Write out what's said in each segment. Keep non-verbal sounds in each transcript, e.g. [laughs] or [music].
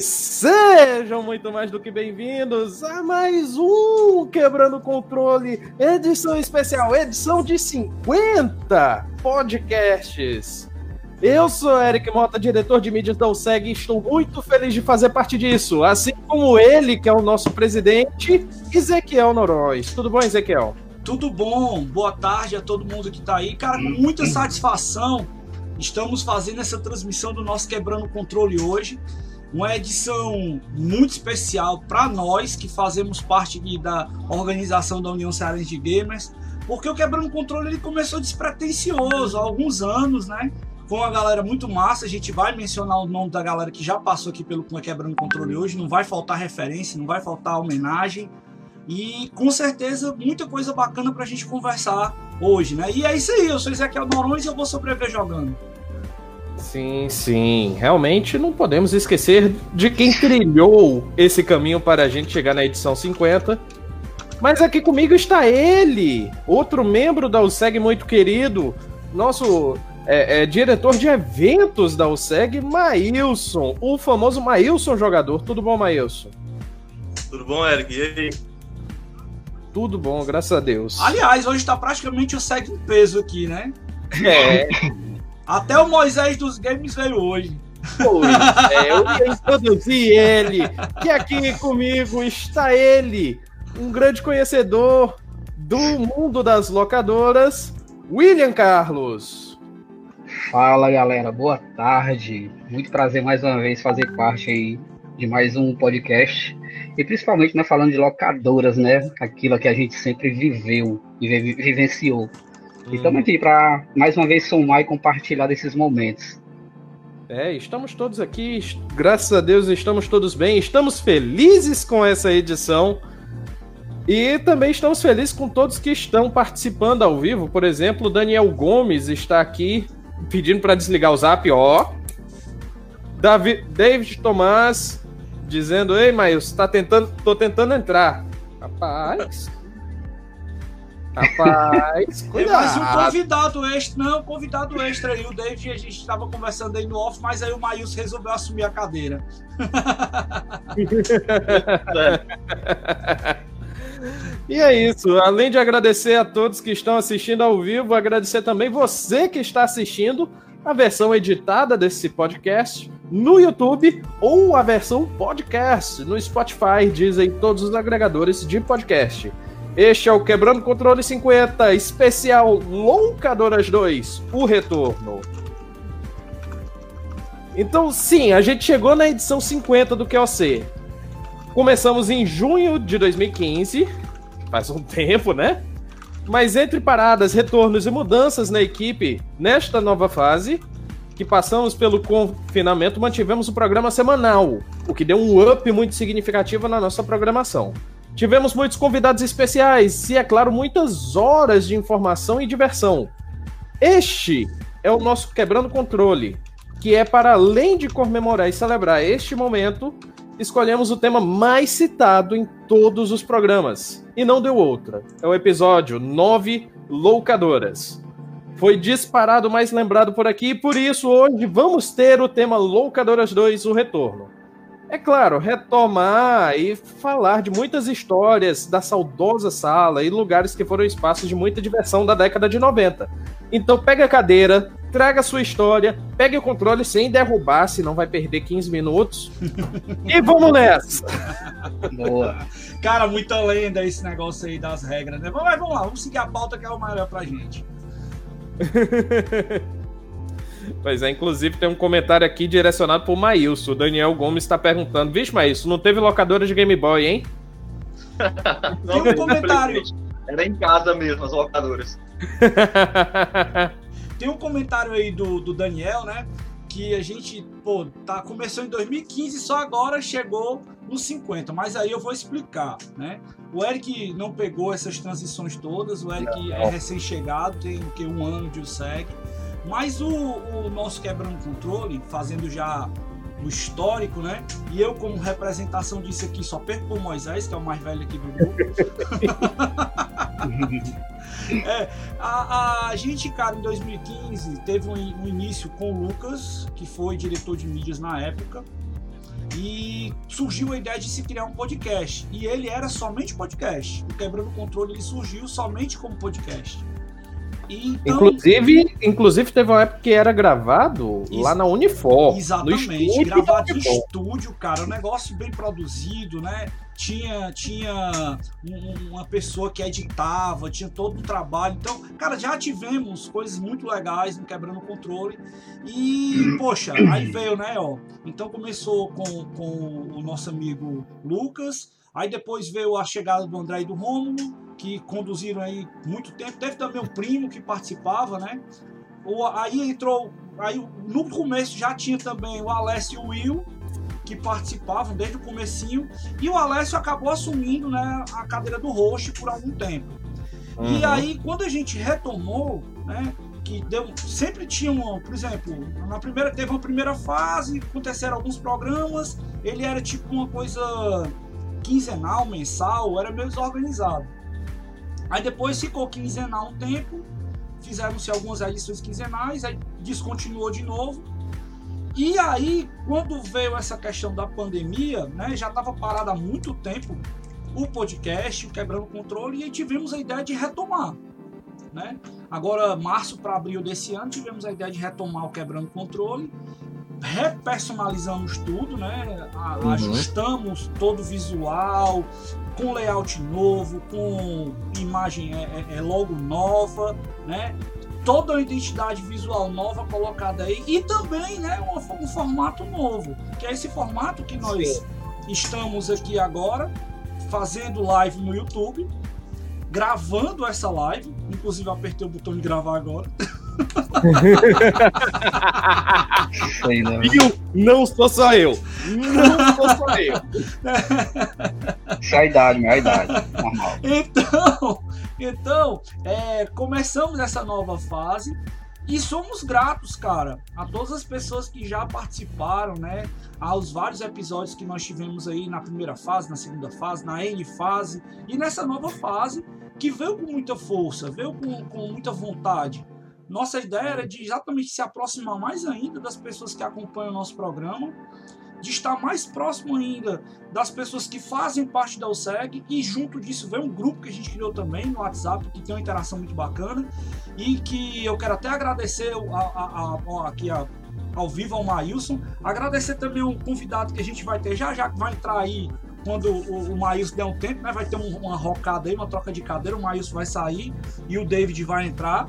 Sejam muito mais do que bem-vindos a mais um Quebrando Controle, edição especial, edição de 50 podcasts. Eu sou Eric Mota, diretor de mídias da USEG, e estou muito feliz de fazer parte disso, assim como ele, que é o nosso presidente, Ezequiel Noróis. Tudo bom, Ezequiel? Tudo bom, boa tarde a todo mundo que está aí. Cara, com muita satisfação, estamos fazendo essa transmissão do nosso Quebrando Controle hoje. Uma edição muito especial para nós que fazemos parte da organização da União Cearense de Gamers, porque o Quebrando Controle ele começou despretensioso há alguns anos, né? com uma galera muito massa. A gente vai mencionar o nome da galera que já passou aqui pelo Quebrando Controle hoje. Não vai faltar referência, não vai faltar homenagem. E com certeza muita coisa bacana pra gente conversar hoje, né? E é isso aí, eu sou Ezequiel Norões e eu vou sobreviver jogando. Sim, sim. Realmente não podemos esquecer de quem trilhou esse caminho para a gente chegar na edição 50. Mas aqui comigo está ele, outro membro da USEG muito querido, nosso é, é, diretor de eventos da USEG, Maílson, o famoso Maílson jogador. Tudo bom, Maílson? Tudo bom, Eric? E aí? Tudo bom, graças a Deus. Aliás, hoje está praticamente o SEG em peso aqui, né? É. [laughs] Até o Moisés dos games veio hoje. Pois é, eu ia introduzir ele, que aqui comigo está ele, um grande conhecedor do mundo das locadoras, William Carlos. Fala galera, boa tarde. Muito prazer mais uma vez fazer parte aí de mais um podcast. E principalmente né, falando de locadoras, né? Aquilo que a gente sempre viveu e vivenciou. E estamos aqui para mais uma vez somar e compartilhar desses momentos. É, estamos todos aqui, graças a Deus estamos todos bem, estamos felizes com essa edição. E também estamos felizes com todos que estão participando ao vivo. Por exemplo, Daniel Gomes está aqui pedindo para desligar o zap, ó. Davi, David Tomás dizendo: Ei, Maílson, tá tentando, tô tentando entrar. Rapaz. Rapaz, [laughs] cuidado. Mais um convidado extra, não, convidado extra aí. O David, a gente estava conversando aí no off, mas aí o Maílson resolveu assumir a cadeira. [laughs] E é isso. Além de agradecer a todos que estão assistindo ao vivo, agradecer também você que está assistindo a versão editada desse podcast no YouTube ou a versão podcast no Spotify, dizem todos os agregadores de podcast. Este é o Quebrando Controle 50, especial Loucadoras 2, o retorno. Então, sim, a gente chegou na edição 50 do QOC. Começamos em junho de 2015 faz um [laughs] tempo, né? Mas entre paradas, retornos e mudanças na equipe nesta nova fase, que passamos pelo confinamento, mantivemos o programa semanal, o que deu um up muito significativo na nossa programação. Tivemos muitos convidados especiais e, é claro, muitas horas de informação e diversão. Este é o nosso Quebrando Controle, que é para além de comemorar e celebrar este momento, escolhemos o tema mais citado em todos os programas. E não deu outra. É o episódio 9 Loucadoras. Foi disparado mais lembrado por aqui, e por isso hoje vamos ter o tema Loucadoras 2 O Retorno. É claro, retomar e falar de muitas histórias da saudosa sala e lugares que foram espaços de muita diversão da década de 90. Então pega a cadeira, traga a sua história, pegue o controle sem derrubar, senão vai perder 15 minutos. [laughs] e vamos nessa! Boa! Cara, muita lenda esse negócio aí das regras, né? Mas vamos lá, vamos seguir a pauta que é o melhor pra gente. [laughs] Pois é, inclusive tem um comentário aqui direcionado pro Maílson. O Daniel Gomes está perguntando: Vixe, Maílson, não teve locadora de Game Boy, hein? não, [laughs] tem um comentário. Era em casa mesmo, as locadoras. [laughs] tem um comentário aí do, do Daniel, né? Que a gente, pô, tá, começou em 2015 só agora chegou nos 50. Mas aí eu vou explicar, né? O Eric não pegou essas transições todas. O Eric é recém-chegado, tem o que? Um ano de USEC. Mas o, o nosso quebrando controle, fazendo já o histórico, né? E eu, como representação disso aqui, só perco o Moisés, que é o mais velho aqui do grupo. [laughs] é, a, a, gente, cara, em 2015 teve um, um, início com o Lucas, que foi diretor de mídias na época. E surgiu a ideia de se criar um podcast. E ele era somente podcast. O Quebrando o Controle ele surgiu somente como podcast. Então, inclusive, inclusive, teve uma época que era gravado lá na Unifor. Exatamente, gravado em estúdio, cara. Um negócio bem produzido, né? Tinha, tinha uma pessoa que editava, tinha todo um trabalho. Então, cara, já tivemos coisas muito legais no Quebrando o Controle. E, poxa, aí veio, né, ó. Então começou com, com o nosso amigo Lucas. Aí depois veio a chegada do André e do Rômulo que conduziram aí muito tempo. Teve também um primo que participava, né? O, aí entrou, aí no começo já tinha também o Alessio e o Will que participavam desde o comecinho e o Alessio acabou assumindo, né, a cadeira do host por algum tempo. Uhum. E aí quando a gente retomou, né, que deu, sempre tinha um, por exemplo, na primeira teve uma primeira fase, aconteceram alguns programas, ele era tipo uma coisa quinzenal, mensal, era meio desorganizado. Aí depois ficou quinzenal um tempo, fizeram-se algumas edições quinzenais, aí descontinuou de novo. E aí, quando veio essa questão da pandemia, né, já estava parado há muito tempo o podcast, o Quebrando o Controle, e tivemos a ideia de retomar. Né? Agora, março para abril desse ano, tivemos a ideia de retomar o Quebrando o Controle, repersonalizamos tudo, né? Uhum. Ajustamos todo o visual, com layout novo, com imagem é, é, é logo nova, né? Toda a identidade visual nova colocada aí e também, né, um, um formato novo, que é esse formato que nós Sim. estamos aqui agora fazendo live no YouTube, gravando essa live, inclusive apertei o botão de gravar agora. [laughs] Sei não. Viu? Não sou só eu. Não sou só eu. Isso é a idade, minha idade. Normal. Então, então é, começamos essa nova fase e somos gratos, cara, a todas as pessoas que já participaram, né? Aos vários episódios que nós tivemos aí na primeira fase, na segunda fase, na N fase e nessa nova fase que veio com muita força, veio com, com muita vontade. Nossa ideia era de exatamente se aproximar mais ainda das pessoas que acompanham o nosso programa, de estar mais próximo ainda das pessoas que fazem parte da USEG e junto disso vem um grupo que a gente criou também no WhatsApp que tem uma interação muito bacana e que eu quero até agradecer a, a, a, aqui a, ao vivo ao Maílson, agradecer também o convidado que a gente vai ter já já que vai entrar aí quando o, o Maílson der um tempo, né, vai ter um, uma rocada aí, uma troca de cadeira, o Maílson vai sair e o David vai entrar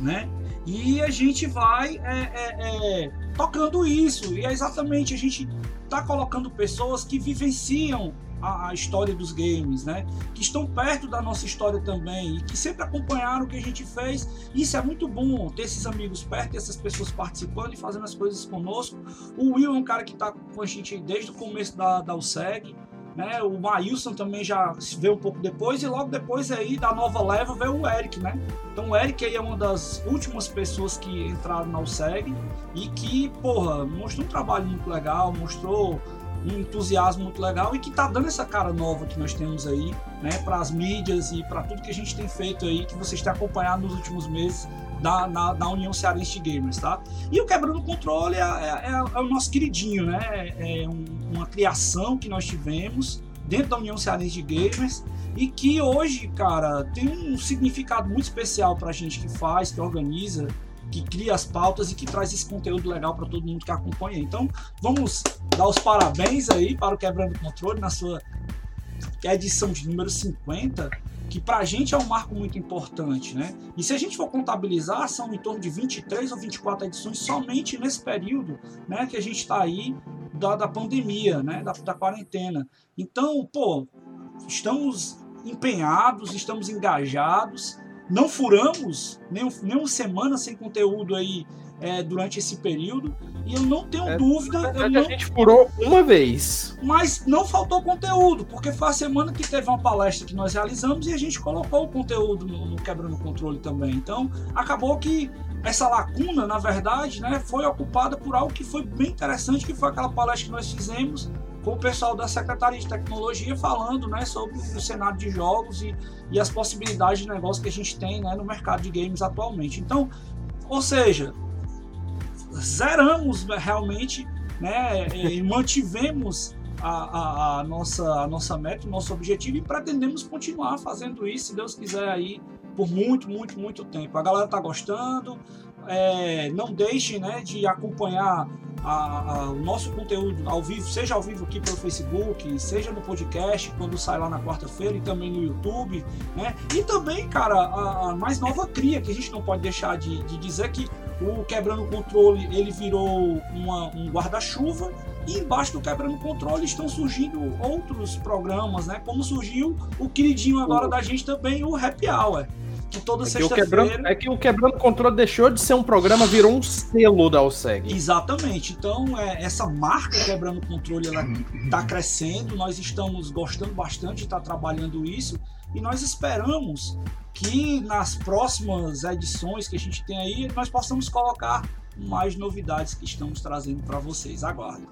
né? E a gente vai é, é, é, tocando isso. E é exatamente a gente tá colocando pessoas que vivenciam a, a, história dos games, né? Que estão perto da nossa história também e que sempre acompanharam o que a gente fez. Isso é muito bom ter esses amigos perto, essas pessoas participando e fazendo as coisas conosco. O Will é um cara que está com a gente desde o começo da, da USEG. Né? O Maílson também já veio um pouco depois e logo depois aí da nova leva veio o Eric, né? Então o Eric aí é uma das últimas pessoas que entraram na USEG e que, porra, mostrou um trabalho muito legal, mostrou um entusiasmo muito legal e que tá dando essa cara nova que nós temos aí, né, para as mídias e para tudo que a gente tem feito aí, que vocês têm acompanhado nos últimos meses da, na, da União Cearense de Gamers, tá? E o Quebrando o Controle é, é, é, o nosso queridinho, né? É um, uma criação que nós tivemos dentro da União Cearense de Gamers e que hoje, cara, tem um significado muito especial pra gente que faz, que organiza, que cria as pautas e que traz esse conteúdo legal para todo mundo que acompanha. Então, vamos dar os parabéns aí para o Quebrando o Controle na sua edição de número 50 que para a gente é um marco muito importante, né? E se a gente for contabilizar, são em torno de 23 ou 24 edições somente nesse período, né, que a gente está aí da, da pandemia, né, da, da quarentena. Então, pô, estamos empenhados, estamos engajados, não furamos nem, nem uma semana sem conteúdo aí é, durante esse período. E eu não tenho é, dúvida. Verdade, não... A gente furou uma vez. Mas não faltou conteúdo, porque foi a semana que teve uma palestra que nós realizamos e a gente colocou o conteúdo no, no Quebrando Controle também. Então, acabou que essa lacuna, na verdade, né, foi ocupada por algo que foi bem interessante, que foi aquela palestra que nós fizemos com o pessoal da Secretaria de Tecnologia falando né, sobre o cenário de jogos e, e as possibilidades de negócio que a gente tem né, no mercado de games atualmente. Então, ou seja, zeramos realmente né? E [laughs] mantivemos a, a, a, nossa, a nossa meta, o nosso objetivo e pretendemos continuar fazendo isso, se Deus quiser aí, por muito, muito, muito tempo. A galera tá gostando, é, não deixem né, de acompanhar a, a, o nosso conteúdo ao vivo, seja ao vivo aqui pelo Facebook, seja no podcast, quando sai lá na quarta-feira, e também no YouTube, né? E também, cara, a, a, mais nova cria, que a gente não pode deixar de, de dizer que o Quebrando Controle, ele virou uma, um guarda-chuva, e embaixo do Quebrando Controle estão surgindo outros programas, né? Como surgiu o queridinho agora da gente também, o Happy Hour que toda é sexta-feira. É que o Quebrando Controle deixou de ser um programa, virou um selo da OSEG. Exatamente. Então, é, essa marca Quebrando Controle ela está crescendo, nós estamos gostando bastante de estar tá trabalhando isso e nós esperamos que nas próximas edições que a gente tem aí, nós possamos colocar mais novidades que estamos trazendo para vocês. Aguardem.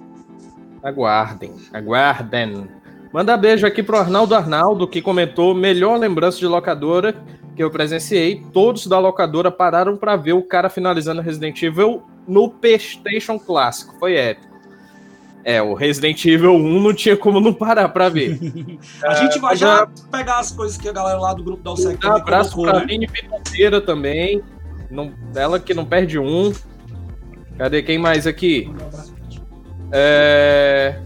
Aguardem, aguardem. Manda beijo aqui pro Arnaldo Arnaldo, que comentou melhor lembrança de locadora que eu presenciei, todos da locadora pararam para ver o cara finalizando Resident Evil no PlayStation clássico. Foi épico. É, o Resident Evil 1 não tinha como não parar para ver. [laughs] a gente vai já pegar as coisas que a galera lá do grupo da OSEC Um abraço colocou, pra né? Vini também. Não, ela que não perde um. Cadê quem mais aqui? É...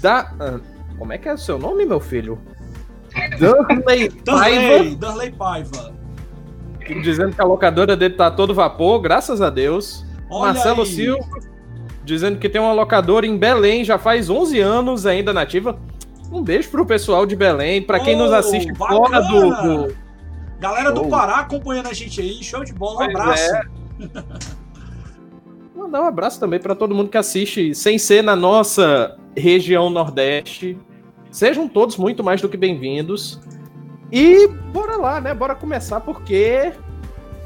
Da... Ah, como é que é o seu nome, meu filho? Darley [laughs] Paiva. Darley Paiva. Dizendo que a locadora dele tá todo vapor, graças a Deus. Olha Marcelo aí. Silva dizendo que tem uma locadora em Belém já faz 11 anos ainda nativa. Um beijo pro pessoal de Belém, para quem oh, nos assiste fora do, do, Galera do Pará acompanhando a gente aí, show de bola, um abraço. É. Mandar um abraço também para todo mundo que assiste, sem ser na nossa região Nordeste. Sejam todos muito mais do que bem-vindos. E bora lá, né? Bora começar porque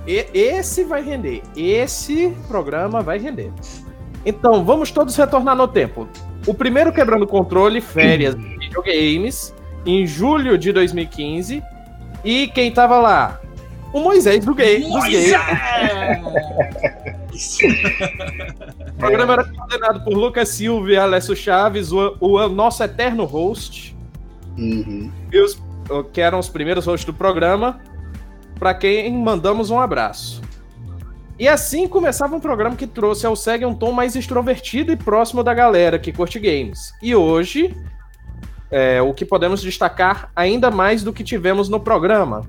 esse vai render. Esse programa vai render. Então, vamos todos retornar no tempo. O primeiro quebrando controle, férias de videogames, em julho de 2015. E quem tava lá? O Moisés do gay, dos gays. [laughs] o programa era coordenado por Lucas Silva e Alessio Chaves, o, o nosso eterno host. Uhum. E os, que eram os primeiros hosts do programa, para quem mandamos um abraço. E assim começava um programa que trouxe ao SEG um tom mais extrovertido e próximo da galera que curte games. E hoje, é, o que podemos destacar ainda mais do que tivemos no programa.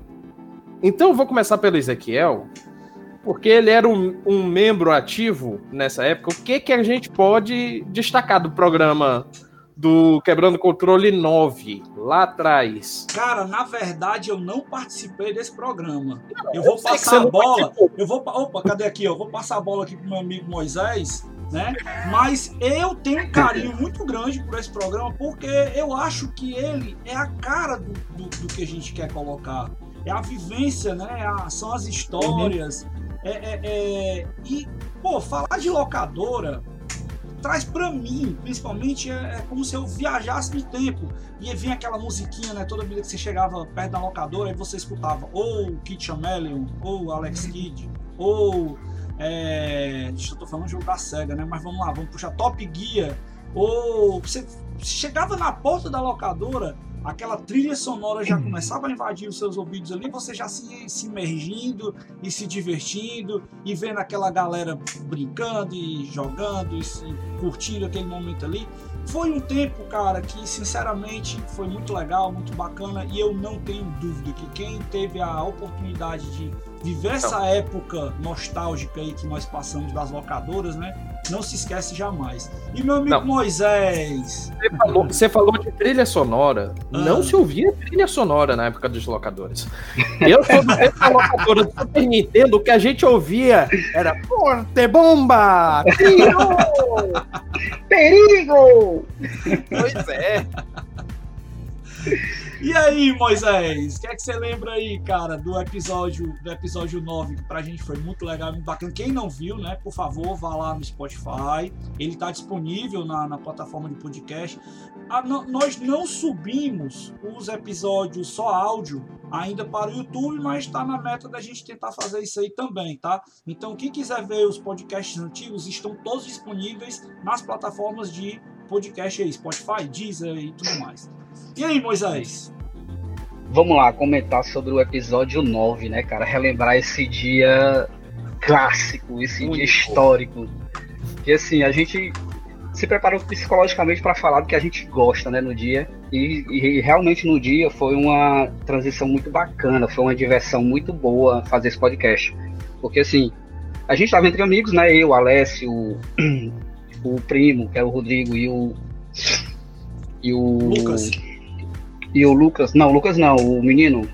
Então vou começar pelo Ezequiel, porque ele era um, um, membro ativo nessa época. O que, que a gente pode destacar do programa do Quebrando Controle 9, lá atrás? Cara, na verdade eu não participei desse programa. eu vou passar a bola. Eu vou. Opa, cadê aqui? Eu vou passar a bola aqui pro meu amigo Moisés. Né? Mas eu tenho um carinho muito grande por esse programa porque eu acho que ele é a cara do, do, do que a gente quer colocar. É a vivência, né? É a, são as histórias. Uhum. É, é, é, e, pô, falar de locadora traz para mim, principalmente, é, é, como se eu viajasse no tempo. E vinha aquela musiquinha, né? Toda vida que você chegava perto da locadora, e você escutava ou Kid Chameleon, ou Alex Kidd, ou. É, deixa eu tô falando jogo da SEGA, né? Mas vamos lá, vamos puxar Top Gear. Ou você chegava na porta da locadora, aquela trilha sonora já começava a invadir os seus ouvidos ali, você já se, se imergindo e se divertindo e vendo aquela galera brincando e jogando e se, curtindo aquele momento ali. Foi um tempo, cara, que sinceramente foi muito legal, muito bacana e eu não tenho dúvida que quem teve a oportunidade de viver essa época nostálgica aí que nós passamos das locadoras, né? Não se esquece jamais. E meu amigo não. Moisés. Você falou, você falou, de trilha sonora. Ah. Não se ouvia trilha sonora na época dos locadores. [laughs] Eu sou do tempo da locadora do Super Nintendo, o que a gente ouvia era Forte Bomba! Tiro! Perigo! Pois é. [laughs] E aí, Moisés, o que é que você lembra aí, cara, do episódio do episódio 9, que pra gente foi muito legal, muito bacana. Quem não viu, né, por favor, vá lá no Spotify. Ele tá disponível na, na plataforma de podcast. Ah, nós não subimos os episódios só áudio ainda para o YouTube, mas está na meta da gente tentar fazer isso aí também, tá? Então, quem quiser ver os podcasts antigos, estão todos disponíveis nas plataformas de podcast aí, Spotify, Deezer e tudo mais. E aí, Moisés? Vamos lá, comentar sobre o episódio 9, né, cara? Relembrar esse dia clássico, esse dia histórico. Que assim, a gente se preparou psicologicamente para falar do que a gente gosta, né, no dia. E, e, realmente no dia foi uma transição muito bacana, foi uma diversão muito boa fazer esse podcast. Porque assim, a gente estava entre amigos, né? Eu, o Alessio, o, [clears throat] o primo, que é o Rodrigo, e o. E o. Lucas. E o Lucas. Não, o Lucas não, o menino.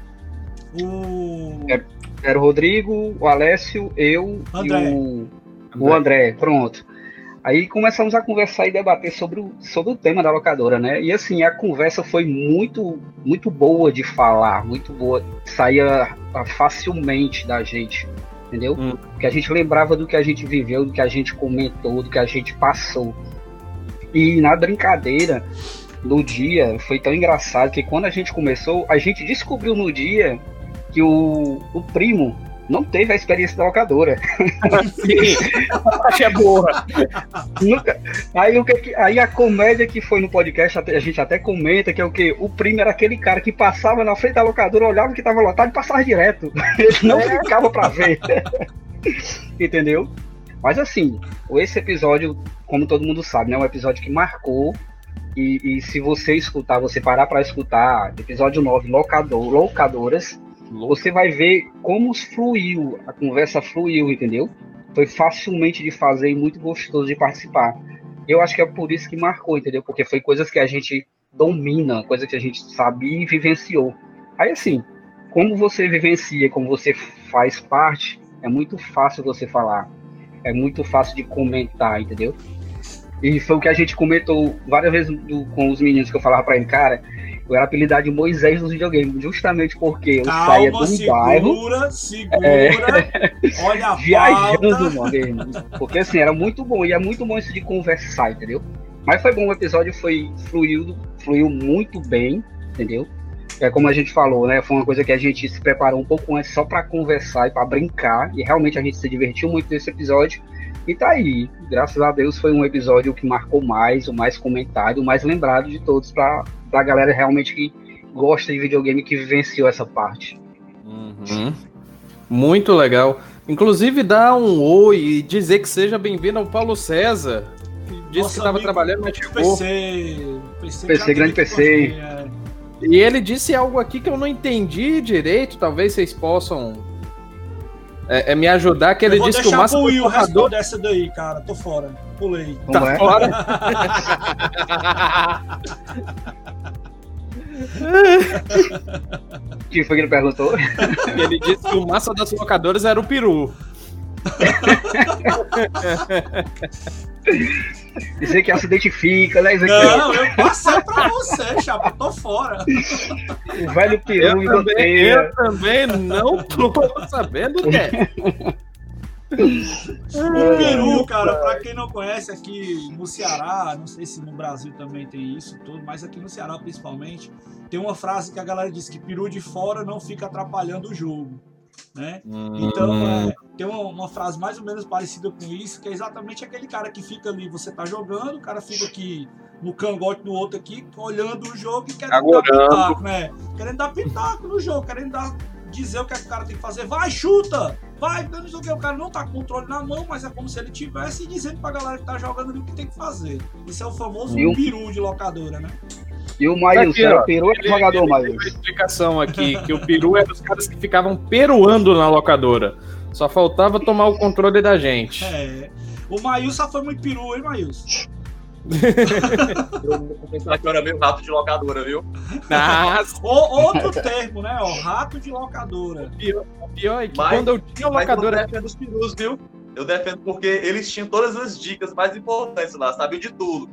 O. Era, era o Rodrigo, o Alessio, eu André. e o. O André, pronto. Aí começamos a conversar e debater sobre o, sobre o tema da locadora, né? E assim, a conversa foi muito, muito boa de falar, muito boa, saía facilmente da gente, entendeu? Hum. Que a gente lembrava do que a gente viveu, do que a gente comentou, do que a gente passou. E na brincadeira, no dia, foi tão engraçado que quando a gente começou, a gente descobriu no dia que o, o primo não teve a experiência da locadora. Sim, é boa. Nunca. Aí, o que, aí a comédia que foi no podcast, a gente até comenta que é o que? O primo era aquele cara que passava na frente da locadora, olhava que tava lotado e passava direto. [laughs] Ele não é. ficava para ver. Entendeu? Mas assim, esse episódio, como todo mundo sabe, né, é um episódio que marcou. E, e se você escutar, você parar para escutar, episódio 9, locador, locadoras, você vai ver como fluiu, a conversa fluiu, entendeu? Foi facilmente de fazer e muito gostoso de participar. Eu acho que é por isso que marcou, entendeu? Porque foi coisas que a gente domina, coisas que a gente sabia e vivenciou. Aí assim, como você vivencia, como você faz parte, é muito fácil você falar. É muito fácil de comentar, entendeu? E foi o que a gente comentou várias vezes do, com os meninos que eu falava para ele, cara, eu era apelidado de Moisés nos videogames, justamente porque eu Calma, saía do segura, bairro. Segura, é, [laughs] olha a Viajando, mano. Porque assim, era muito bom, e é muito bom isso de conversar, entendeu? Mas foi bom, o episódio foi fluiu, fluiu muito bem, entendeu? É como a gente falou, né? Foi uma coisa que a gente se preparou um pouco antes só para conversar e para brincar, e realmente a gente se divertiu muito nesse episódio. E tá aí, graças a Deus foi um episódio que marcou mais, o mais comentado, o mais lembrado de todos para pra galera realmente que gosta de videogame que vivenciou essa parte. Uhum. Muito legal. Inclusive, dar um oi e dizer que seja bem-vindo ao Paulo César. Que disse Nossa, que estava trabalhando, mas chegou. PC, PC, PC grande PC. é. E ele disse algo aqui que eu não entendi direito. Talvez vocês possam é, é me ajudar. Que ele disse que o máximo. Eu vou deixar dessa daí, cara. Tô fora. Pulei. Tá é? fora? [laughs] Quem foi que ele perguntou? Ele disse que o massa das locadoras era o peru. [laughs] Dizer que ela se identifica, né? Não, eu passei pra você, chapa, tô fora. O velho peru eu também, eu também não tô sabendo o que é. O peru, cara, pra quem não conhece aqui no Ceará, não sei se no Brasil também tem isso tudo, mas aqui no Ceará principalmente, tem uma frase que a galera diz que peru de fora não fica atrapalhando o jogo. Né? Hum. Então, é, tem uma, uma, frase mais ou menos parecida com isso, que é exatamente aquele cara que fica ali, você tá jogando, o cara fica aqui no cangote do outro aqui, olhando o jogo e querendo Agorando. dar pitaco, né? Querendo dar pitaco no jogo, querendo dar, dizer o que, é que o cara tem que fazer. Vai, chuta! Vai, não sei o que, o cara não tá com controle na mão, mas é como se ele tivesse dizendo pra galera que tá jogando ali o que tem que fazer. Isso é o famoso e peru de locadora, né? E o Maílson, tá era peru é jogador, Maílson? Uma explicação aqui, que o peru é dos caras que ficavam peruando na locadora. Só faltava tomar o controle da gente. É. O Maílson foi muito peru, hein, Maílson? eu vou pensar que eu era meio rato de locadora, viu? Nossa. O, outro termo, né? O rato de locadora. O pior, o pior é que mas, quando eu tinha locadora. eu defendo os perus, viu? Eu defendo porque eles tinham todas as dicas mais importantes lá, sabiam de tudo.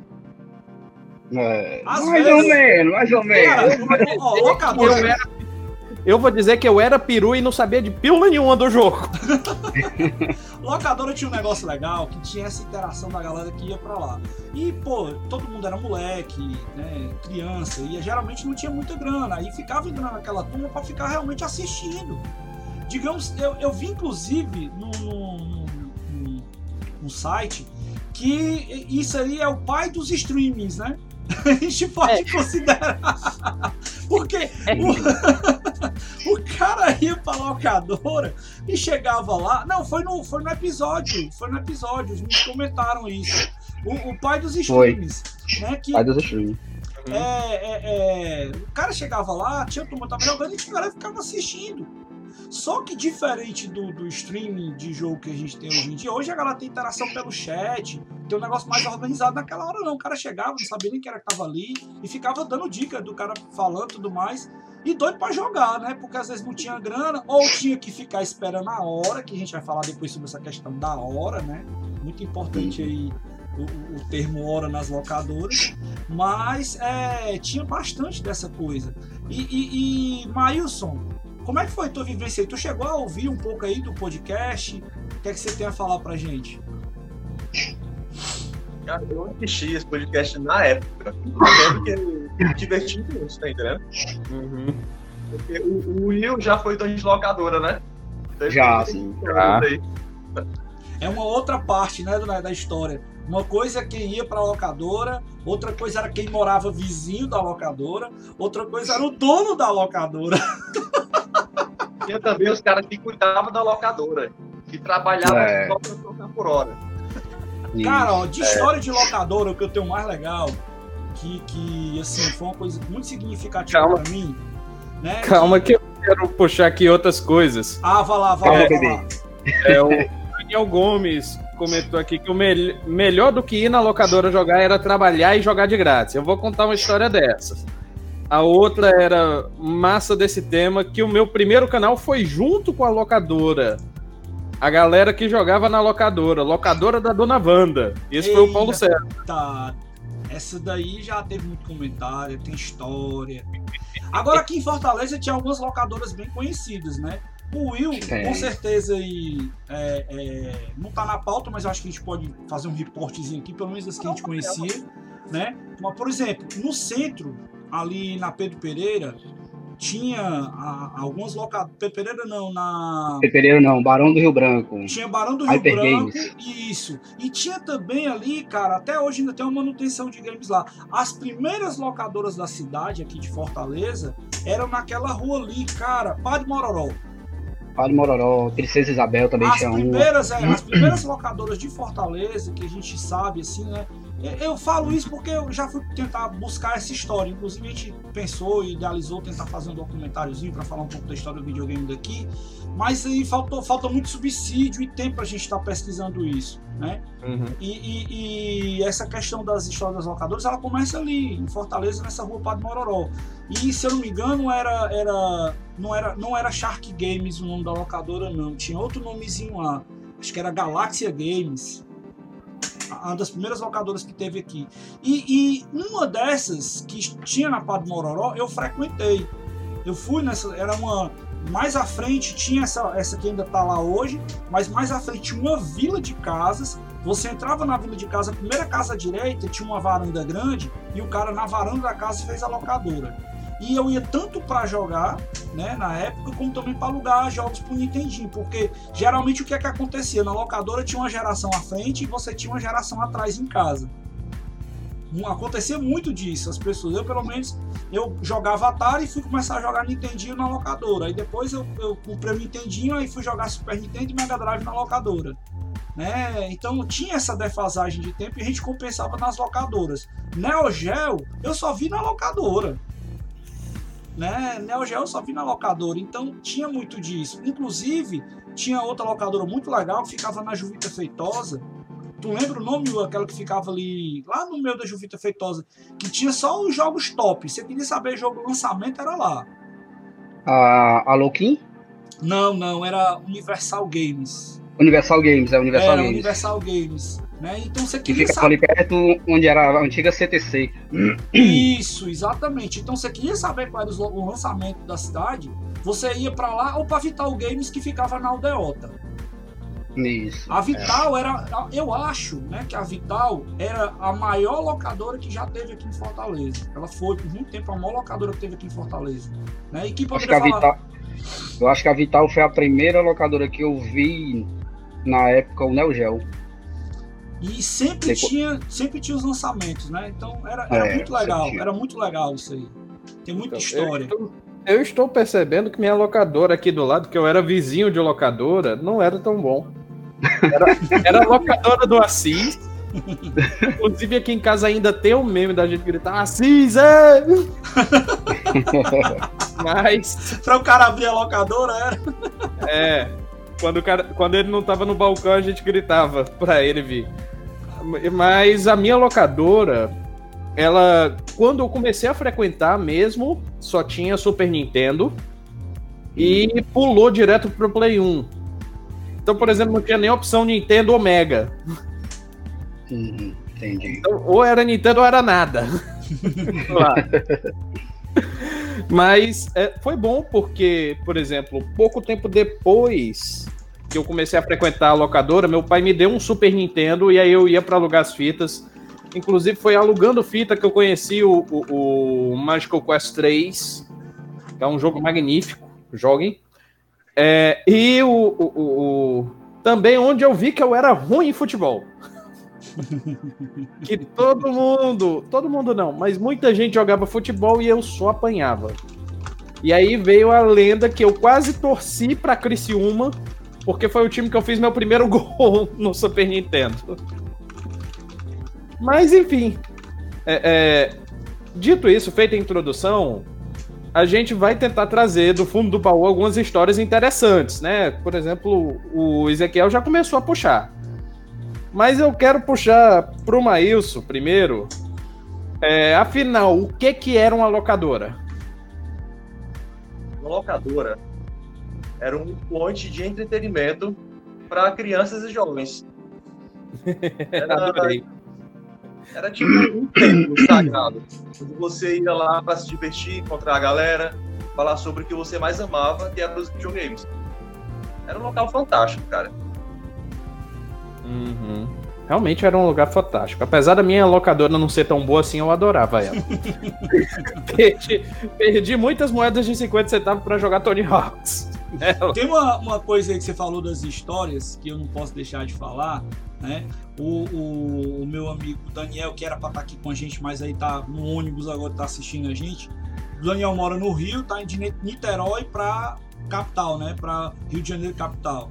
É, mais vezes, ou menos, mais ou menos. eu vou dizer que eu era peru e não sabia de pílula nenhuma do jogo. [laughs] Locadora tinha um negócio legal que tinha essa interação da galera que ia pra lá. E, pô, todo mundo era moleque, né, criança, e geralmente não tinha muita grana. Aí ficava indo naquela turma pra ficar realmente assistindo. Digamos, eu, eu vi inclusive no, no, no, no site que isso aí é o pai dos streamings, né? [laughs] A gente pode é. considerar. Porque é. o, [laughs] o cara ia pra locadora e chegava lá. Não, foi no, foi no episódio. Foi no episódio. Os meninos comentaram isso. O, o pai dos streams. Né, que, pai dos streams. É, é, é, o cara chegava lá, tinha turma tava jogando e a galera ficava assistindo. Só que diferente do, do streaming de jogo que a gente tem hoje em dia, hoje a galera tem interação pelo chat, tem um negócio mais organizado naquela hora não. O cara chegava, não sabia nem quem era que tava ali e ficava dando dica do cara falando e tudo mais. E doido para jogar, né? Porque às vezes não tinha grana, ou tinha que ficar esperando a hora, que a gente vai falar depois sobre essa questão da hora, né? Muito importante aí o, o, termo hora nas locadoras, mas é, tinha bastante dessa coisa. E, e, e Mailson, como é que foi tua vivência aí? Tu chegou a ouvir um pouco aí do podcast? O que é que você tem a falar pra gente? Cara, eu assisti esse podcast na época. Eu lembro que eu me diverti muito, tá entendendo? Uhum. Porque o, o Will já foi dono de locadora, né? já, sim. Já. É uma outra parte, né, da história. Uma coisa é quem ia para a locadora, outra coisa era quem morava vizinho da locadora, outra coisa era o dono da locadora. [laughs] Tinha também os caras que cuidavam da locadora, que trabalhavam é. só por hora. Cara, ó, de é. história de locadora, o que eu tenho mais legal, que, que assim, foi uma coisa muito significativa Calma. pra mim. Né, Calma que... que... eu quero puxar aqui outras coisas. Ah, vai lá, vai lá, vai lá. É o Daniel Gomes comentou aqui que o me melhor do que ir na locadora jogar era trabalhar e jogar de grátis. Eu vou contar uma história dessas. A outra era massa desse tema, que o meu primeiro canal foi junto com a locadora. A galera que jogava na locadora, locadora da Dona Wanda. Esse Eita, foi o Paulo César. Tá. Essa daí já teve muito comentário, tem história. Agora aqui em Fortaleza tinha algumas locadoras bem conhecidas, né? O Will, é. com certeza, e, é, é, não tá na pauta, mas eu acho que a gente pode fazer um reportezinho aqui, pelo menos das que a gente conhecia, né? Mas, por exemplo, no centro, ali na Pedro Pereira, tinha a, algumas locadoras. Pedro Pereira não, na. Pedro Pereira não, Barão do Rio Branco. Tinha Barão do Rio Hyper Branco. Games. Isso. E tinha também ali, cara, até hoje ainda tem uma manutenção de games lá. As primeiras locadoras da cidade, aqui de Fortaleza, eram naquela rua ali, cara, Padre Mororó. Padre Mororó, Princesa Isabel também as tinha primeiras. É, as primeiras locadoras de Fortaleza, que a gente sabe, assim, né? Eu falo isso porque eu já fui tentar buscar essa história. Inclusive, a gente pensou e idealizou tentar fazer um documentáriozinho para falar um pouco da história do videogame daqui. Mas aí faltou, falta muito subsídio e tempo para a gente estar tá pesquisando isso. Né? Uhum. E, e, e, essa questão das histórias das locadoras, ela começa ali, em Fortaleza, nessa rua Padre Mororó. E, se eu não me engano, era, era, não, era, não era Shark Games o nome da locadora, não. Tinha outro nomezinho lá. Acho que era Galáxia Games uma das primeiras locadoras que teve aqui. E, e uma dessas que tinha na Padre Mororó, eu frequentei. Eu fui nessa, era uma mais à frente tinha essa, essa que ainda está lá hoje, mas mais à frente tinha uma vila de casas. Você entrava na vila de casa, a primeira casa à direita tinha uma varanda grande e o cara na varanda da casa fez a locadora. E eu ia tanto para jogar, né, na época, como também para alugar jogos pro Nintendinho, porque geralmente o que é que acontecia? Na locadora tinha uma geração à frente e você tinha uma geração atrás em casa. Acontecia muito disso, as pessoas, eu pelo menos, eu jogava Atari e fui começar a jogar Nintendinho na locadora. Aí depois eu, eu comprei o Nintendinho e fui jogar Super Nintendo e Mega Drive na locadora. Né? Então tinha essa defasagem de tempo e a gente compensava nas locadoras. Neo Geo eu só vi na locadora né? Neo Geo só vi na locadora, então tinha muito disso. Inclusive, tinha outra locadora muito legal que ficava na Juvita Feitosa. Tu lembra o nome, aquela que ficava ali, lá no meio da Juvita Feitosa, que tinha só os jogos top. Você queria saber jogo lançamento, era lá. A, a Loquim? Não, não, era Universal Games. Universal Games, é Universal era Games. Universal Games. Né? Então você Que queria fica saber. ali perto onde era a antiga CTC. Isso, exatamente. Então você queria saber qual era o lançamento da cidade, você ia pra lá ou pra Vital Games que ficava na Aldeota. Isso. A Vital era, eu acho, né, que a Vital era a maior locadora que já teve aqui em Fortaleza. Ela foi por muito tempo a maior locadora que teve aqui em Fortaleza. Né? E que Acho que falar. Vital. Eu acho que a Vital foi a primeira locadora que eu vi na época o Neo Geo. E sempre tinha, sempre tinha os lançamentos, né? Então era, era É, muito legal, era muito legal isso aí. Tem muita Então, história. Eu estou, eu estou percebendo que minha locadora aqui do lado, que eu era vizinho de locadora, não era tão bom. Era, [laughs] era a locadora do Assis. Inclusive aqui em casa ainda tem o meme da gente gritar Assis, é! [laughs] Mas, Pra o cara abrir a locadora, era. é. Quando, o cara, quando ele não tava no balcão, a gente gritava pra ele vir. Mas a minha locadora, ela. Quando eu comecei a frequentar mesmo, só tinha Super Nintendo. E pulou direto pro Play 1. Então, por exemplo, não tinha nem opção Nintendo ou Mega. Uhum, entendi. Então, ou era Nintendo ou era nada. [laughs] Mas é, foi bom porque, por exemplo, pouco tempo depois que eu comecei a frequentar a locadora, meu pai me deu um Super Nintendo e aí eu ia para alugar as fitas. Inclusive foi alugando fita que eu conheci o, o, o Magical Quest 3, que é um jogo magnífico, joguem. É, e o, o, também onde eu vi que eu era ruim em futebol. [laughs] que todo mundo, todo mundo não, mas muita gente jogava futebol e eu só apanhava. E aí veio a lenda que eu quase torci pra Criciúma, porque foi o time que eu fiz meu primeiro [laughs] gol no Super Nintendo. Mas enfim, é, é, dito isso, feita a introdução, a gente vai tentar trazer do fundo do baú algumas histórias interessantes, né? Por exemplo, o Ezequiel já começou a puxar. Mas eu quero puxar pro Maílson primeiro. É, afinal, o que que era uma locadora? Uma locadora era um ponte de entretenimento para crianças e jovens. [laughs] Era, era tipo um templo sagrado, você ia lá para se divertir, encontrar a galera, falar sobre o que você mais amava, que era os videogames. Era um local fantástico, cara. Uhum. Realmente era um lugar fantástico. Apesar da minha locadora não ser tão boa assim, eu adorava ela. [laughs] perdi, perdi muitas moedas de 50 centavos pra jogar Tony Hawks. É, Tem uma, uma coisa aí que você falou das histórias que eu não posso deixar de falar, né? O, o, o meu amigo Daniel, que era pra estar aqui com a gente, mas aí tá no ônibus agora, tá assistindo a gente. O Daniel mora no Rio, tá de Niterói pra capital, né? Pra Rio de Janeiro, capital.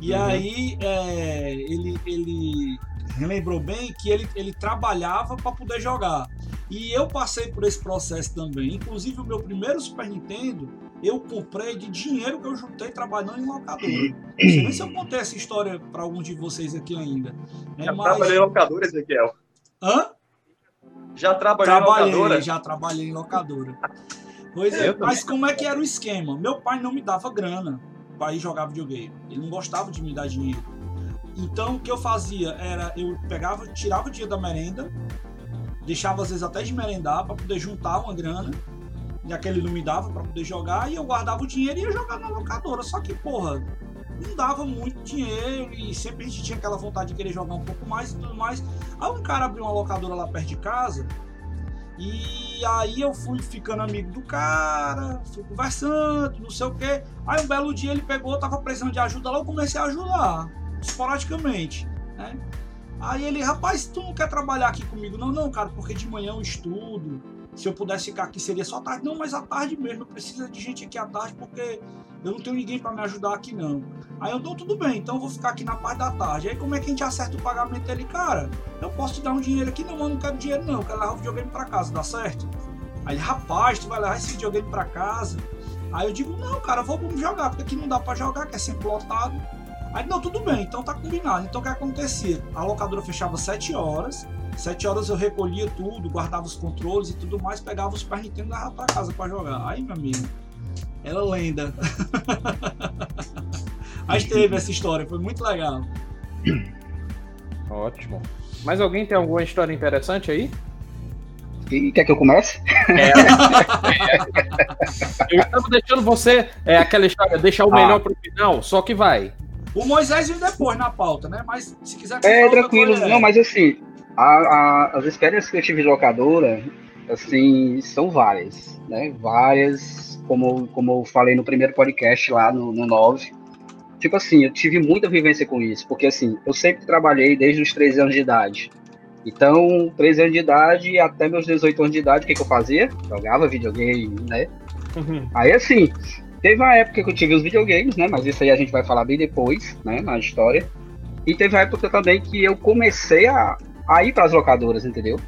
E Uhum. aí é, ele, ele relembrou bem que ele, ele trabalhava para poder jogar. E eu passei por esse processo também. Inclusive, o meu primeiro Super Nintendo eu comprei de dinheiro que eu juntei trabalhando em locadora. Não sei se eu contei essa história para alguns de vocês aqui ainda. Né? Já Mas... trabalhei em locadora, Ezequiel. Hã? Já trabalhei em Trabalhei, locadora. já trabalhei em locadora. Pois é, Eu mas como é que era o esquema? Meu pai não me dava grana para ir jogar videogame. Ele não gostava de me dar dinheiro. Então o que eu fazia era eu pegava, tirava o dia da merenda, deixava às vezes até de merendar para poder juntar uma grana, e aquele não me dava para poder jogar, e eu guardava o dinheiro e ia jogar na locadora. Só que, porra, não dava muito dinheiro e sempre a gente tinha aquela vontade de querer jogar um pouco mais e tudo mais. Aí um cara abriu uma locadora lá perto de casa e aí eu fui ficando amigo do cara, fui conversando, não sei o quê. Aí um belo dia ele pegou, tava precisando de ajuda lá, eu comecei a ajudar, esporadicamente, né? Aí ele, rapaz, tu não quer trabalhar aqui comigo? Não, não, cara, porque de manhã eu estudo. Se eu pudesse ficar aqui seria só tarde. Não, mas à tarde mesmo, eu preciso de gente aqui à tarde porque eu não tenho ninguém para me ajudar aqui não. Aí eu dou tudo bem, então eu vou ficar aqui na parte da tarde. Aí como é que a gente acerta o pagamento dele? Cara, eu posso te dar um dinheiro aqui, não, eu não quero dinheiro não, eu quero levar o videogame pra casa, dá certo? Aí rapaz, tu vai levar esse videogame pra casa? Aí eu digo, não, cara, vamos jogar, porque aqui não dá pra jogar, que é sempre lotado. Aí, não, tudo bem, então tá combinado. Então o que acontecia? A locadora fechava 7 horas, 7 horas eu recolhia tudo, guardava os controles e tudo mais, pegava os Super Nintendo e levava pra casa pra jogar. Aí, meu amigo, era lenda. [laughs] Mas teve essa história, foi muito legal. Ótimo. Mais alguém tem alguma história interessante aí? E quer que eu comece? É. [laughs] eu estava deixando você, é aquela história, deixar o Ah. melhor pro final, só que vai. O Moisés vem depois na pauta, né? Mas se quiser. É, tranquilo. coisa, Não, mas assim, a- a- as experiências que eu tive de locadora, assim, são várias, né? Várias, como, como eu falei no primeiro podcast lá no, no 9. Tipo assim, eu tive muita vivência com isso, porque assim, eu sempre trabalhei desde os 13 anos de idade. Então, 13 anos de idade até meus 18 anos de idade, o que, que eu fazia? Jogava videogame, né? Aí assim, teve uma época que eu tive os videogames, né? Mas isso aí a gente vai falar bem depois, né? Na história. E teve a época também que eu comecei a, a ir para as locadoras, entendeu?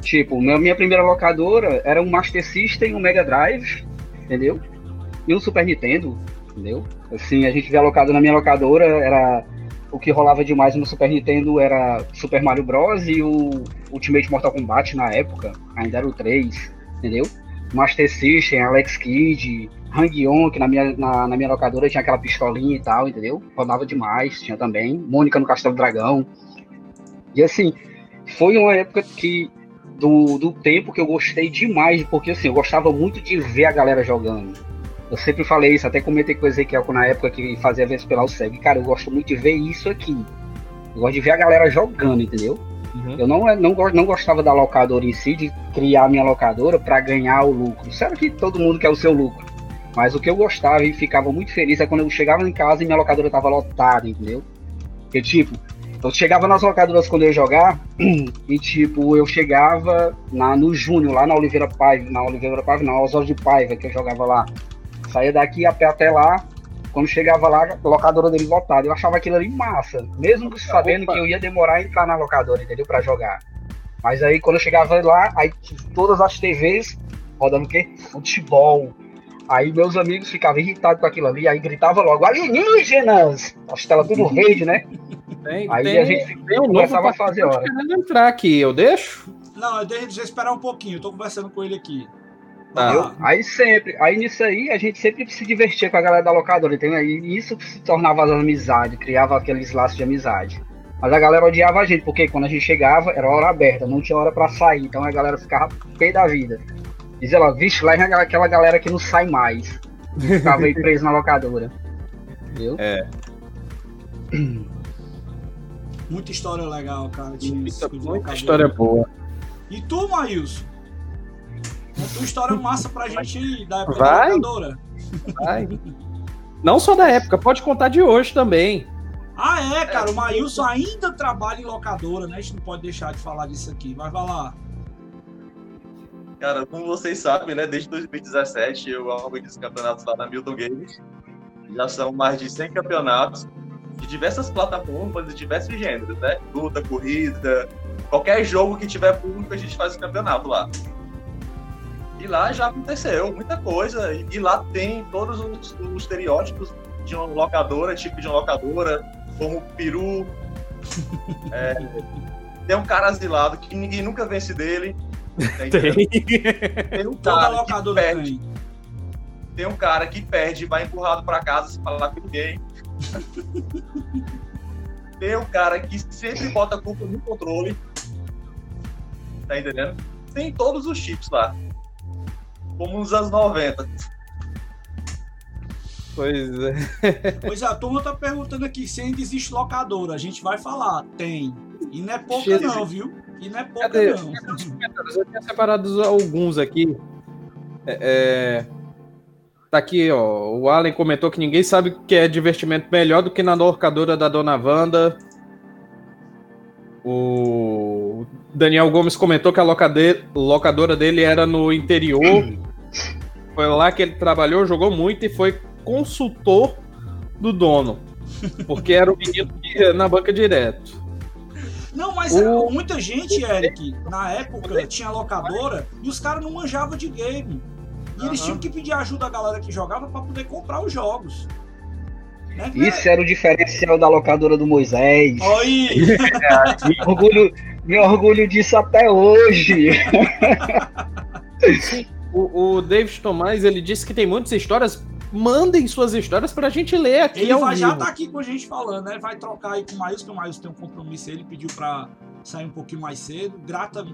Tipo, minha, primeira locadora era um Master System, um Mega Drive, entendeu? E um Super Nintendo, entendeu? Assim, a gente via locado na minha locadora, era o que rolava demais no Super Nintendo era Super Mario Bros. e o Ultimate Mortal Kombat na época, ainda era o 3, entendeu? Master System, Alex Kidd, Hang-On, que na minha, na, na minha locadora tinha aquela pistolinha e tal, entendeu? Rodava demais, tinha também. Mônica no Castelo Dragão. E assim, foi uma época que. Do, do tempo que eu gostei demais, porque assim, eu gostava muito de ver a galera jogando. Eu sempre falei isso, até comentei com o Ezequiel na época que fazia vezes pela SEG. Cara, eu gosto muito de ver isso aqui. Eu gosto de ver a galera jogando, entendeu? Uhum. Eu não, não, não gostava da locadora em si, de criar minha locadora para ganhar o lucro. Sério que todo mundo quer o seu lucro. Mas o que eu gostava e ficava muito feliz é quando eu chegava em casa e minha locadora tava lotada, entendeu? Porque, tipo, eu chegava nas locadoras quando eu ia jogar [clears throat] e, tipo, eu chegava na, no Júnior, lá na Oliveira Paiva, na Oliveira Paiva, não, Oswaldo de Paiva, que eu jogava lá. Saía daqui a pé até lá, quando chegava lá, a locadora dele lotada. Eu achava aquilo ali massa, mesmo sabendo Opa. que eu ia demorar a entrar na locadora, entendeu? Pra jogar. Mas aí quando eu chegava lá, aí todas as TVs rodando o quê? Futebol. Aí meus amigos ficavam irritados com aquilo ali, aí gritava logo, alienígenas! As telas tudo verde, né? Tem, Aí tem, a gente tem um começava a fazer hora. querendo entrar aqui, eu deixo? Não, eu deixo esperar um pouquinho, eu tô conversando com ele aqui. Tá. Lá. Aí sempre, aí nisso aí a gente sempre se divertia com a galera da locadora, entendeu? E isso que se tornava as amizades, criava aqueles laços de amizade. Mas a galera odiava a gente, porque quando a gente chegava era hora aberta, não tinha hora pra sair, então a galera ficava pé da vida. Dizia lá, vixe, lá é aquela galera que não sai mais. Ficava aí preso na locadora. Entendeu? [clears throat] Muita história legal, cara. de- Muita, de muita locadora. história boa. E tu, Maílson? A tua história massa pra gente aí, da época Vai. da locadora. Vai. Não só da época, pode contar de hoje também. Ah, é, cara, o Maílson ainda trabalha em locadora, né? A gente não pode deixar de falar disso aqui. Mas vai lá. Cara, como vocês sabem, né, desde 2017 eu organizo campeonatos lá na Milton Games. Já são mais de 100 campeonatos de diversas plataformas, de diversos gêneros, né? Luta, corrida, qualquer jogo que tiver público a gente faz o campeonato lá. E lá já aconteceu muita coisa, e lá tem todos os, os estereótipos de uma locadora, tipo de uma locadora, como o peru. [laughs] É, tem um cara asilado que ninguém nunca vence dele. Entendendo? Tem um Toda cara que perde, tem. tem um cara que perde e vai empurrado pra casa sem falar com ninguém. tem um cara que sempre bota a culpa no controle. Tá entendendo? Tem todos os chips lá. Como nos anos 90. Pois é. Pois é, a turma tá perguntando aqui se ainda existe locadora. A gente vai falar. Tem. E não é pouca, não, viu? E não é pouca, Cadê? não. Eu tinha separado alguns aqui. É, é, Tá aqui, ó. O Allen comentou que ninguém sabe que é divertimento melhor do que na locadora da Dona Wanda. O Daniel Gomes comentou que a locade- locadora dele era no interior. Foi lá que ele trabalhou, jogou muito e foi consultor do dono. Porque era o menino que ia na banca direto. Não, mas O- é, muita gente, Eric, na época tinha locadora e os caras não manjavam de game. E eles Aham. tinham que pedir ajuda à galera que jogava pra poder comprar os jogos. Né? Isso era o diferencial da locadora do Moisés. Oi! [laughs] Me orgulho, me orgulho disso até hoje. [laughs] O, o David Tomás ele disse que tem muitas histórias mandem suas histórias pra gente ler aqui. Ele vai, já tá aqui com a gente falando, né? Vai trocar aí com o Maílson, que o Maílson tem um compromisso, ele pediu pra sair um pouquinho mais cedo. Grata,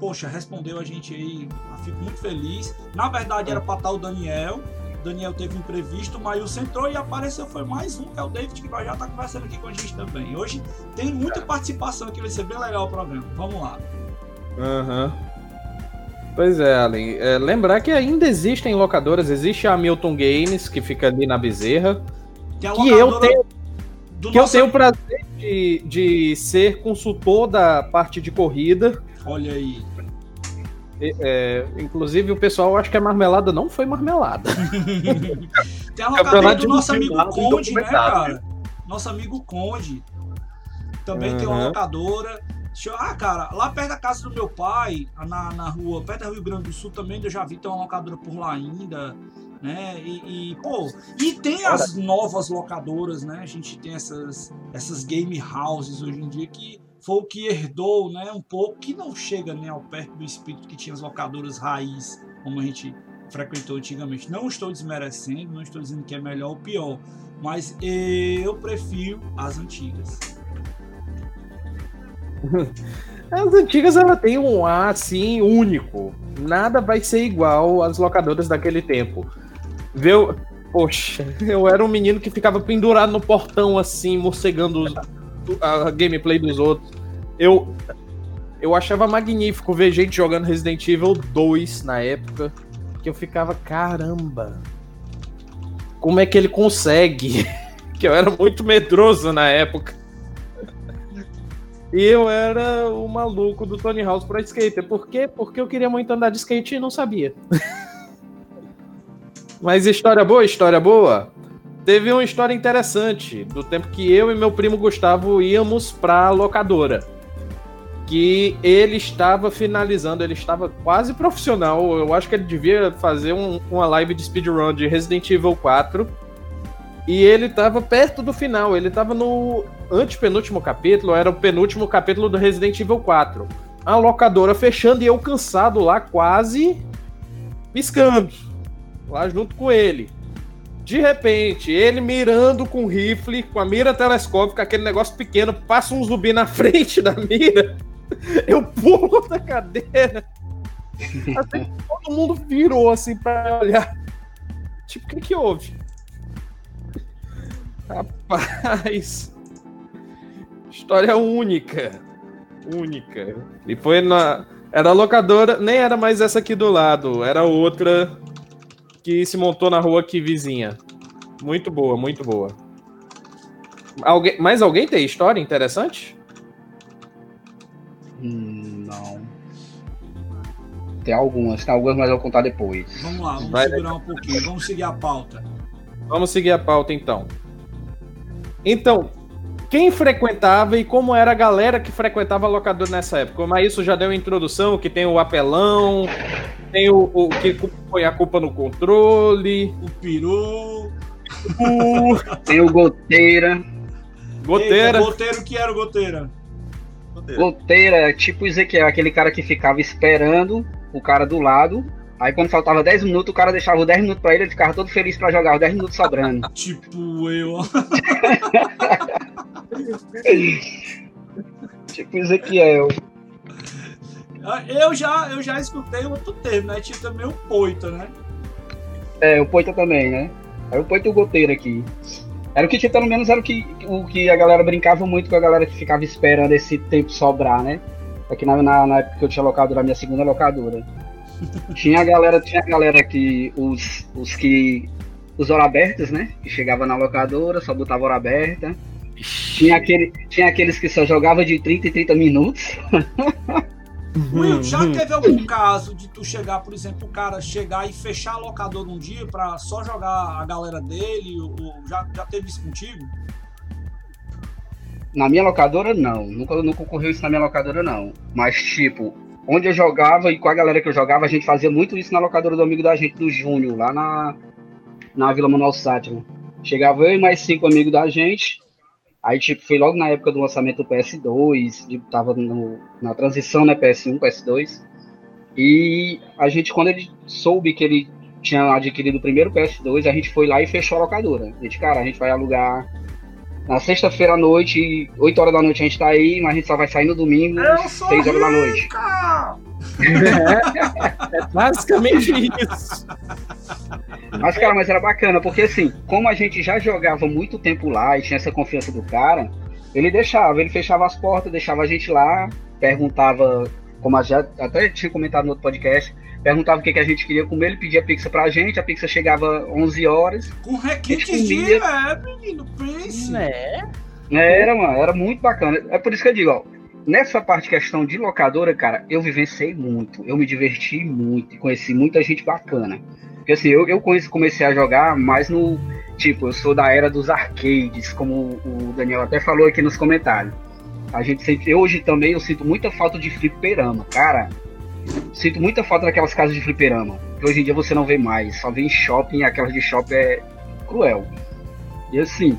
poxa, respondeu a gente aí, fico muito feliz. Na verdade era pra estar o Daniel, Daniel teve um imprevisto, o Maílson entrou e apareceu, foi mais um, que é o David, que vai já estar tá conversando aqui com a gente também. Hoje tem muita participação aqui, vai ser bem legal o programa. Vamos lá. Aham. Uhum. Pois é, Allen. É, lembrar que ainda existem locadoras, existe a Milton Games, que fica ali na Bezerra. Que, é que eu tenho, que eu tenho o prazer de, de ser consultor da parte de corrida. Olha aí. É, inclusive o pessoal acha que a marmelada não foi marmelada. [laughs] Tem a locadora do nosso amigo Conde, né, cara? Nosso amigo Conde. Também uhum. tem uma locadora. Ah, cara, lá perto da casa do meu pai, na, na rua, perto do Rio Grande do Sul também, eu já vi tem uma locadora por lá ainda, né? E, e pô, e tem as novas locadoras, né? A gente tem essas, essas game houses hoje em dia que foi o que herdou, né? Um pouco, que não chega nem ao perto do espírito que tinha as locadoras raiz, como a gente frequentou antigamente. Não estou desmerecendo, não estou dizendo que é melhor ou pior, mas eu prefiro as antigas. [laughs] As antigas ela tem um ar assim único. Nada vai ser igual às locadoras daquele tempo. Viu? Poxa, [laughs] eu era um menino que ficava pendurado no portão assim, morcegando a gameplay dos outros. Eu eu achava magnífico ver gente jogando Resident Evil 2 na época, que eu ficava, caramba. Como é que ele consegue? [laughs] que eu era muito medroso na época. E eu era o maluco do Tony House pra skater. Por quê? Porque eu queria muito andar de skate e não sabia. [laughs] Mas história boa, história boa. Teve uma história interessante do tempo que eu e meu primo Gustavo íamos pra locadora. Que ele estava finalizando, ele estava quase profissional. Eu acho que ele devia fazer um, uma live de speedrun de Resident Evil 4 e ele tava perto do final, ele tava no antepenúltimo capítulo, era o penúltimo capítulo do Resident Evil 4. A locadora fechando e eu cansado lá, quase piscando. Lá junto com ele. De repente, ele mirando com rifle, com a mira telescópica, aquele negócio pequeno, passa um zumbi na [laughs] frente da mira. Eu pulo da cadeira. Assim, todo mundo virou assim pra olhar. Tipo, o que que houve? Rapaz. História única. Única. E foi na. Era a locadora, nem era mais essa aqui do lado, era outra que se montou na rua aqui vizinha. Muito boa, muito boa. Alguém, mais alguém tem história interessante? Hum, não. Tem algumas, tem algumas, mas eu vou contar depois. Vamos lá, vamos Vai segurar um pouquinho, vamos seguir a pauta. Vamos seguir a pauta então. Então, quem frequentava e como era a galera que frequentava a locadora nessa época? Mas isso já deu uma introdução, que tem o apelão, tem o, o que põe a culpa no controle, o peru, o... tem o goteira. Goteira. Eita, goteiro que era o goteira? Goteira, goteira tipo Ezequiel, aquele cara que ficava esperando o cara do lado Aí quando faltava 10 minutos, o cara deixava 10 minutos pra ele, ele ficava todo feliz pra jogar, os 10 minutos sobrando. [laughs] tipo eu. [laughs] tipo Ezequiel. Eu já, eu já escutei outro termo, né? Tipo também o poita, né? É, o poita também, né? Era o poita e o goteiro aqui. Era o que, pelo menos, era o que, o que a galera brincava muito com a galera que ficava esperando esse tempo sobrar, né? Aqui na, na, na época que eu tinha locadora, a minha segunda locadora tinha a galera, tinha a galera que os, os que os hora abertas, né? Que chegava na locadora, só botava hora aberta. Tinha, aquele, tinha aqueles que só jogava de 30 em 30 minutos. [laughs] Will, já teve algum caso de tu chegar, por exemplo, o cara chegar e fechar a locadora um dia pra só jogar a galera dele? Ou, já, já teve isso contigo? Na minha locadora, não. Nunca, nunca ocorreu isso na minha locadora, não. Mas, tipo, onde eu jogava e com a galera que eu jogava, a gente fazia muito isso na locadora do amigo da gente, do Júnior, lá na, na Vila Manuel Sátiro. Chegava eu e mais cinco amigos da gente. Aí, tipo, foi logo na época do lançamento do PS2, tipo, tava no, na transição, né, PS1, PS2. E a gente, quando ele soube que ele tinha adquirido o primeiro PS2, a gente foi lá e fechou a locadora. A gente, cara, a gente vai alugar na sexta-feira à noite, 8 horas da noite a gente tá aí, mas a gente só vai sair no domingo, 6 horas da noite. É, é basicamente isso. Mas, cara, mas era bacana, porque assim, como a gente já jogava muito tempo lá e tinha essa confiança do cara, ele deixava, ele fechava as portas, deixava a gente lá, perguntava, como já até tinha comentado no outro podcast, perguntava o que, que a gente queria comer, ele pedia pizza pra gente, a pizza chegava 11 horas. Com requintes de é, menino, pense. Né? Era, mano, era muito bacana. É por isso que eu digo, ó, nessa parte questão de locadora, cara, eu vivenciei muito, eu me diverti muito e conheci muita gente bacana. Porque assim, eu, eu comecei a jogar mais no. Tipo, eu sou da era dos arcades, como o Daniel até falou aqui nos comentários. A gente sente. Hoje também eu sinto muita falta de fliperama, cara. Sinto muita falta daquelas casas de fliperama. Que hoje em dia você não vê mais. Só vê em shopping e aquelas de shopping é cruel. E assim,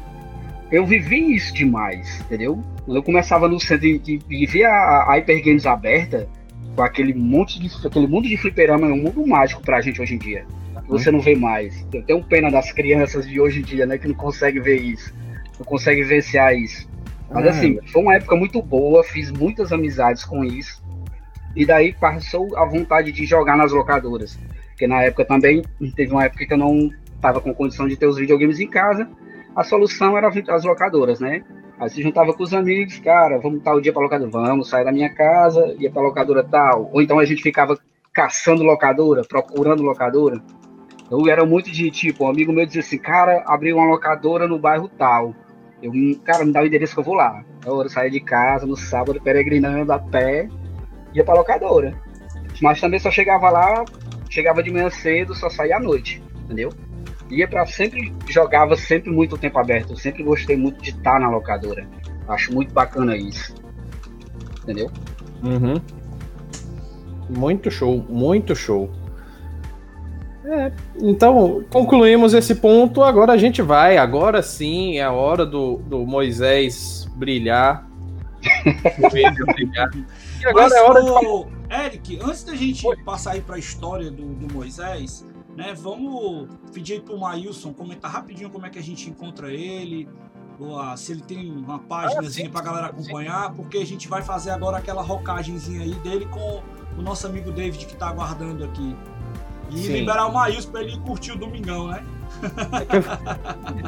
eu vivi isso demais, entendeu? Quando eu começava no centro e, e via a, a Hyper Games aberta, com aquele monte de aquele mundo de fliperama, é um mundo mágico pra gente hoje em dia você não vê mais. Eu tenho pena das crianças de hoje em dia, né, que não conseguem ver isso, não conseguem vivenciar isso. Mas assim, foi uma época muito boa, fiz muitas amizades com isso. E daí passou a vontade de jogar nas locadoras. Porque na época também, teve uma época que eu não estava com condição de ter os videogames em casa. A solução era as locadoras, né? Aí se juntava com os amigos, cara, vamos tal dia para locadora, vamos sair da minha casa, ia para locadora tal. Ou então a gente ficava caçando locadora, procurando locadora. Eu era muito de tipo, um amigo meu dizia assim, cara, abriu uma locadora no bairro tal. Eu, cara, me dá o endereço que eu vou lá. Eu saía de casa no sábado, peregrinando a pé, ia pra locadora. Mas também só chegava lá, chegava de manhã cedo, só saía à noite, entendeu? Ia para sempre, jogava sempre muito tempo aberto. Eu sempre gostei muito de estar na locadora. Acho muito bacana isso. Entendeu? Uhum. Muito show, muito show. É, então, concluímos esse ponto. Agora a gente vai. Agora sim é a hora do, do Moisés brilhar. [laughs] brilhar. Agora Mas, é hora de. Eric, antes da gente Oi. passar aí para a história do, do, Moisés, né, vamos pedir para o Mailson comentar rapidinho como é que a gente encontra ele, ou a, se ele tem uma páginazinha ah, para a galera acompanhar, sim. porque a gente vai fazer agora aquela rocagemzinha aí dele com o nosso amigo David que está aguardando aqui. E Sim. liberar o Maílson pra ele curtir o domingão, né? É que, eu,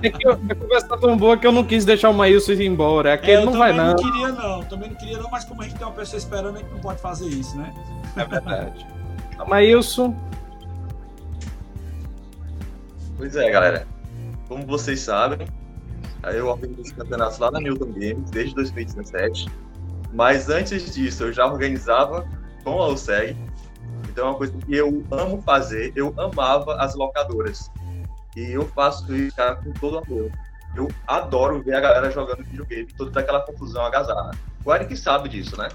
é que eu, a conversa tá tão boa que eu não quis deixar o Maílson ir embora. É que é, ele não vai, não. Eu também não queria, não. Também não queria, não. Mas como a gente tem uma pessoa esperando, a gente não pode fazer isso, né? É verdade. Maílson. Pois é, galera. Como vocês sabem, eu organizo campeonatos lá na Newton Games desde 2017. Mas antes disso, eu já organizava com a OSEG então é uma coisa que eu amo fazer, eu amava as locadoras. E eu faço isso, cara, com todo amor. Eu adoro ver a galera jogando videogame, toda aquela confusão agasalha. O Eric sabe disso, né?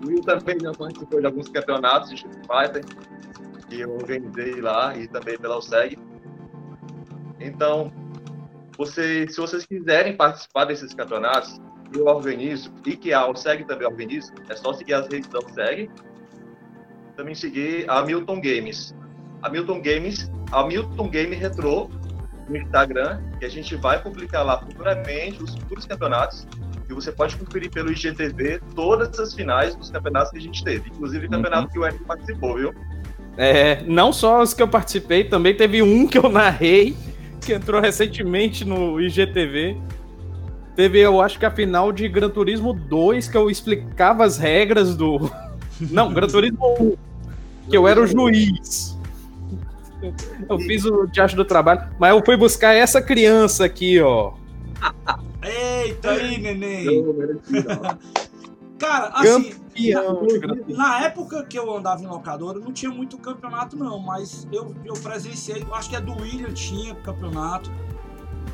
O Will também já participou de alguns campeonatos de Street Fighter, que eu organizei lá e também pela OSEG. Então, você, se vocês quiserem participar desses campeonatos, eu organizo e que a OSEG também organiza, é só seguir as redes da OSEG também seguir a Milton Games. A Milton Games, a Milton Game Retro no Instagram, que a gente vai publicar lá futuramente os futuros campeonatos. E você pode conferir pelo IGTV todas as finais dos campeonatos que a gente teve, inclusive o campeonato uhum. que o Eric participou, viu? É, não só os que eu participei, também teve um que eu narrei, que entrou recentemente no IGTV. Teve, eu acho que a final de Gran Turismo 2, que eu explicava as regras do. [laughs] Não, Gran Turismo 1 que eu era o juiz. Eu fiz o diacho do trabalho, mas eu fui buscar essa criança aqui, ó. Eita aí, neném. Cara, assim, na, na, época que eu andava em locadora, não tinha muito campeonato, não, mas eu, eu presenciei, acho que a do William tinha campeonato,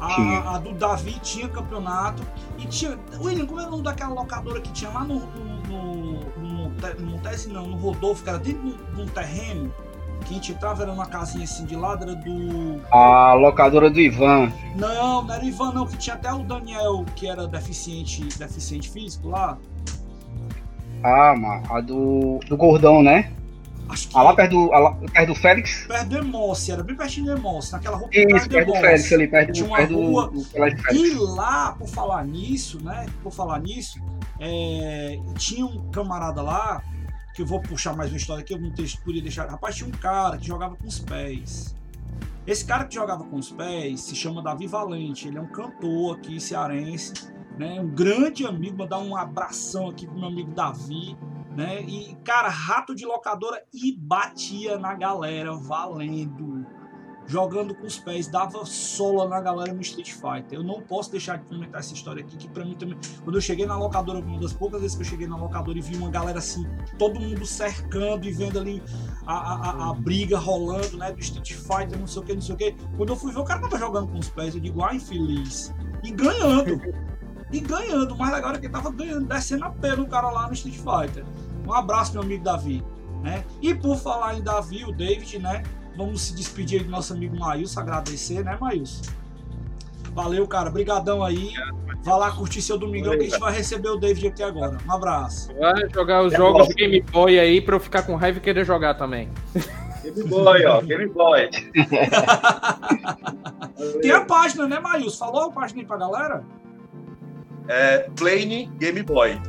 a, a, do Davi tinha campeonato, e tinha. William, como é o nome daquela locadora que tinha lá no, no, no, no no Montese não, no Rodolfo, que era dentro de um terreno, que a gente entrava, era uma casinha assim de lado, era do. A locadora do Ivan. Não, não era o Ivan, não, que tinha até o Daniel, que era deficiente, deficiente físico lá. Ah, mano, a do, do Gordão, né? Acho que Ah, lá perto do, ah, lá perto do Félix? perto do Emoce, era bem pertinho do Emoce, naquela rua Isso, perto do Félix, ali, perto, Tinha do, uma perto do, rua- do Colégio E lá, por falar nisso, né? Por falar nisso, é, tinha um camarada lá, que eu vou puxar mais uma história aqui, eu não podia deixar. Rapaz, tinha um cara que jogava com os pés. Esse cara que jogava com os pés se chama Davi Valente. Ele é um cantor aqui cearense, né? Um grande amigo. Mandar um abração aqui pro meu amigo Davi, né? E, cara, rato de locadora e batia na galera, valendo jogando com os pés, dava sola na galera no Street Fighter. Eu não posso deixar de comentar essa história aqui, que pra mim também. Quando eu cheguei na locadora, uma das poucas vezes que eu cheguei na locadora e vi uma galera assim, todo mundo cercando e vendo ali a, a, a- briga rolando, né? Do Street Fighter, não sei o que, não sei o que. Quando eu fui ver, o cara tava jogando com os pés, eu digo, ah, infeliz. E ganhando. E ganhando. Legal era que tava ganhando, descendo a pé no cara lá no Street Fighter. Um abraço, meu amigo Davi. Né? E por falar em Davi, o David, né? Vamos se despedir aí do nosso amigo Maílson, agradecer, né, Maílson? Valeu, cara. Brigadão aí. Vá lá curtir seu domingão Valeu, que a gente vai receber o David aqui agora. Um abraço. Vai jogar os É jogos bom. Game Boy aí pra eu ficar com raiva e querer jogar também. Game Boy, ó. Game Boy. [laughs] Tem a página, né, Maílson? Falou a página aí pra galera? É Plane Game Boy.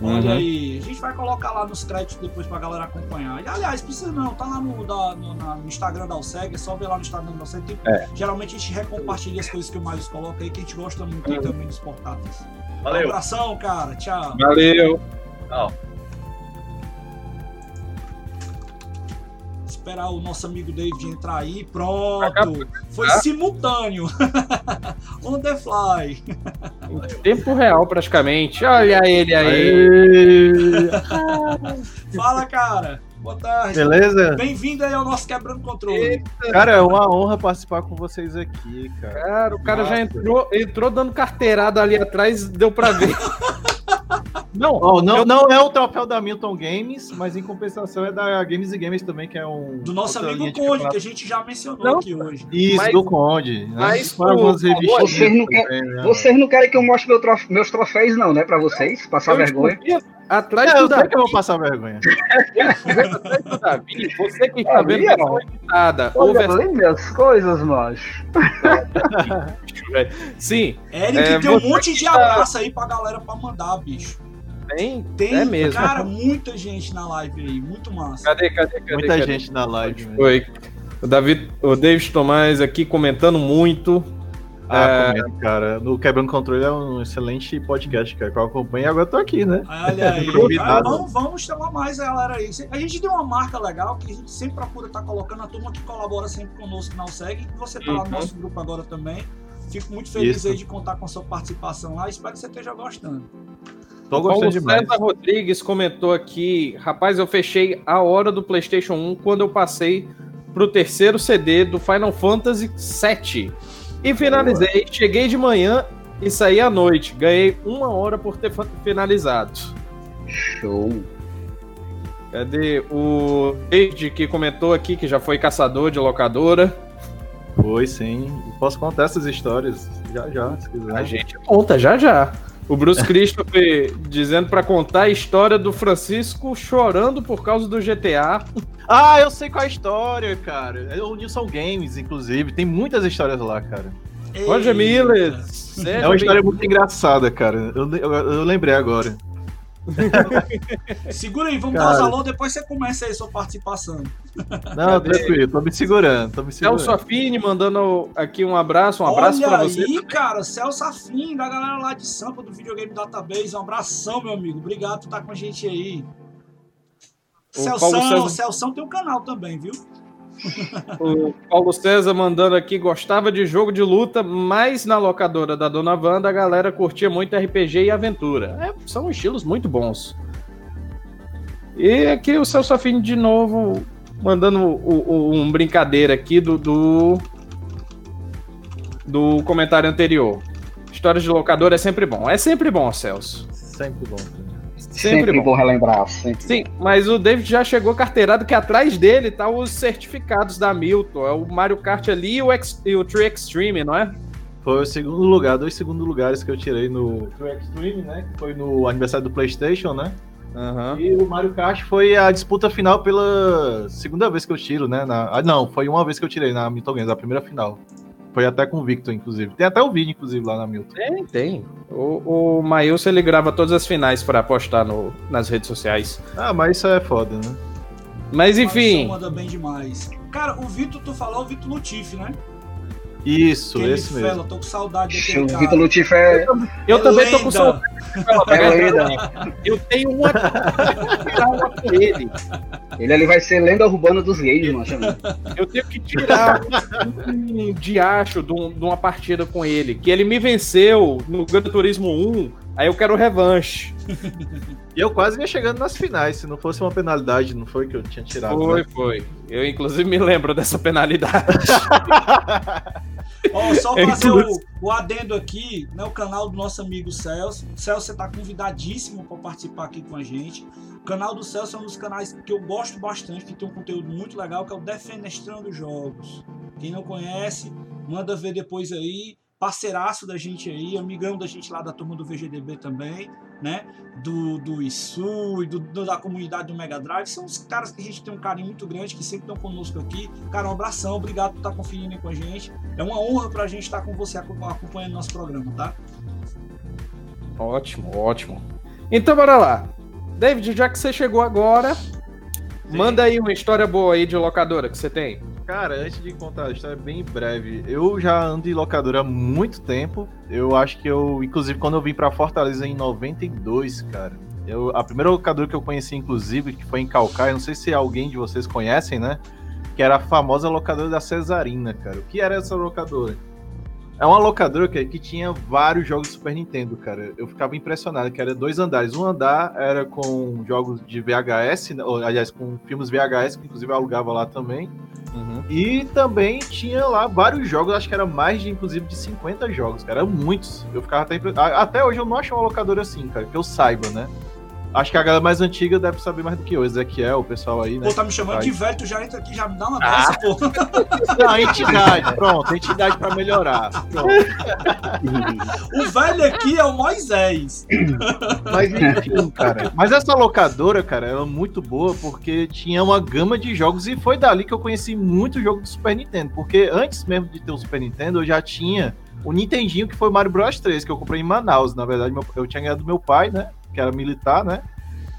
Olha Uhum. aí, a gente vai colocar lá nos créditos depois pra galera acompanhar. E, aliás, precisa não, tá lá no, da- no- na- no Instagram da Alceg, é só ver lá no Instagram da Alceg. Tem- É. Geralmente a gente recompartilha as coisas que o Marius coloca aí, que a gente gosta muito aí também dos portáteis. Um Valeu. abração, cara. Tchau. Valeu. Tchau. Esperar o nosso amigo David entrar aí. Pronto. Foi simultâneo. [laughs] On the fly. Em tempo real, praticamente. Olha ele aí. [laughs] Fala, cara. Boa tarde. Beleza? Bem-vindo aí ao nosso Quebrando Controle. Cara, é uma honra participar com vocês aqui, cara. Cara, o cara já Nossa. entrou, entrou dando carteirada ali atrás, deu pra ver. [laughs] Não, Ó, não, não é o troféu da Milton Games, mas em compensação é da Games e Games também, que é um. Do nosso amigo Conde, que a gente já mencionou Não, aqui hoje. Isso, Mas- do Conde. Né? mas. Vocês não também, né? Vocês não querem que eu mostre meu trof- meus troféus, não, né? Pra vocês? Passar eu vergonha. Atrás É, do Davi, que eu vou passar vergonha. atrás do Davi, você que está vendo versão editada, ou versão- lê minhas coisas, macho. [laughs] Sim, Eric, É, tem um monte de tá- abraço aí pra galera pra mandar, bicho. tem. Tem, É mesmo. cara, muita gente na live aí, muito massa. Cadê, cadê, cadê? Muita cadê? gente na live. Foi. O David, o David Tomás aqui comentando muito. Ah, É. comenta, cara. No Quebrando Controle é um excelente podcast, cara, que eu acompanho e agora eu tô aqui, né? Olha aí. [laughs] Ah, vamos, vamos chamar mais a galera aí. A gente tem uma marca legal que a gente sempre procura estar colocando a turma que colabora sempre conosco na Alseg. E você tá lá no Uhum. nosso grupo agora também. Fico muito feliz Isso. aí de contar com a sua participação lá. Espero que você esteja gostando. Tô gostando demais. César Rodrigues comentou aqui: rapaz, eu fechei a hora do PlayStation 1 quando eu passei pro terceiro CD do Final Fantasy VII. E finalizei, cheguei de manhã e saí à noite. Ganhei uma hora por ter finalizado. Show. Cadê o David que comentou aqui que já foi caçador de locadora? Foi, sim. Posso contar essas histórias já, já, se quiser. A gente conta já já. O Bruce [laughs] Christopher dizendo pra contar a história do Francisco chorando por causa do GTA. Ah, eu sei qual é a história, cara. É o Nilson Games, inclusive. Tem muitas histórias lá, cara. Roger. Miller. É uma história muito engraçada, cara. Eu, eu, eu lembrei agora. [laughs] Segura aí, vamos Cara. dar os alô, depois você começa aí sua participação. Não, Cadê? tranquilo, tô me segurando, tô me segurando. Celso Affini mandando aqui um abraço, um abraço Olha pra você. aí, cara, Celso Afim, da galera lá de Sampa do Videogame Database. Um abração, meu amigo. Obrigado por estar com a gente aí. Celção, César- Celção tem um canal também, viu? [laughs] O Paulo César mandando aqui, gostava de jogo de luta, mas na locadora da Dona Wanda a galera curtia muito RPG e aventura. É, são estilos muito bons. E aqui o Celso Affini de novo mandando o- o- um brincadeira aqui do, do do comentário anterior. Histórias de locadora é sempre bom. É sempre bom, Celso. Sempre bom. Sempre, Sempre, bom. bom relembrar. Sempre. Sim, mas o David já chegou carteirado que atrás dele tá os certificados da Milton. É o Mario Kart ali e o, Ex- e o Tree Extreme, não é? Foi o segundo lugar, dois segundos lugares que eu tirei no True Extreme, né? Que foi no aniversário do PlayStation, né? Aham. E o Mario Kart foi a disputa final pela segunda vez que eu tiro, né? Na... Ah, não, foi uma vez que eu tirei na Milton Games, a primeira final. Foi até com o Victor, inclusive. Tem até o vídeo, inclusive, lá na Milton. Tem, tem. O, o Maílson, ele grava todas as finais pra postar no, nas redes sociais. Ah, mas isso é foda, né? Mas enfim, manda bem demais. Cara, o Vitor, tu falou o Vitor Lutif, né? Isso, Aquele esse fela, mesmo. tô com saudade O daquele cara. Vitor Lutif é, eu É também tô com lenda. saudade. é lenda. Eu tenho uma. tirar uma com ele. Ele ali vai ser lenda urbana dos gays, mano. Eu tenho que tirar um diacho de, um- de uma partida com ele. Que ele me venceu no Gran Turismo 1. Aí eu quero revanche. E eu quase ia chegando nas finais, se não fosse uma penalidade, não foi que eu tinha tirado. Foi, né? foi. Eu, inclusive, me lembro dessa penalidade. [laughs] Ó, só fazer o, o adendo aqui, né? O canal do nosso amigo Celso. Celso, você tá convidadíssimo para participar aqui com a gente. O canal do Celso é um dos canais que eu gosto bastante, que tem um conteúdo muito legal, que é o Defenestrando Jogos. Quem não conhece, manda ver depois aí. Parceiraço da gente aí, amigão da gente lá da turma do VGDB também, né? Do, do ISU e do, da comunidade do Mega Drive. São os caras que a gente tem um carinho muito grande, que sempre estão conosco aqui. Cara, um abração, obrigado por estar conferindo aí com a gente. É uma honra pra gente estar com você acom- acompanhando nosso programa, tá? ótimo, ótimo. Então, bora lá. David, já que você chegou agora, manda aí uma história boa aí de locadora que você tem. Cara, antes de contar a história bem breve, eu já ando em locadora há muito tempo. Eu acho que eu, inclusive, quando eu vim pra Fortaleza em 92, cara. Eu, a primeira locadora que eu conheci, inclusive, que foi em Calcaia, não sei se alguém de vocês conhecem, né? Que era a famosa locadora da Cesarina, cara. O que era essa locadora? É uma locadora que, que tinha vários jogos de Super Nintendo, cara. Eu ficava impressionado, que era dois andares. Um andar era com jogos de VHS, né, ou, aliás, com filmes VHS, que inclusive eu alugava lá também. E também tinha lá vários jogos, acho que era mais de, inclusive, de 50 jogos, cara. Muitos. Eu ficava até impre- a- Até hoje eu não acho uma locadora assim, cara, que eu saiba, né? Acho que a galera mais antiga deve saber mais do que eu. Ezequiel, o pessoal aí, né? Pô, tá me chamando de velho, tu já entra aqui, já me dá uma dessa, pô. [laughs] Não, a entidade, pronto, a entidade pra melhorar. Pronto. O velho aqui é o Moisés. Mas enfim, cara. Mas essa locadora, cara, ela é muito boa porque tinha uma gama de jogos e foi dali que eu conheci muito jogo do Super Nintendo. Porque antes mesmo de ter o Super Nintendo, eu já tinha o Nintendinho que foi o Mario Bros 3, que eu comprei em Manaus. Na verdade, eu tinha ganhado do meu pai, né? Que era militar, né?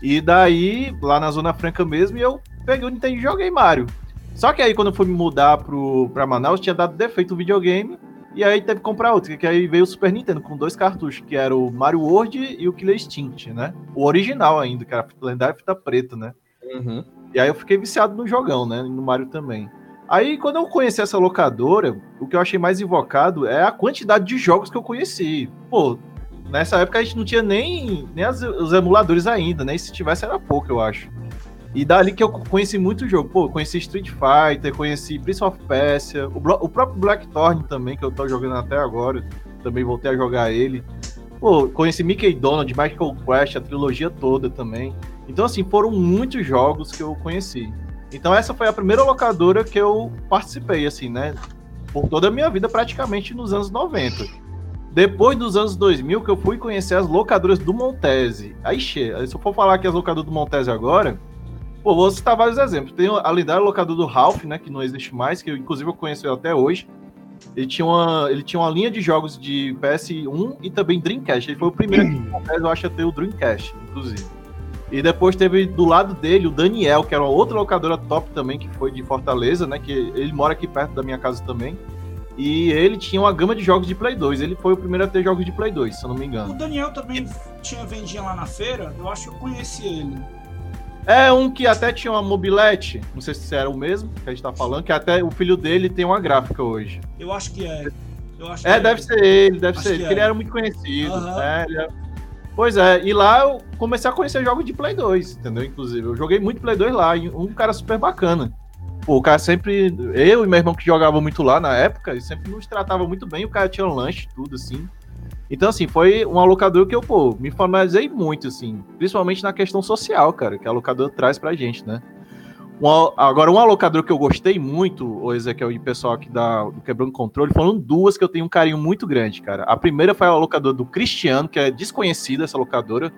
E daí, lá na Zona Franca mesmo, eu peguei o Nintendo e joguei Mario. Só que aí, quando eu fui me mudar pro, pra Manaus, tinha dado defeito o videogame. E aí teve que comprar outro, que aí veio o Super Nintendo com dois cartuchos, que era o Mario World e o Killer Instinct, né? O original ainda, que era a lendária fita preta, né? Uhum. E aí eu fiquei viciado no jogão, né? No Mario também. Aí, quando eu conheci essa locadora, o que eu achei mais invocado é a quantidade de jogos que eu conheci. Pô, nessa época a gente não tinha nem, nem as- os emuladores ainda, né? E se tivesse era pouco, eu acho. E dali que eu conheci muito jogo. Pô, conheci Street Fighter, conheci Prince of Persia, o, o próprio Blackthorn também, que eu tô jogando até agora. Também voltei a jogar ele. Pô, conheci Mickey Donald, Michael Quest, a trilogia toda também. Então, assim, foram muitos jogos que eu conheci. Então, essa foi a primeira locadora que eu participei, assim, né? Por toda a minha vida, praticamente nos anos 90. Depois dos anos 2000, que eu fui conhecer as locadoras do Montese. Aí, che- se eu for falar que as locadoras do Montese agora, pô, vou citar vários exemplos. Tem a lendária locadora do Ralph, né? Que não existe mais, que eu, inclusive eu conheço ele até hoje. Ele tinha, uma, ele tinha uma linha de jogos de PS1 e também Dreamcast. Ele foi o primeiro aqui Montese, eu acho, a ter o Dreamcast, inclusive. E depois teve do lado dele o Daniel, que era uma outra locadora top também, que foi de Fortaleza, né? Que ele mora aqui perto da minha casa também. E ele tinha uma gama de jogos de Play 2. Ele foi o primeiro a ter jogos de Play 2, se eu não me O engano. Daniel também tinha vendinha lá na feira, eu acho que eu conheci ele. É um que até tinha uma mobilete, não sei se era o mesmo que a gente tá falando, que até o filho dele tem uma gráfica hoje. Eu acho que é. Eu acho É, que deve ser ele, deve Acho ser ele, que porque ele é. era muito conhecido. Aham. né, ele era- Pois é, e lá eu comecei a conhecer jogos de Play 2, entendeu? Inclusive, eu joguei muito Play 2 lá, um cara super bacana. Pô, o cara sempre. Eu e meu irmão que jogava muito lá na época, e sempre nos tratava muito bem, o cara tinha um lanche, tudo assim. Então, assim, foi um alocador que eu, pô, me formalizei muito, assim, principalmente na questão social, cara, que a locadora traz pra gente, né? Um al- agora, um alocador que eu gostei muito, o Ezequiel e pessoal aqui da, do Quebrando Controle, foram duas que eu tenho um carinho muito grande, cara. A primeira foi a locadora do Cristiano, que é desconhecida essa locadora.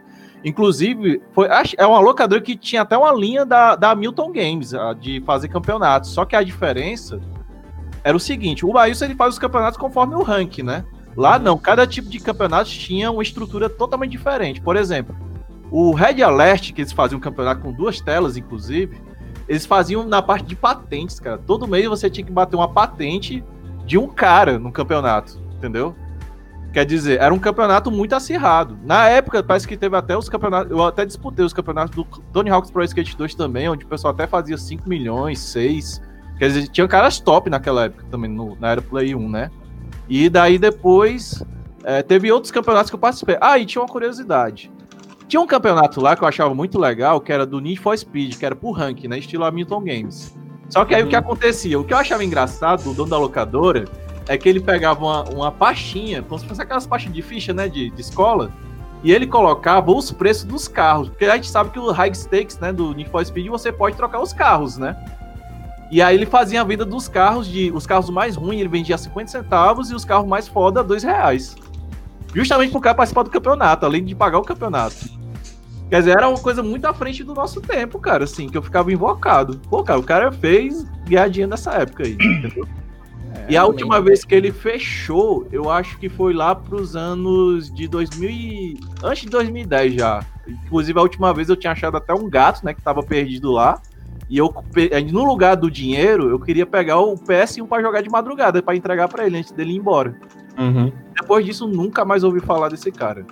Inclusive, foi, é uma locadora que tinha até uma linha da, da Milton Games, de fazer campeonatos. Só que a diferença era o seguinte: o Bahia ele faz os campeonatos conforme o ranking, né? Lá não, cada tipo de campeonato tinha uma estrutura totalmente diferente. Por exemplo, o Red Alert, que eles faziam um campeonato com duas telas, inclusive, eles faziam na parte de patentes, cara. Todo mês você tinha que bater uma patente de um cara no campeonato, entendeu? Quer dizer, era um campeonato muito acirrado. Na época, parece que teve até os campeonatos. Eu até disputei os campeonatos do Tony Hawk's Pro Skate 2 também, onde o pessoal até fazia 5 milhões, 6. Quer dizer, tinha caras top naquela época também, no, na era Play 1, né? E daí depois é, teve outros campeonatos que eu participei. Ah, e tinha uma curiosidade. Tinha um campeonato lá que eu achava muito legal, que era do Need for Speed, que era por rank, né? Estilo Hamilton Games. Só que aí uhum. o que uhum. acontecia? O que eu achava engraçado do dono da locadora é que ele pegava uma, uma pastinha, como se fosse aquelas pastinhas de ficha, né? De, de escola, e ele colocava os preços dos carros. Porque a gente sabe que o High Stakes, né, do Need for Speed, você pode trocar os carros, né? E aí ele fazia a venda dos carros, de os carros mais ruins ele vendia a 50 centavos e os carros mais foda a 2 reais. Justamente pro cara participar do campeonato, além de pagar o campeonato. Quer dizer, era uma coisa muito à frente do nosso tempo, cara, assim, que eu ficava invocado. Pô, cara, o cara fez dinheiro nessa época aí, entendeu? É, e a última vez que ele fechou, eu acho que foi lá pros anos de 2000 antes de 2010 já. Inclusive a última vez eu tinha achado até um gato, né, que tava perdido lá. E eu, no lugar do dinheiro, eu queria pegar o PS1 para jogar de madrugada, para entregar para ele antes dele ir embora. Uhum. Depois disso, nunca mais ouvi falar desse cara.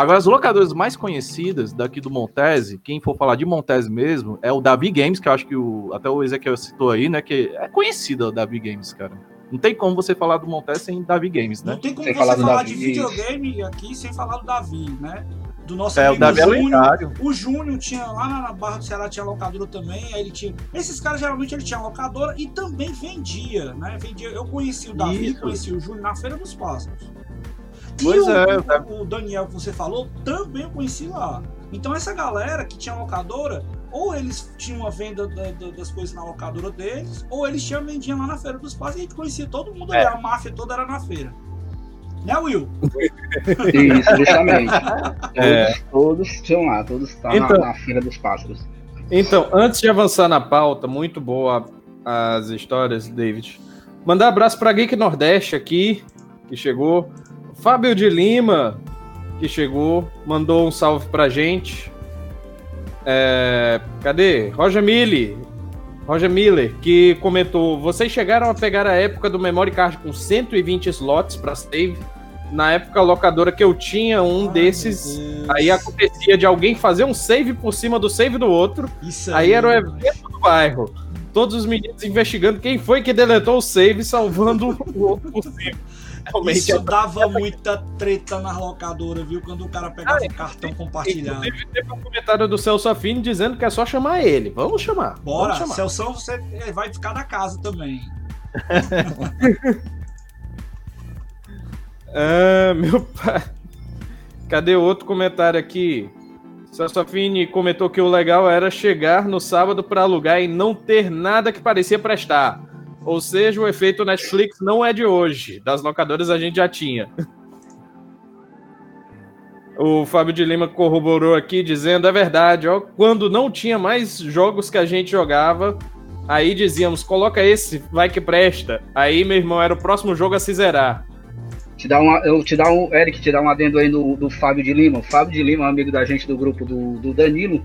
Agora, as locadoras mais conhecidas daqui do Montese, quem for falar de Montese mesmo, é o Davi Games, que eu acho que o, até o Ezequiel citou aí, né? Que é conhecida o Davi Games, cara. Não tem como você falar do Montese sem Davi Games, né? Não tem como sem você falar, falar de videogame aqui sem falar do Davi, né? do nosso é, amigo o Davi é Júnior. O Júnior tinha lá na Barra do Ceará tinha locadora também, aí ele tinha. Esses caras geralmente ele tinha locadora e também vendia, né? Vendia. Eu conheci o Davi, Isso. conheci o Júnior na Feira dos Pássaros. Pois e é, o, o Daniel que você falou, também eu conheci lá. Então essa galera que tinha locadora, ou eles tinham a venda da, da, das coisas na locadora deles, ou eles tinham vendinha lá na Feira dos Pássaros e a gente conhecia todo mundo, é. a máfia toda era na feira. Né, Will? Isso, justamente. [laughs] É. Todos, estão lá, todos estão então, na, na fila dos pássaros. Então, antes de avançar na pauta, muito boa as histórias, David. Mandar abraço para Geek Nordeste aqui, que chegou. Fábio de Lima, que chegou, mandou um salve pra gente. É, cadê? Roger Mille, Roger Miller, que comentou: vocês chegaram a pegar a época do memory card com 120 slots para save. Na época locadora que eu tinha um Ai, desses, aí acontecia de alguém fazer um save por cima do save do outro. Isso aí, aí era o evento do bairro. Todos os meninos investigando quem foi que deletou o save, salvando o outro por cima. Realmente Isso dava muita treta na locadora, viu? Quando o cara pegava ah, o cartão compartilhado. Teve um comentário do Celso Afini dizendo que é só chamar ele. Vamos chamar. Bora, vamos chamar. Celso, você vai ficar na casa também. [laughs] ah, meu pai. Cadê outro comentário aqui? Celso Afini comentou que o legal era chegar no sábado para alugar e não ter nada que parecia prestar. Ou seja, o efeito Netflix não é de hoje. Das locadoras a gente já tinha. O Fábio de Lima corroborou aqui dizendo: é verdade, ó, quando não tinha mais jogos que a gente jogava, aí dizíamos: coloca esse, vai que presta. Aí, meu irmão, era o próximo jogo a se zerar. Te dá uma, eu te dá um, Eric, te dá um adendo aí do, do Fábio de Lima. O Fábio de Lima, amigo da gente do grupo do, do Danilo,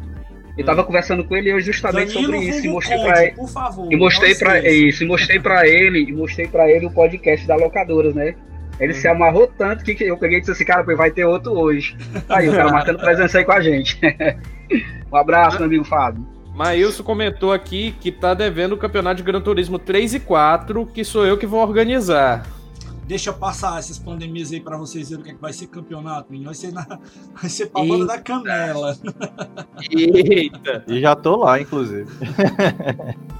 eu tava conversando com ele hoje justamente Danilo sobre isso e mostrei para ele. Por favor, e mostrei para isso, e mostrei para ele, e mostrei para ele o podcast da locadoras, né? Ele hum. se amarrou tanto que eu peguei e disse assim, cara, vai ter outro hoje. Aí, o cara marcando presença aí com a gente. [laughs] um abraço, meu amigo Fábio. Maílson comentou aqui que tá devendo o campeonato de Gran Turismo 3 e 4, que sou eu que vou organizar. Deixa passar essas pandemias aí para vocês verem o que, é que vai ser campeonato, menino. Vai ser, na, [laughs] vai ser pra banda da canela. Eita! [laughs] E já tô lá, inclusive. [laughs]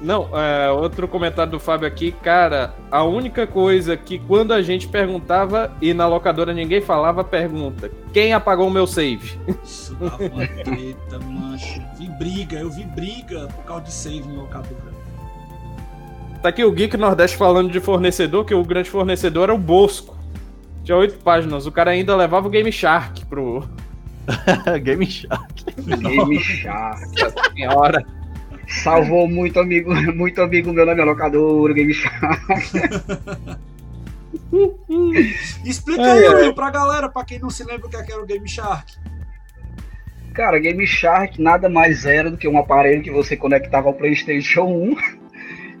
Não, é, outro comentário do Fábio aqui, cara, a única coisa que quando a gente perguntava e na locadora ninguém falava, pergunta: quem apagou o meu save? Isso dava uma treta, mancho. Vi briga, eu vi briga por causa de save em locadora. Tá aqui o Geek Nordeste falando de fornecedor, que o grande fornecedor era o Bosco. Tinha oito páginas. O cara ainda levava o Game Shark pro. [laughs] Game Shark. Game Shark. Senhora. Salvou muito amigo, muito amigo meu na minha locadora, Game Shark. [laughs] Explica É, aí, é. Pra galera, pra quem não se lembra o que é que era o Game Shark. Cara, Game Shark nada mais era do que um aparelho que você conectava ao PlayStation 1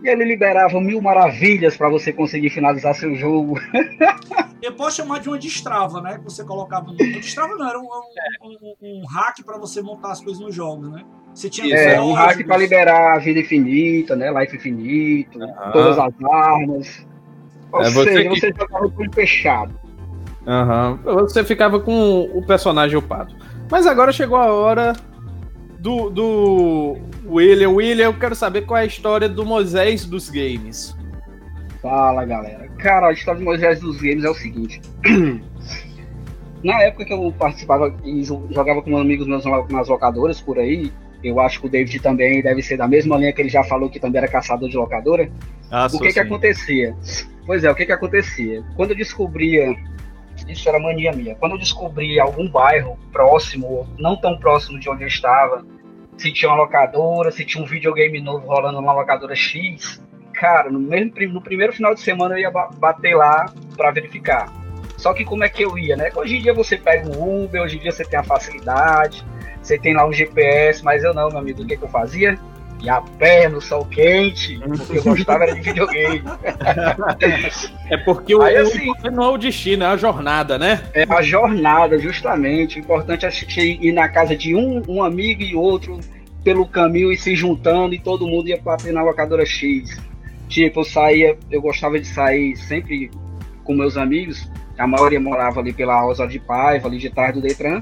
e ele liberava mil maravilhas pra você conseguir finalizar seu jogo. [laughs] Eu posso chamar de uma destrava, né? Que você colocava no. Uma destrava não, era um, um, um- um hack pra você montar as coisas nos jogos, né? Você tinha É, um hack pra liberar a vida infinita, né? Life infinito, todas as armas. Ou É, você seja, que- você jogava tudo fechado. Aham. Você ficava com o personagem upado. Mas agora chegou a hora do, do William. William, eu quero saber qual é a história do Moisés dos games. Fala, galera. Cara, a história de Moisés dos games é o seguinte. [clears throat] Na época que eu participava e jo- jogava com amigos meus na- nas locadoras por aí, eu acho que o David também deve ser da mesma linha que ele já falou que também era caçador de locadora. Ah, O que que sim. acontecia? Pois é, o que que acontecia? Quando eu descobria, isso era mania minha, quando eu descobria algum bairro próximo, ou não tão próximo de onde eu estava, se tinha uma locadora, se tinha um videogame novo rolando na locadora X, cara, no, mesmo, no primeiro final de semana eu ia ba- bater lá para verificar. Só que como é que eu ia, né? Hoje em dia você pega um Uber, hoje em dia você tem a facilidade, você tem lá um GPS, mas eu não, meu amigo, o que, que eu fazia? E a pé no sol quente, porque eu gostava era de videogame. É porque o, Aí, o assim- importante não é o destino, é a jornada, né? É a jornada, justamente. O importante é ir na casa de um, um amigo e outro pelo caminho e se juntando e todo mundo ia bater na locadora X. Tipo, eu saía, eu gostava de sair sempre com meus amigos. A maioria morava ali pela Rosa de Paiva, ali de trás do Detran.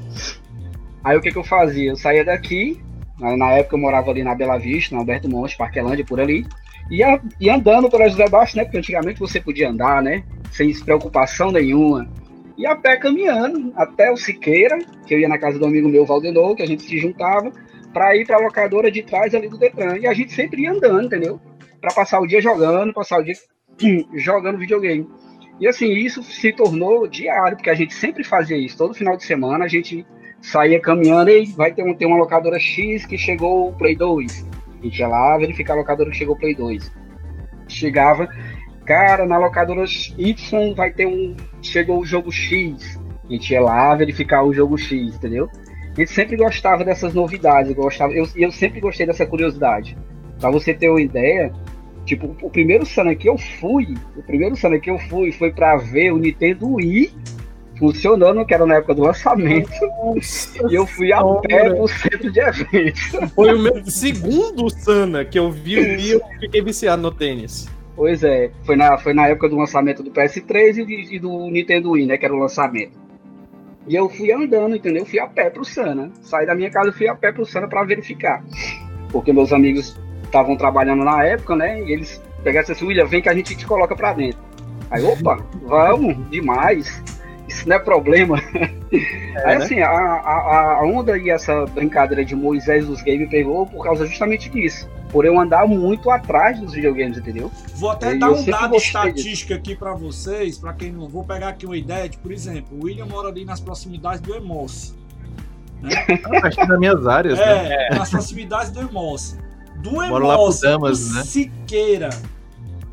Aí o que, que eu fazia? Eu saía daqui, na época eu morava ali na Bela Vista, na Alberto Monte, Parquelândia, por ali. Ia, ia andando pela José Baixo, né? Porque antigamente você podia andar, né? Sem preocupação nenhuma. E a pé caminhando até o Siqueira, que eu ia na casa do amigo meu, Valdenor, que a gente se juntava, para ir para a locadora de trás ali do Detran. E a gente sempre ia andando, entendeu? Para passar o dia jogando, passar o dia [clears throat] jogando videogame. E assim, isso se tornou diário, porque a gente sempre fazia isso. Todo final de semana a gente saía caminhando e vai ter, um, ter uma locadora X que chegou o Play 2. A gente ia lá verificar a locadora que chegou o Play 2. Chegava, cara, na locadora Y vai ter um. Chegou o jogo X. A gente ia lá verificar o jogo X, entendeu? A gente sempre gostava dessas novidades, eu gostava, eu, eu sempre gostei dessa curiosidade. Pra você ter uma ideia, tipo, o primeiro Sana que eu fui, o primeiro Sana que eu fui foi pra ver o Nintendo Wii funcionando, que era na época do lançamento, e eu fui a pé pro centro de eventos. Foi o meu segundo Sana que eu vi e eu fiquei viciado no tênis. Pois é, foi na, foi na época do lançamento do PS3 e, e do Nintendo Wii, né, que era o lançamento. E eu fui andando, entendeu? Fui a pé pro Sana. Saí da minha casa e fui a pé pro Sana pra verificar. Porque meus amigos estavam trabalhando na época, né? E eles pegaram assim, William, vem que a gente te coloca pra dentro. Aí, opa, vamos, demais. Isso não é problema. Aí, né? assim, a, a, a onda e essa brincadeira de Moisés dos games pegou por causa justamente disso. Por eu andar muito atrás dos videogames, entendeu? Vou até Eu dar um dado estatístico aqui pra vocês, pra quem não. Vou pegar aqui uma ideia de, por exemplo, o William mora ali nas proximidades do Emoce. Acho que nas minhas áreas, né? É, nas proximidades do Emoce. Do Emoce Damas, né? Siqueira.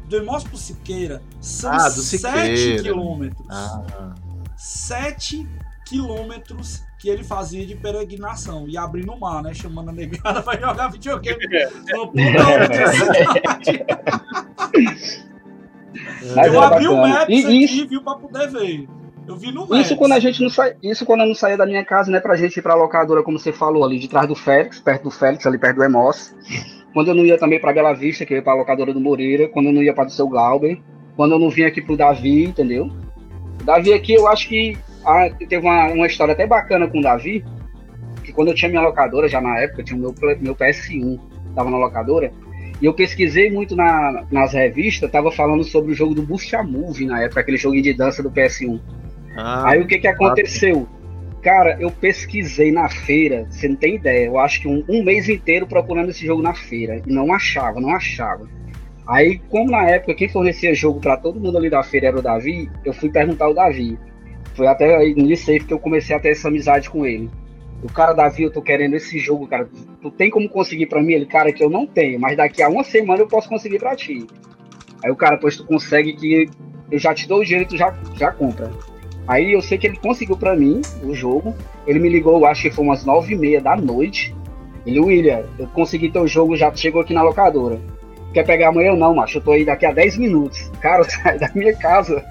Do Emoce pro Siqueira são Ah, do 7 Siqueira. quilômetros. Ah, 7 quilômetros que ele fazia de peregrinação e abrir no mar, né? Chamando a negada [laughs] pra jogar videogame no outra cidade. Mas Eu era abri o. Maps E aqui, isso- viu, pra poder ver. Eu vi no Maps. Isso quando a gente não sai, isso quando eu não saía da minha casa, né, pra gente ir pra locadora, como você falou, ali de trás do Félix, perto do Félix, ali perto do Emos. Quando eu não ia também pra Bela Vista, que eu ia pra locadora do Moreira, quando eu não ia pra do seu Glauber, quando eu não vinha aqui pro Davi, entendeu? Davi aqui, eu acho que ah, teve uma, uma história até bacana com o Davi, que quando eu tinha minha locadora, já na época, tinha o meu, meu PS1, tava na locadora, e eu pesquisei muito na- nas revistas, tava falando sobre o jogo do Bucha Move na época, aquele joguinho de dança do PS1. ah, Aí o que que aconteceu? Cara, eu pesquisei na feira, você não tem ideia. Eu acho que um, um mês inteiro procurando esse jogo na feira. E não achava, não achava. Aí, como na época quem fornecia jogo pra todo mundo ali da feira era o Davi, eu fui perguntar ao Davi. Foi até aí no Safe que eu comecei a ter essa amizade com ele. O cara, Davi, eu tô querendo esse jogo, cara. Tu tem como conseguir para mim? Ele, cara, que eu não tenho, mas daqui a uma semana eu posso conseguir para ti. Aí o cara, pois tu consegue que eu já te dou o dinheiro tu já, já compra. Aí eu sei que ele conseguiu para mim o jogo. Ele me ligou, acho que foi umas nove e meia da noite. Ele, William, eu consegui teu jogo, já chegou aqui na locadora. Quer pegar amanhã? Não, macho, eu tô aí daqui a 10 minutos. Cara, eu saí da minha casa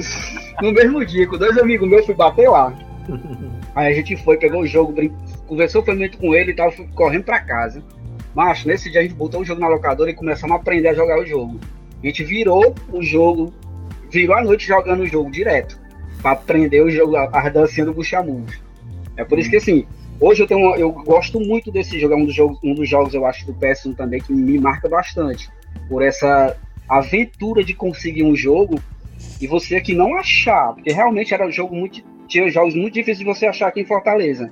[laughs] no mesmo dia, com dois amigos meus, fui bater lá. Aí a gente foi, pegou o jogo, brin... conversou foi muito com ele e tal, fui correndo pra casa. Macho, nesse dia a gente botou o jogo na locadora e começamos a aprender a jogar o jogo. A gente virou o jogo, virou a noite jogando o jogo direto, pra aprender o jogo, a dancinha do Buxamus. É por isso que assim, hoje eu tenho eu gosto muito desse jogo, é um dos jogos, um dos jogos eu acho do PS1 também que me marca bastante, por essa aventura de conseguir um jogo e você aqui não achar, porque realmente era um jogo muito tinha jogos muito difíceis de você achar aqui em Fortaleza.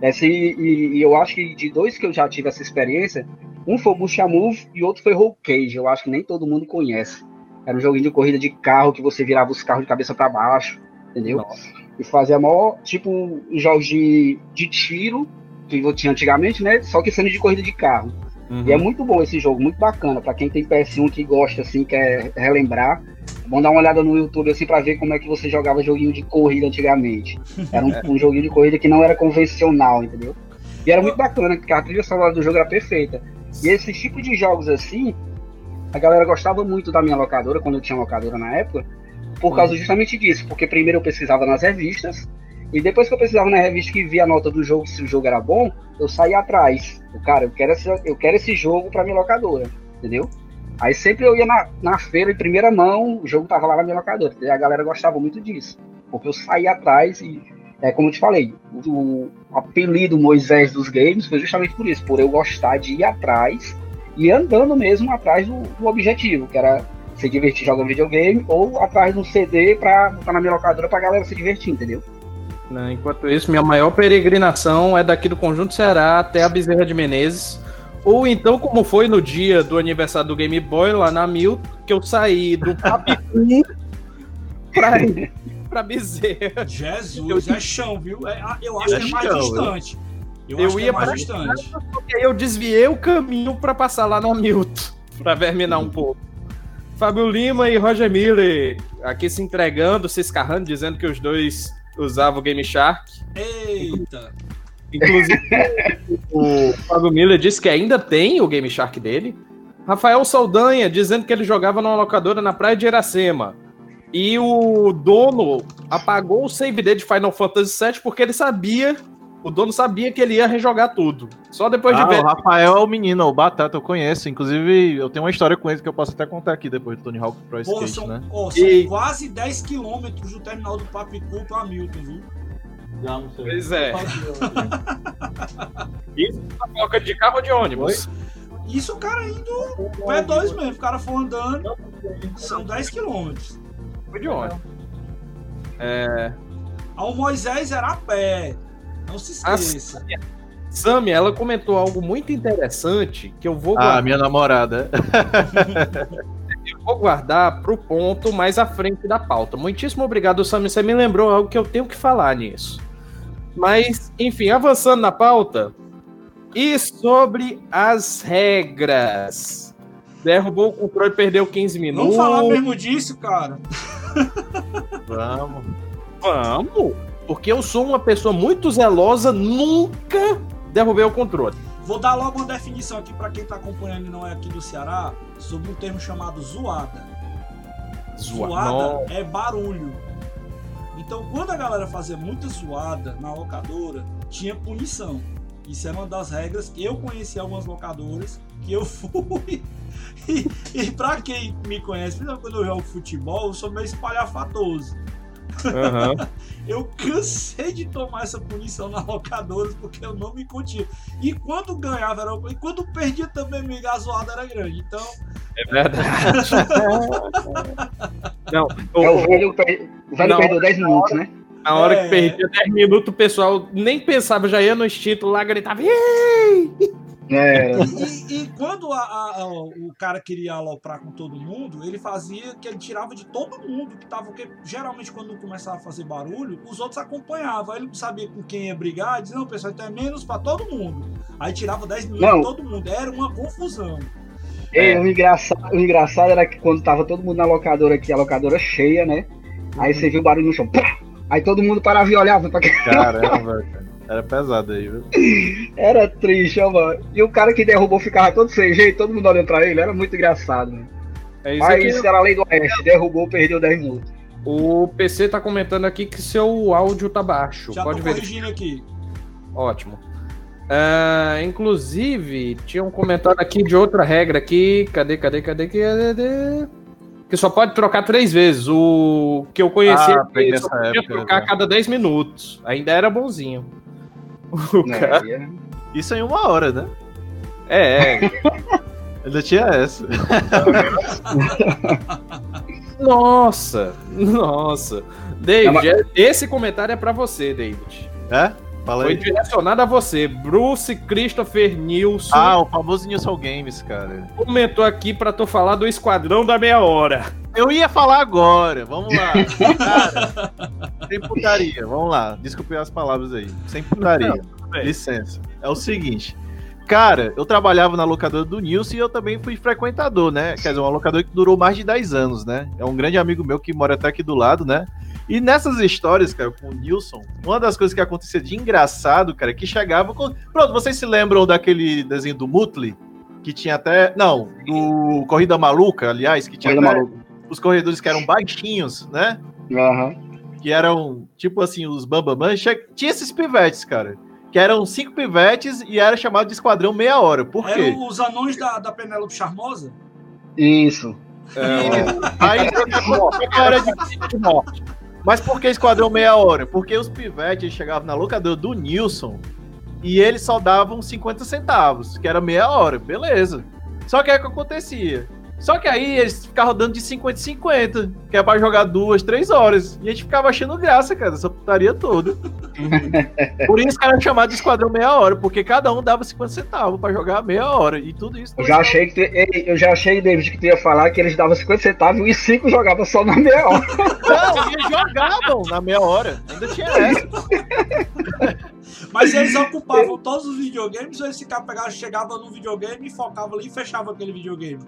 Esse, e, e, eu acho que de dois que eu já tive essa experiência, um foi o Bucha Move e outro foi Roll Cage. Eu acho que nem todo mundo conhece. Era um joguinho de corrida de carro que você virava os carros de cabeça para baixo, entendeu? Nossa. E fazia maior, tipo, jogos de, de tiro que eu tinha antigamente, né? Só que sendo de corrida de carro. Uhum. E é muito bom esse jogo, muito bacana. para quem tem PS1 que gosta, assim, quer relembrar. Vamos dar uma olhada no YouTube assim para ver como é que você jogava joguinho de corrida antigamente. [laughs] Era um, um, joguinho de corrida que não era convencional, entendeu? E era muito bacana, porque a trilha sonora do jogo era perfeita. E esse tipo de jogos assim, a galera gostava muito da minha locadora, quando eu tinha locadora na época, por causa justamente disso. Porque primeiro eu pesquisava nas revistas, e depois que eu pesquisava na revista que via a nota do jogo, se o jogo era bom, eu saía atrás. Cara, eu quero esse, eu quero esse jogo pra minha locadora, entendeu? Aí sempre eu ia na, na feira em primeira mão, o jogo tava lá na minha locadora. E a galera gostava muito disso. Porque eu saía atrás e, é como eu te falei, o, o apelido Moisés dos games foi justamente por isso, por eu gostar de ir atrás e andando mesmo atrás do, do objetivo, que era se divertir jogando videogame ou atrás de um CD pra botar na minha locadora pra galera se divertir, entendeu? Né, enquanto isso, minha maior peregrinação é daqui do Conjunto Ceará até a Bezerra de Menezes ou então, como foi no dia do aniversário do Game Boy, lá na Mil, que eu saí do Papicu [laughs] pra pra Bezerra. Jesus, eu... é chão, viu? É, ah, eu acho é que é mais chão, distante. Eu, eu ia é mais distante. Porque eu desviei o caminho para passar lá no Milton, para verminar um pouco. Fábio Lima e Roger Miller aqui se entregando, se escarrando, dizendo que os dois usavam o Game Shark. Eita! Inclusive, o Fábio Miller disse que ainda tem o Game Shark dele. Rafael Saldanha dizendo que ele jogava numa locadora na praia de Iracema. E o dono apagou o save dele de Final Fantasy VII porque ele sabia, o dono sabia que ele ia rejogar tudo. Só depois ah, de ver. O Rafael é o menino, o Batata, eu conheço. Inclusive, eu tenho uma história com ele que eu posso até contar aqui depois do Tony Hawk Pro Skate, são, né? São e... quase 10 quilômetros do terminal do Papicu para Milton, viu? Não sei. Pois é. [laughs] Isso na troca de carro ou de ônibus? Isso o cara indo P2 mesmo, o cara foi andando, são 10 quilômetros. Foi de ônibus. É... Ao Moisés era a pé, não se esqueça. Sami, ela comentou algo muito interessante que eu vou ah, guardar. Ah, minha namorada. [laughs] eu vou guardar para o ponto mais à frente da pauta. Muitíssimo obrigado, Sami. Você me lembrou algo que eu tenho que falar nisso. Mas, enfim, avançando na pauta. E sobre as regras. Derrubou o controle e perdeu 15 minutos. Vamos falar mesmo disso, cara. [laughs] Vamos. Vamos. Porque eu sou uma pessoa muito zelosa, nunca derrubei o controle. Vou dar logo uma definição aqui para quem está acompanhando e não é aqui do Ceará sobre um termo chamado zoada. Zoada, zoada é barulho. Então, quando a galera fazia muita zoada na locadora, tinha punição. Isso é uma das regras. Eu conheci algumas locadoras que eu [laughs] fui. e, e para quem me conhece, quando eu jogo futebol, eu sou meio espalhafatoso. Uhum. [laughs] eu cansei de tomar essa punição na locadora porque eu não me contia. E quando ganhava era e quando perdia também a zoada era grande. Então. É verdade. não, [laughs] o, é, o velho, o velho perdeu 10 minutos, né? Na hora é... que perdia 10 minutos, o pessoal nem pensava, já ia no instinto lá, gritava. Ei! É, E, e quando a- a- a- o cara queria aloprar com todo mundo, ele fazia que ele tirava de todo mundo que tava. Porque geralmente quando começava a fazer barulho, os outros acompanhavam. Aí ele não sabia com quem ia brigar, dizia, não, pessoal, então é menos pra todo mundo. Aí tirava 10 minutos Não. de todo mundo. Era uma confusão. Ei, o, engraçado, o engraçado era que quando tava todo mundo na locadora aqui, a locadora cheia, né? Aí você viu o barulho no chão. pá! Aí todo mundo parava e olhava pra cá. Caramba, cara. Era pesado aí, viu? [laughs] Era triste, ó, mano. E o cara que derrubou ficava todo sem jeito, todo mundo olhando pra ele. Era muito engraçado, mano. É isso Mas aqui. isso era a lei do Oeste. Derrubou, perdeu 10 minutos. O PC tá comentando aqui que seu áudio tá baixo. Já Pode tô ver. corrigindo aqui. Ótimo. Ah, inclusive, tinha um comentário aqui de outra regra aqui. Cadê, cadê, cadê? cadê? Que só pode trocar três vezes. O que eu conheci Ah, é só podia época, trocar a né? cada 10 minutos. Ainda era bonzinho. [laughs] O Né? cara- era- Isso em uma hora, né? É, é. Ainda tinha essa. [laughs] Nossa, nossa. David, Não, mas- esse comentário é pra você, David. É? Fala Foi aí. direcionado a você. Bruce Christopher Nilson Ah, o famoso Nilson Games, cara. comentou aqui pra tu falar do Esquadrão da Meia Hora. Eu ia falar agora, vamos lá. [laughs] Cara, sem putaria, vamos lá. Desculpe as palavras aí. Sem putaria. bem. Licença. É o seguinte. Cara, eu trabalhava na locadora do Nilson e eu também fui frequentador, né? Quer dizer, uma locadora que durou mais de 10 anos, né? É um grande amigo meu que mora até aqui do lado, né? E nessas histórias, cara, com o Nilson, uma das coisas que acontecia de engraçado, cara, é que chegava com... Pronto, vocês se lembram daquele desenho do Mutli? Que tinha até... Não, do Corrida Maluca, aliás, que tinha os corredores que eram baixinhos, né? Aham. que eram tipo assim, os Bambamãs, che- tinha esses pivetes, cara. Que eram cinco pivetes e era chamado de Esquadrão Meia Hora. Por quê? Eram os anões da, da Penélope Charmosa? Isso. Aí [laughs] toda hora de, de morte. Mas por que Esquadrão Meia Hora? Porque os pivetes chegavam na locadora do Nilson e eles só davam 50 centavos, que era meia hora, beleza. Só que aí o que acontecia? Só que aí eles ficavam dando de 50 em 50, que é pra jogar duas, três horas. E a gente ficava achando graça, cara, essa putaria toda. [laughs] Por isso que era chamado de Esquadrão Meia Hora, porque cada um dava 50 centavos pra jogar meia hora. E tudo isso. Eu já achei que tu, ei, eu já achei, David, que tu ia falar que eles davam 50 centavos e 5 jogavam só na meia hora. [laughs] Não, eles jogavam na meia hora. Ainda tinha essa. Mas eles ocupavam todos os videogames ou ficavam, pegavam, chegavam no videogame e focavam ali e fechavam aquele videogame?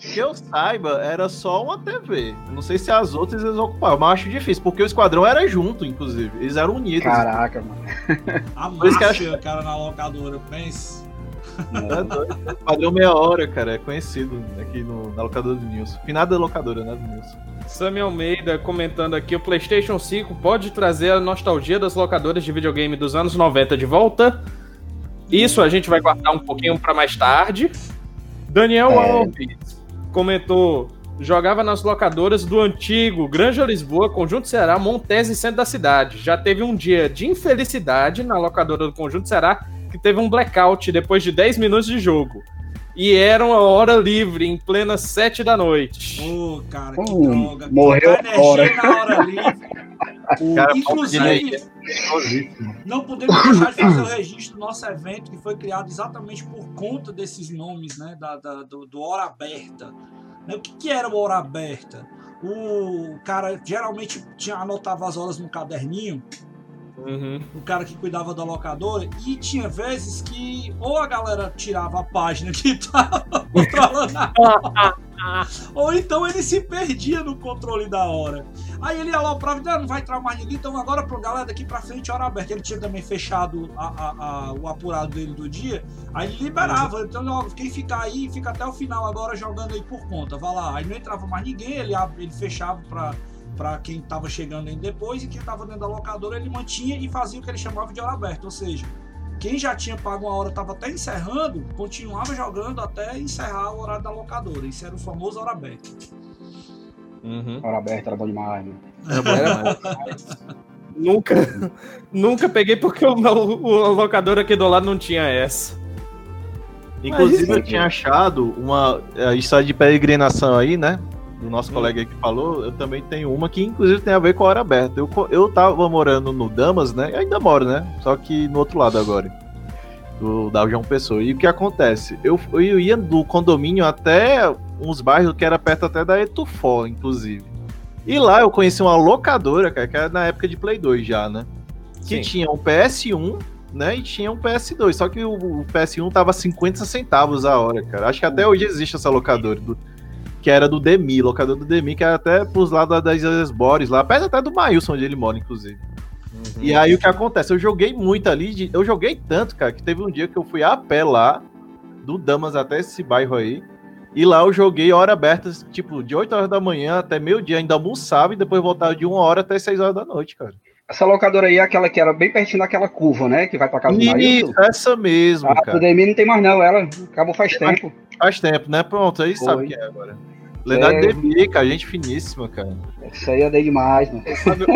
Que eu saiba, era só uma TV. Não sei se as outras eles ocupavam, mas acho difícil, porque o esquadrão era junto, inclusive. Eles eram unidos. Caraca, mano. A máfia, cara, na locadora, pensa. É doido. O Esquadrão Meia Hora, cara, é conhecido aqui no, na locadora do Nilson. Finada locadora, né, do Nilson. Sammy Almeida comentando aqui: o PlayStation 5 pode trazer a nostalgia das locadoras de videogame dos anos 90 de volta. Isso a gente vai guardar um pouquinho para mais tarde. Daniel É. Alves comentou: jogava nas locadoras do antigo Granja Lisboa, Conjunto Ceará, Montese Centro da cidade. Já teve um dia de infelicidade na locadora do Conjunto Ceará que teve um blackout depois de 10 minutos de jogo. E era uma hora livre, em plena 7 da noite. Ô, cara, que Hum, droga. morreu Trocar energia fora. na hora livre. [laughs] Cara, inclusive, Famosíssimo. não podemos deixar de fazer o registro do nosso evento, que foi criado exatamente por conta desses nomes, né? Da, da- do, do Hora Aberta. Né, O que, que era o Hora Aberta? O cara geralmente tinha, anotava as horas no caderninho, Uhum. o cara que cuidava da locadora, e tinha vezes que ou a galera tirava a página que tava [laughs] controlando a hora, [laughs] ou então ele se perdia no controle da hora. Aí ele ia lá pra vida, não vai entrar mais ninguém, então agora pro galera daqui pra frente, hora aberta. Ele tinha também fechado a- a- a- o apurado dele do dia, aí ele liberava. Então, ó, quem ficar aí, fica até o final agora jogando aí por conta, vai lá. Aí não entrava mais ninguém, ele, ele fechava pra, pra quem tava chegando aí depois, e quem tava dentro da locadora ele mantinha e fazia o que ele chamava de hora aberta, ou seja, quem já tinha pago uma hora, estava até encerrando, continuava jogando até encerrar o horário da locadora. Isso era o famoso hora aberta. Uhum. Hora aberta era bom demais, né? Era- nunca, nunca peguei porque o, o, a locadora aqui do lado não tinha essa. Inclusive, Mas- eu tinha achado uma é, história de peregrinação aí, né? Do nosso Hum. colega que falou. Eu também tenho uma que, inclusive, tem a ver com a hora aberta. Eu, eu tava morando no Damas, né? Eu ainda moro, né? Só que no outro lado agora. do da João Pessoa. E o que acontece? Eu, eu ia do condomínio até uns bairros que era perto até da Etufó, inclusive. E lá eu conheci uma locadora, cara, que era na época de Play 2 já, né? Que Sim. tinha um PS1, né? E tinha um PS2. Só que o, o PS1 tava 50 centavos a hora, cara. Acho que até hoje existe essa locadora. do- que era do Demi, locador do Demi, que era até pros lados das Esbores lá, perto até do Maílson, onde ele mora, inclusive. E aí o que acontece? Eu joguei muito ali, de- eu joguei tanto, cara, que teve um dia que eu fui a pé lá, do Damas até esse bairro aí, e lá eu joguei hora aberta, tipo, de 8 horas da manhã até meio-dia, ainda almoçava e depois voltava de uma hora até 6 horas da noite, cara. Essa locadora aí é aquela que era bem pertinho daquela curva, né? Que vai pra casa do Isso, Maílson. essa mesmo, Ah, cara. o Demi não tem mais não, ela acabou faz tempo. Faz tempo, né? Pronto, aí Foi. sabe quem é agora. Lendário É. Demi, cara, gente finíssima, cara. Isso aí é daí demais, mano. O Fábio,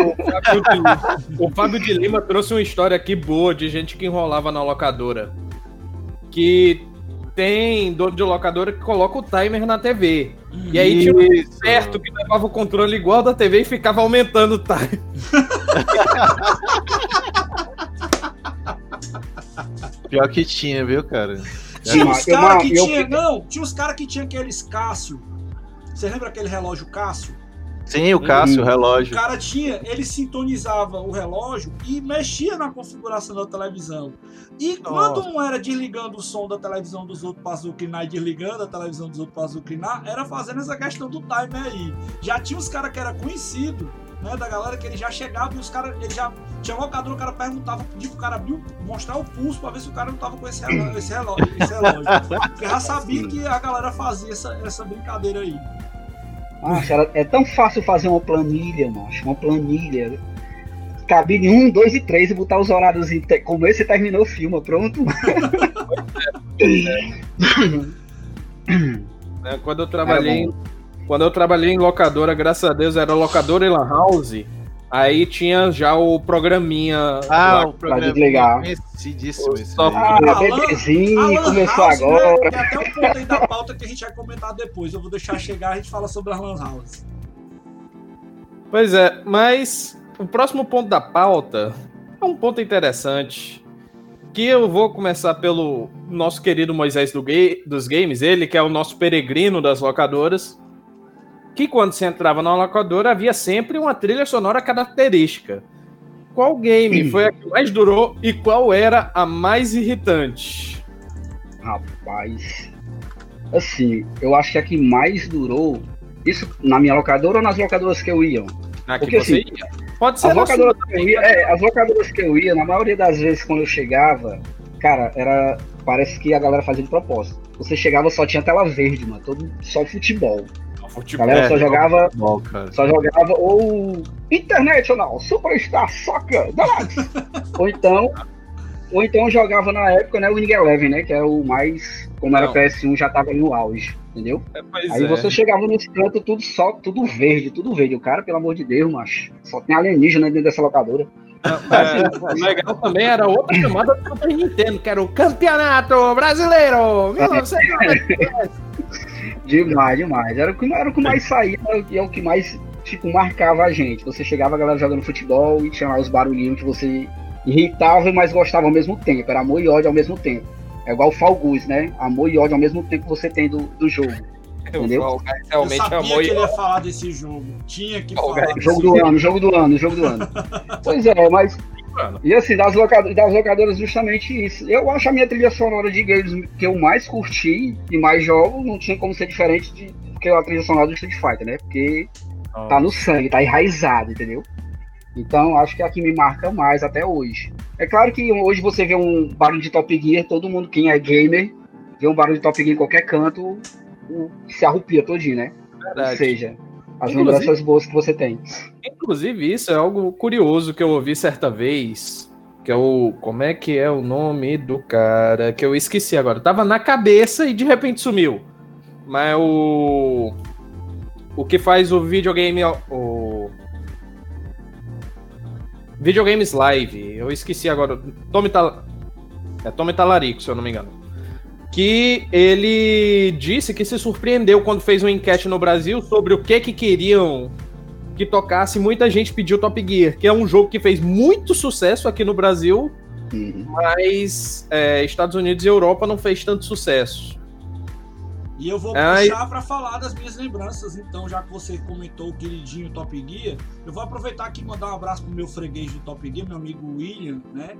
o Fábio de Lima- trouxe uma história aqui boa de gente que enrolava na locadora. Que tem dono de locadora que coloca o timer na TV. E aí tinha um certo que levava o controle igual da TV e ficava aumentando o timer. [laughs] Pior que tinha, viu, cara? Tinha Eu- uns eu- caras que eu- tinha, não, tinha uns caras que tinha aqueles Cássio. Você lembra aquele relógio Cássio? Sim, o Cássio, o O relógio. cara tinha, ele sintonizava o relógio e mexia na configuração da televisão. E quando Nossa. não era desligando o som da televisão dos outros para azucrinar e desligando a televisão dos outros para azucrinar, era fazendo essa questão do timer aí. Já tinha uns caras que era conhecido, né, da galera que ele já chegava e os caras, ele já tinha locador, o cara perguntava, pedia pro cara abrir, o- mostrar o pulso para ver se o cara não tava com esse relógio, [clears throat] esse relógio, esse relógio. Porque já sabia que a galera fazia essa, essa brincadeira aí. Nossa, era- é tão fácil fazer uma planilha, macho. Uma planilha. Cabine 1, 2 e 3 e botar os horários em te- começo e terminou o filme, pronto. né? [laughs] [clears throat] Quando eu trabalhei, quando eu trabalhei em locadora, graças a Deus era locadora e lan house. Aí tinha já o programinha. Ah, lá. o programa desligar. conhecidíssimo esse Só-. Ah, bebezinho, Alan começou House, né, agora. Tem até um ponto aí da pauta que a gente vai comentar depois. Eu vou deixar chegar a gente fala sobre as Lan House. Pois é, mas o próximo ponto da pauta é um ponto interessante. Que eu vou começar pelo nosso querido Moisés do ga- dos Games, ele que é o nosso peregrino das locadoras. Que quando você entrava na locadora havia sempre uma trilha sonora característica. Qual game foi a que mais durou e qual era a mais irritante? Rapaz. Assim, eu acho que a que mais durou. Isso na minha locadora ou nas locadoras que eu ia? Na que Porque, assim, ia? Pode ser As locadoras, sua que eu ia, é, as locadoras que eu ia, na maioria das vezes quando eu chegava, cara, era. Parece que a galera fazia de propósito. Você chegava só tinha tela verde, mano. Todo, só futebol. A futebol. galera só jogava. Bom, cara. Só jogava ou International, Superstar Soccer, Deluxe. [laughs] ou então. Ou então jogava na época, né, o Winning Eleven, né? Que era o mais. Como era Não. PS1, já tava no auge, entendeu? Pois Aí é. você chegava nesse canto, tudo só, tudo verde, tudo verde. O cara, pelo amor de Deus, macho. Só tem alienígena dentro dessa locadora. [laughs] É, o legal também era outra chamada do Super Nintendo, que era o Campeonato Brasileiro 1990. Demais, demais. Era o que, era o que mais saía e é o que mais, tipo, marcava a gente. Você chegava a galera jogando futebol e tinha lá os barulhinhos que você irritava, mas gostava ao mesmo tempo. Era amor e ódio ao mesmo tempo. É igual o Fall Guys, né? Amor e ódio ao mesmo tempo que você tem do, do jogo. Entendeu? O Guys Eu realmente sabia amou que ele ia falar desse jogo. Tinha que Fall falar. Guys. Jogo do ano, jogo do ano, jogo do ano. [laughs] Pois é, mas. Mano. E assim, das, locado- das locadoras, justamente isso. Eu acho a minha trilha sonora de games que eu mais curti e mais jogo não tinha como ser diferente de que a trilha sonora do Street Fighter, né? Porque tá no sangue, tá enraizado, entendeu? Então acho que é a que me marca mais até hoje. É claro que hoje você vê um barulho de Top Gear, todo mundo, quem é gamer, vê um barulho de Top Gear em qualquer canto, se arrupia todinho, né? Ou Verdade. seja, as Inclusive- lembranças boas que você tem. Inclusive, isso é algo curioso que eu ouvi certa vez. Que é o. Como é que é o nome do cara? Que eu esqueci agora. Tava na cabeça e de repente sumiu. Mas o. O que faz o videogame. O. Videogames Live. Eu esqueci agora. Tommy Tal... É Tommy Talarico, se eu não me engano. Que ele disse que se surpreendeu quando fez uma enquete no Brasil sobre o que que queriam que tocasse. Muita gente pediu Top Gear, que é um jogo que fez muito sucesso aqui no Brasil, Uhum. mas é, Estados Unidos e Europa não fez tanto sucesso. E eu vou Ai. puxar pra falar das minhas lembranças, então, já que você comentou o queridinho Top Gear, eu vou aproveitar aqui e mandar um abraço pro meu freguês do Top Gear, meu amigo William, né?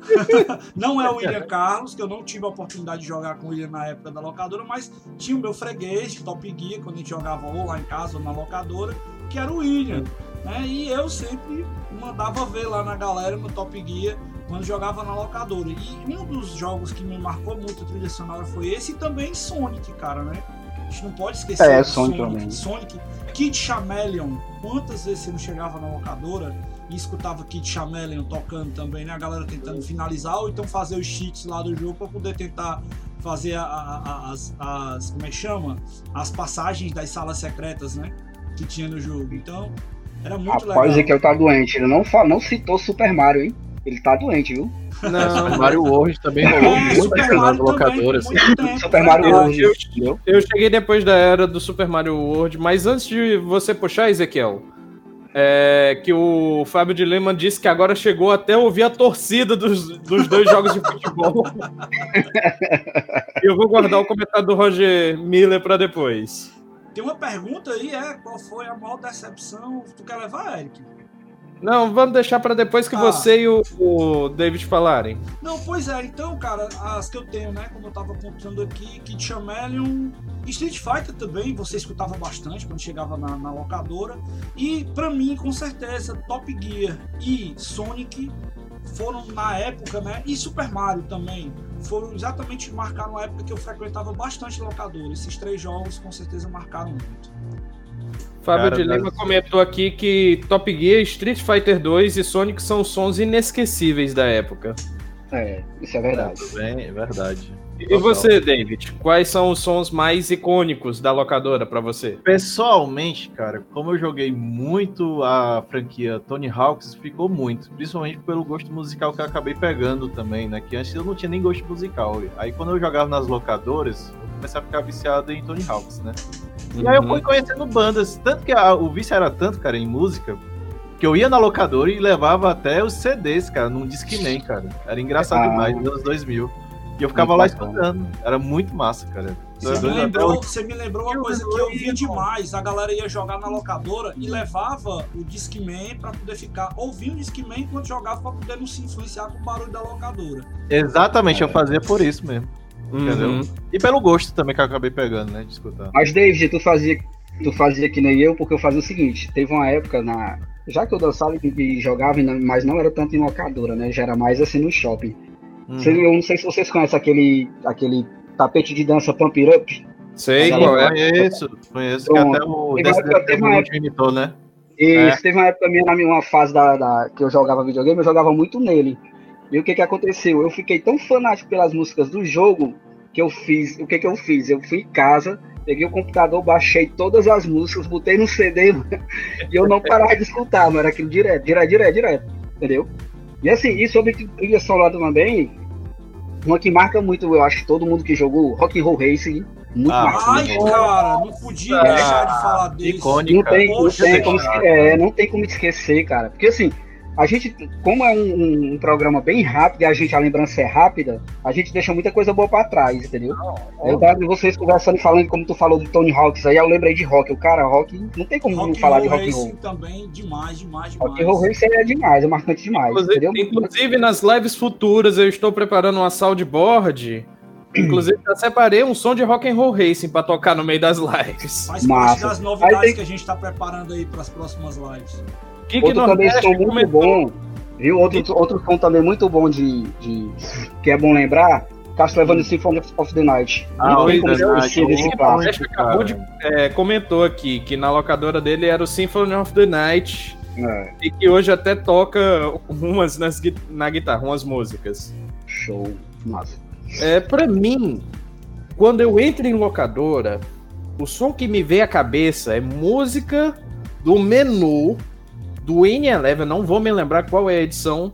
[laughs] não é o William Carlos, que eu não tive a oportunidade de jogar com o William na época da locadora, mas tinha o meu freguês de Top Gear, quando a gente jogava ou lá em casa ou na locadora, que era o William. Né? E eu sempre mandava ver lá na galera no Top Gear quando jogava na locadora. E um dos jogos que me marcou muito a trilha sonora foi esse e também Sonic, cara, né? A gente não pode esquecer É, do Sonic Sonic. Sonic, Kid Chameleon. Quantas vezes você não chegava na locadora e escutava Kid Chameleon tocando também, né? A galera tentando finalizar ou então fazer os cheats lá do jogo para poder tentar fazer a- a- a- as, as- como é que chama? As passagens das salas secretas, né? Que tinha no jogo. Então, era muito Rapaz, legal. Ezequiel tá doente. Ele não, não citou Super Mario, hein? Ele tá doente, viu? Não, Mario World também rolou É, muito Super também, locadoras. por muito Super Mario. World, entendeu? Eu cheguei depois da era do Super Mario World, mas antes de você puxar, Ezequiel, é, que o Fábio de Lima disse que agora chegou até ouvir a torcida dos, dos dois jogos de futebol. [laughs] eu vou guardar o comentário do Roger Miller para depois. Tem uma pergunta aí, é qual foi a maior decepção? Tu quer levar, Eric? Não, vamos deixar para depois que Ah. você e o, o David falarem. Não, pois é, então, cara, as que eu tenho, né, como eu tava contando aqui, Kid Chameleon, Street Fighter também, você escutava bastante quando chegava na, na locadora. E pra mim, com certeza, Top Gear e Sonic foram na época, né, e Super Mario também, foram exatamente marcaram a época que eu frequentava bastante locadora. Esses três jogos com certeza marcaram muito. Fábio Cara, de Lima das- comentou aqui que Top Gear, Street Fighter 2 e Sonic são sons inesquecíveis da época. É, isso é verdade. Bem, é verdade. E Total. você, David? Quais são os sons mais icônicos da locadora pra você? Pessoalmente, cara, como eu joguei muito a franquia Tony Hawks, ficou muito. Principalmente pelo gosto musical que eu acabei pegando também, né? Que antes eu não tinha nem gosto musical. Aí quando eu jogava nas locadoras, eu comecei a ficar viciado em Tony Hawks, né? E aí eu fui conhecendo bandas. Tanto que a- o vício era tanto, cara, em música, que eu ia na locadora e levava até os CDs, cara, num Discman, cara. Era engraçado Ah. demais, nos anos 2000. E eu ficava lá bacana. escutando. Era muito massa, cara. Você me, lembrou, você me lembrou uma coisa que eu via demais. A galera ia jogar na locadora e levava o Discman pra poder ficar ouvindo o Discman enquanto jogava pra poder não se influenciar com o barulho da locadora. Exatamente, eu fazia por isso mesmo. Uhum. Entendeu? E pelo gosto também que eu acabei pegando, né? De escutar. Mas, David, tu fazia, tu fazia que nem eu, porque eu fazia o seguinte: teve uma época na. Já que eu dançava e, jogava, mas não era tanto em locadora, né? Já era mais assim no shopping. Uhum. Eu não sei se vocês conhecem aquele, aquele tapete de dança Pump It Up. Sei qual é. Conheço, conheço, que Pronto. até o Teve uma época- imitou, né? Isso, teve uma época minha, na minha uma fase da, da- que eu jogava videogame, eu jogava muito nele. E o que que aconteceu? Eu fiquei tão fanático pelas músicas do jogo que eu fiz. O que que eu fiz? Eu fui em casa, peguei o computador, baixei todas as músicas, botei no CD [laughs] e eu não parava de escutar, mano. Era aquilo direto, direto, direto, direto. Entendeu? E assim, e sobre trilha sonora também, uma que marca muito, eu acho, todo mundo que jogou Rock and Roll Racing, muito Ah, massa. Ai, cara, não podia Ah, deixar de falar desse. icônico. Não tem, não, tem como, é, não tem como esquecer, cara. Porque assim, a gente, como é um, um- um programa bem rápido e a gente a lembrança é rápida, a gente deixa muita coisa boa pra trás, entendeu? Aí eu tava vocês conversando, falando como tu falou do Tony Hawks, aí eu lembrei de rock. O cara, rock, não tem como não Rock falar and de Roll rock and roll. Racing também, demais, demais, demais. Rock and roll Racing é demais, é marcante demais, Inclusive, entendeu? inclusive, nas lives futuras eu estou preparando uma soundboard. Inclusive, já separei um som de Rock and Roll Racing pra tocar no meio das lives. Faz Massa. parte das novidades tem- que a gente tá preparando aí pras próximas lives. Outro também Nordeste som muito bom, viu? Outro, outro som também muito bom de, de- que é bom lembrar, Castlevania Symphony of the Night. Ah, o Night, acabou de é, comentou aqui que na locadora dele era o Symphony of the Night É, e que hoje até toca umas nas na guitarra, umas músicas. show, massa. É, para mim, quando eu entro em locadora, o som que me vem à cabeça é música do menu do Win Eleven, não vou me lembrar qual é a edição,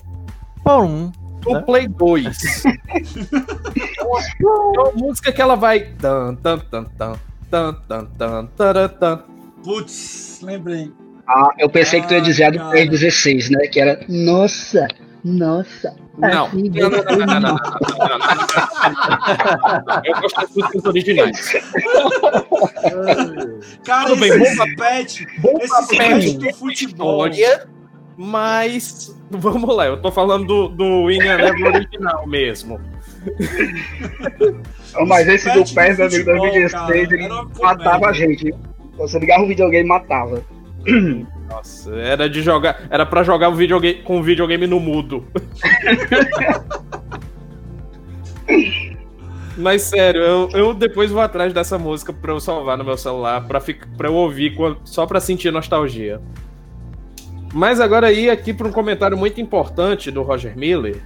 Pum. do Né? Play 2. é, uma, é uma música que ela vai. Tan, tan, tan, tan, tan, tan, tan, tan. Putz, lembrei. Ah, eu pensei que tu ia dizer a do Ah, PS16, né? Que era, nossa, nossa. Tá não. Não, não, não, não, não, Eu gosto das músicas originais. [laughs] Cara, bem, esse pet, esse pet do futebol. Mas vamos lá, eu tô falando do, do William Level original mesmo. [laughs] Mas esse do PES, amigo, 2016, ele matava a gente. Você ligava o videogame e matava. [clears throat] Nossa, era de jogar, era para jogar o videogame com o videogame no mudo. [laughs] Mas sério, eu, eu depois vou atrás dessa música pra eu salvar no meu celular, pra, ficar, pra eu ouvir só pra sentir nostalgia. Mas agora aí aqui para um comentário muito importante do Roger Miller,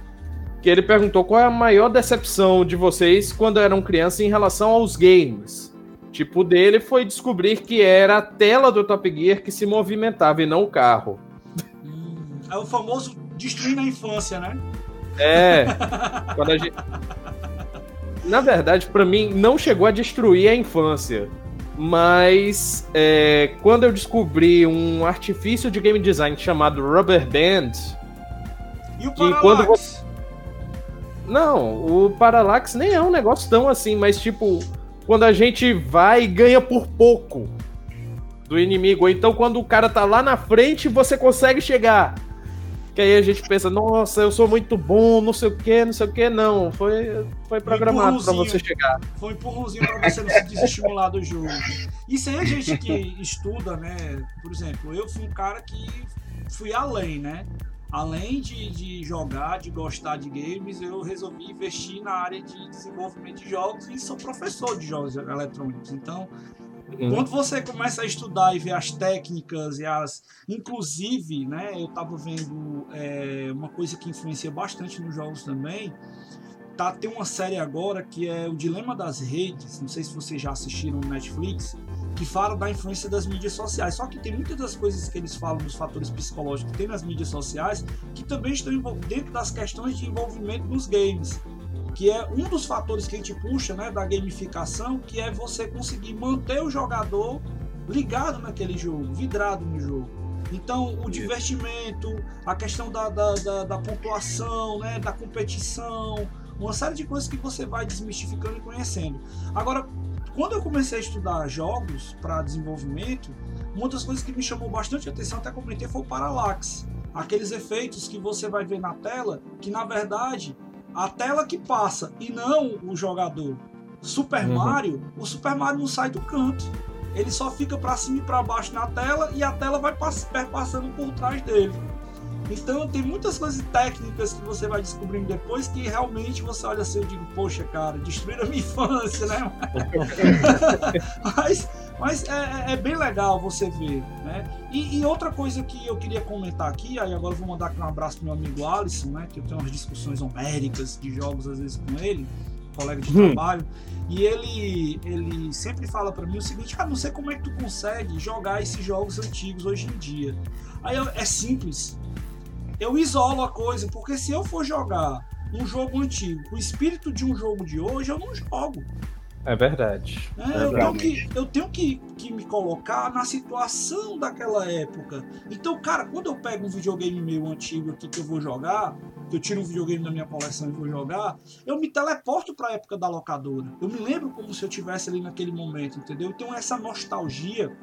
que ele perguntou qual é a maior decepção de vocês quando eram crianças em relação aos games. Tipo, dele foi descobrir que era a tela do Top Gear que se movimentava e não o carro. Hum, é o famoso destruir na infância, né? É. quando a gente... Na verdade, pra mim, não chegou a destruir a infância. Mas é, quando eu descobri um artifício de game design chamado Rubber Band. E o Que Parallax? quando Não, o Parallax nem é um negócio tão assim, mas tipo, quando a gente vai e ganha por pouco do inimigo. Ou então quando o cara tá lá na frente você consegue chegar. Que aí a gente pensa, nossa, eu sou muito bom, não sei o que, não sei o que, não. Foi, foi programado pra empurrãozinho. você chegar. Foi um empurrãozinho pra você não se desestimular do jogo. Isso aí a gente que estuda, né? Por exemplo, eu fui um cara que fui além, né? Além de, de jogar, de gostar de games, eu resolvi investir na área de desenvolvimento de jogos e sou professor de jogos eletrônicos. Então, quando você começa a estudar e ver as técnicas e as. Inclusive, né, eu tava vendo é, uma coisa que influencia bastante nos jogos também. Tá, tem uma série agora que é O Dilema das Redes. Não sei se vocês já assistiram no Netflix. Que fala da influência das mídias sociais. Só que tem muitas das coisas que eles falam dos fatores psicológicos que tem nas mídias sociais que também estão dentro das questões de envolvimento nos games que é um dos fatores que a gente puxa né, da gamificação, que é você conseguir manter o jogador ligado naquele jogo, vidrado no jogo. Então, o divertimento, a questão da, da, da, da pontuação, né, da competição, uma série de coisas que você vai desmistificando e conhecendo. Agora, quando eu comecei a estudar jogos para desenvolvimento, uma das coisas que me chamou bastante atenção, até comentei, foi o Parallax. Aqueles efeitos que você vai ver na tela, que na verdade a tela que passa e não o jogador. Super Uhum. Mario, o Super Mario não sai do canto. Ele só fica para cima e para baixo na tela e a tela vai pass perpassando por trás dele. Então tem muitas coisas técnicas que você vai descobrindo depois que realmente você olha assim e digo, poxa, cara, destruíram a minha infância, né? [laughs] mas mas é, é- é bem legal você ver, né? E, e outra coisa que eu queria comentar aqui, aí agora eu vou mandar aqui um abraço pro meu amigo Alisson, né? Que eu tenho umas discussões homéricas de jogos às vezes com ele, colega de Hum. trabalho, e ele, ele sempre fala pra mim o seguinte, ah, não sei como é que tu consegue jogar esses jogos antigos hoje em dia. Aí eu- é simples. Eu isolo a coisa, porque se eu for jogar um jogo antigo com o espírito de um jogo de hoje, eu não jogo. É verdade. né? eu tenho, que, eu tenho que, que me colocar na situação daquela época. Então, cara, quando eu pego um videogame meu antigo aqui que eu vou jogar, que eu tiro um videogame da minha coleção e vou jogar, eu me teleporto para a época da locadora. Eu me lembro como se eu tivesse ali naquele momento, entendeu? Então, essa nostalgia.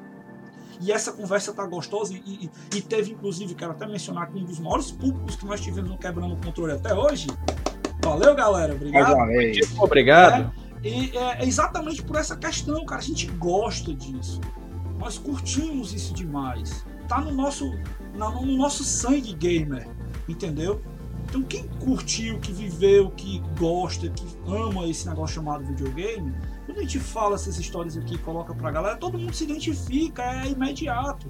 E essa conversa tá gostosa e, e- e teve, inclusive, quero até mencionar que um dos maiores públicos que nós tivemos no Quebrando o Controle até hoje. Valeu, galera. Obrigado. Obrigado. E é é exatamente por essa questão, cara. A gente gosta disso. Nós curtimos isso demais. Tá no nosso, na- no nosso sangue gamer, entendeu? Então quem curtiu, que viveu, que gosta, que ama esse negócio chamado videogame, quando a gente fala essas histórias aqui e coloca pra galera, todo mundo se identifica, é imediato.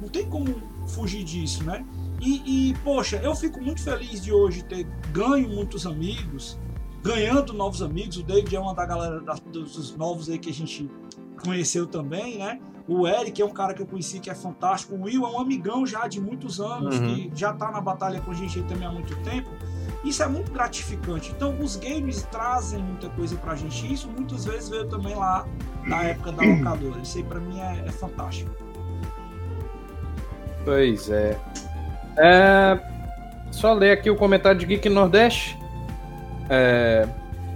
Não tem como fugir disso, né? E, e, poxa, eu fico muito feliz de hoje ter ganho muitos amigos, ganhando novos amigos. O David é uma da galera da- dos, novos aí que a gente conheceu também, né? O Eric é um cara que eu conheci que é fantástico. O Will é um amigão já de muitos anos, Uhum. que já tá na batalha com a gente aí também há muito tempo. Isso é muito gratificante. Então, os games trazem muita coisa pra gente. Isso muitas vezes veio também lá na época da locadora. Isso aí pra mim é, é fantástico. Pois é. É, só ler aqui o comentário de Geek Nordeste. É,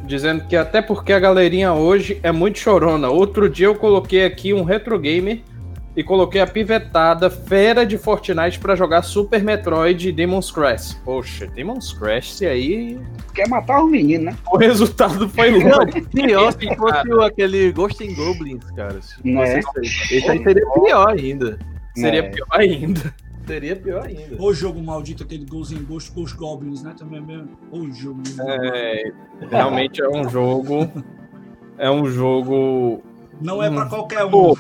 dizendo que até porque a galerinha hoje é muito chorona. Outro dia eu coloquei aqui um retro gamer e coloquei a pivetada fera de Fortnite para jogar Super Metroid e Demon's Crash. Poxa, Demon's Crash aí. Quer matar o menino, né? O resultado foi longe. pior se fosse o- aquele Ghost in Goblins, cara. É? Esse aí, seria pior ainda. Seria É. pior ainda. Seria pior ainda. O jogo maldito, aquele Ghost in Ghost, Ghost Goblins, né? Também mesmo. O jogo. É, realmente é um jogo. É um jogo Não é pra Hum. qualquer um.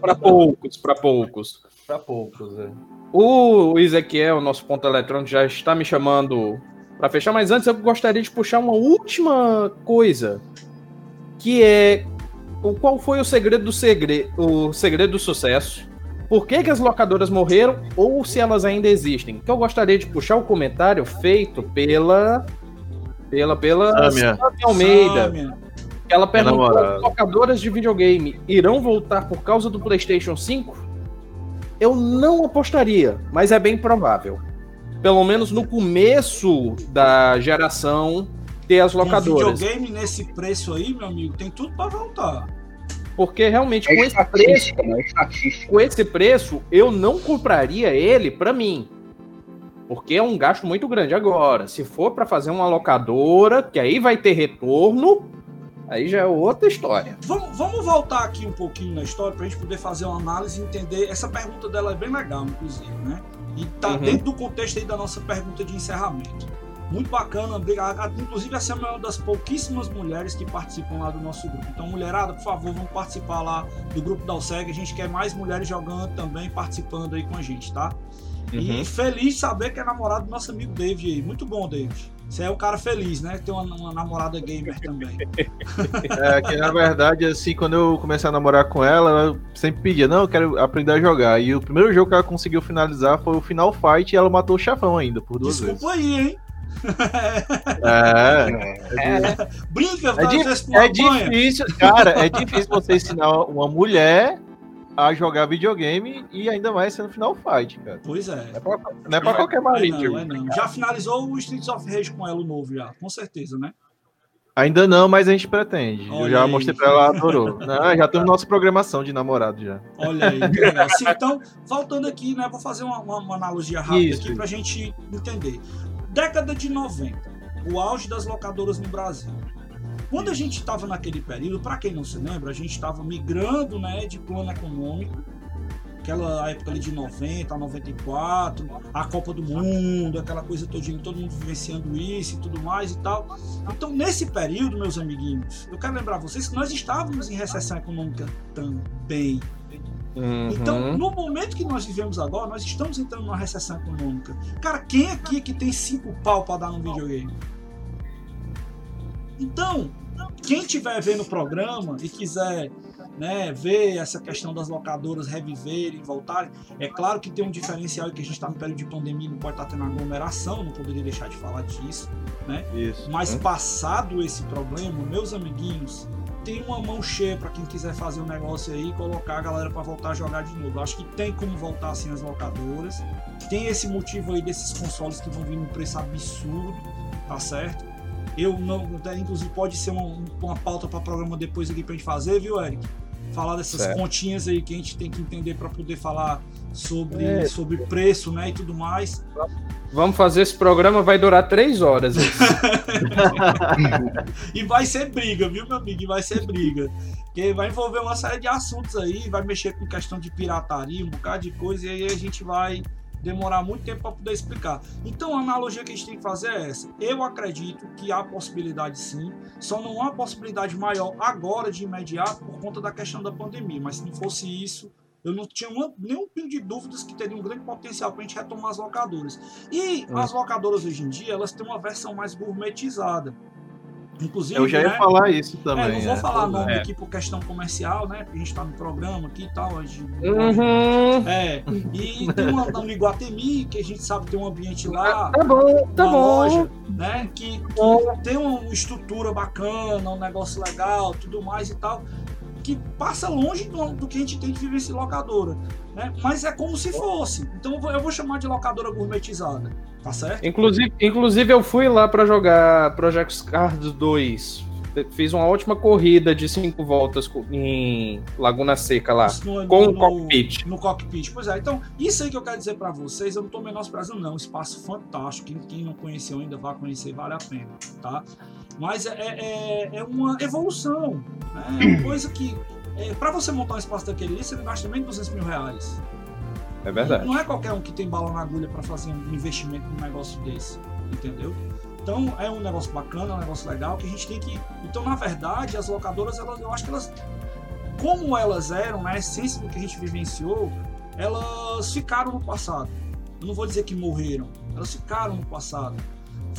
Para poucos, para poucos. Pra poucos, é. O Ezequiel, nosso ponto eletrônico, já está me chamando para fechar, mas antes eu gostaria de puxar uma última coisa, que é o qual foi o segredo do segredo, o segredo do sucesso? Por que, que as locadoras morreram ou se elas ainda existem? Que eu gostaria de puxar o comentário feito pela pela pela Sâmia. Sâmia Almeida. Sâmia. Ela perguntou: namorada. as locadoras de videogame irão voltar por causa do PlayStation 5? Eu não apostaria, mas é bem provável. Pelo menos no começo da geração ter as Um locadoras. videogame nesse preço aí, meu amigo, tem tudo pra voltar. Porque realmente É com esse preço, né? É com esse preço, eu não compraria ele pra mim. Porque é um gasto muito grande agora. Se for pra fazer uma locadora, que aí vai ter retorno, aí já é outra história. Vamos, vamos voltar aqui um pouquinho na história pra gente poder fazer uma análise e entender. Essa pergunta dela é bem legal, inclusive, né? E tá Uhum. dentro do contexto aí da nossa pergunta de encerramento. Muito bacana, obrigado. Inclusive, essa é uma das pouquíssimas mulheres que participam lá do nosso grupo. Então, mulherada, por favor, vamos participar lá do grupo da OSEG. A gente quer mais mulheres jogando também, participando aí com a gente, tá? Uhum. E feliz saber que é namorado do nosso amigo David aí. Muito bom, David. Você é um cara feliz, né? Ter uma, uma namorada gamer também. [laughs] É, que na verdade, assim, quando eu comecei a namorar com ela, ela sempre pedia, não, eu quero aprender a jogar. E o primeiro jogo que ela conseguiu finalizar foi o Final Fight e ela matou o chefão ainda, por duas Desculpa aí, hein? vezes. É, É, Brinca, É di- vezes é difícil, cara, é difícil você ensinar uma mulher a jogar videogame e ainda mais sendo Final Fight, cara. Pois é. Não é pra, não é pra qualquer É marido. não, é não. Já finalizou o Streets of Rage com ela novo já, com certeza, né? Ainda não, mas a gente pretende. Olha eu já aí. mostrei pra ela, adorou. [laughs] Não, já temos nossa programação de namorado já. Olha aí, que legal. Sim, então, voltando aqui, né? Vou fazer uma, uma- uma analogia rápida Isso, aqui isso. pra gente entender. Década de 90, o auge das locadoras no Brasil. Quando a gente estava naquele período, para quem não se lembra, a gente estava migrando né, de plano econômico, aquela época ali de 90, 94, a Copa do Mundo, aquela coisa todinha, todo mundo vivenciando isso e tudo mais e tal. Então, nesse período, meus amiguinhos, eu quero lembrar vocês que nós estávamos em recessão econômica também. Então, Uhum. no momento que nós vivemos agora, nós estamos entrando numa recessão econômica. Cara, quem aqui que tem cinco pau para dar num videogame? Então, quem estiver vendo o programa e quiser né, ver essa questão das locadoras reviverem, voltarem, é claro que tem um diferencial que a gente está no período de pandemia, não pode estar tendo aglomeração, não poderia deixar de falar disso. Isso. Mas passado esse problema, meus amiguinhos, tem uma mão cheia para quem quiser fazer um negócio aí e colocar a galera para voltar a jogar de novo. Acho que tem como voltar assim as locadoras. Tem esse motivo aí desses consoles que vão vir num preço absurdo, tá certo? Eu não, até, inclusive pode ser uma, uma pauta para programa depois aqui pra gente fazer, viu, Eric? Falar dessas Certo. continhas aí que a gente tem que entender para poder falar sobre, É. sobre preço, né, e tudo mais. Vamos fazer esse programa, vai durar três horas. [laughs] E vai ser briga, viu, meu amigo? E vai ser briga. Porque vai envolver uma série de assuntos aí, vai mexer com questão de pirataria, um bocado de coisa, e aí a gente vai demorar muito tempo para poder explicar. Então a analogia que a gente tem que fazer é essa. Eu acredito que há possibilidade sim, só não há possibilidade maior agora de imediato por conta da questão da pandemia. Mas se não fosse isso, eu não tinha uma, nenhum pingo de dúvidas que teria um grande potencial para a gente retomar as locadoras. E Hum. as locadoras hoje em dia, elas têm uma versão mais gourmetizada. Inclusive, Eu já ia né? falar isso também. é, não vou é. falar nome É. aqui por questão comercial, né? Porque a gente tá no programa aqui e tal. A gente... Uhum. É, e tem uma no Iguatemi, que a gente sabe que tem um ambiente lá, Tá bom, tá uma bom. loja, né? Que, que tem uma estrutura bacana, um negócio legal, tudo mais e tal. que passa longe do, do que a gente tem de viver esse locadora. Né? Mas é como se fosse. Então eu vou, eu vou chamar de locadora gourmetizada. Tá certo? Inclusive, inclusive eu fui lá para jogar Project Cars 2. Fiz uma ótima corrida de cinco voltas em Laguna Seca lá. No, com no, o cockpit. No cockpit. Pois é, então, isso aí que eu quero dizer para vocês, eu não tô menosprezando, não. Espaço fantástico. Quem, quem não conheceu ainda vai conhecer, vale a pena, tá? Mas é, é, é uma evolução. Né? É uma coisa que. É, para você montar um espaço daquele ali, você gasta menos de 200 mil reais. É verdade. Não é qualquer um que tem bala na agulha para fazer um investimento num negócio desse, entendeu? Então é um negócio bacana, é um negócio legal que a gente tem que. Então, na verdade, as locadoras, elas, eu acho que elas, como elas eram, na essência do que a gente vivenciou, elas ficaram no passado. Eu não vou dizer que morreram, elas ficaram no passado.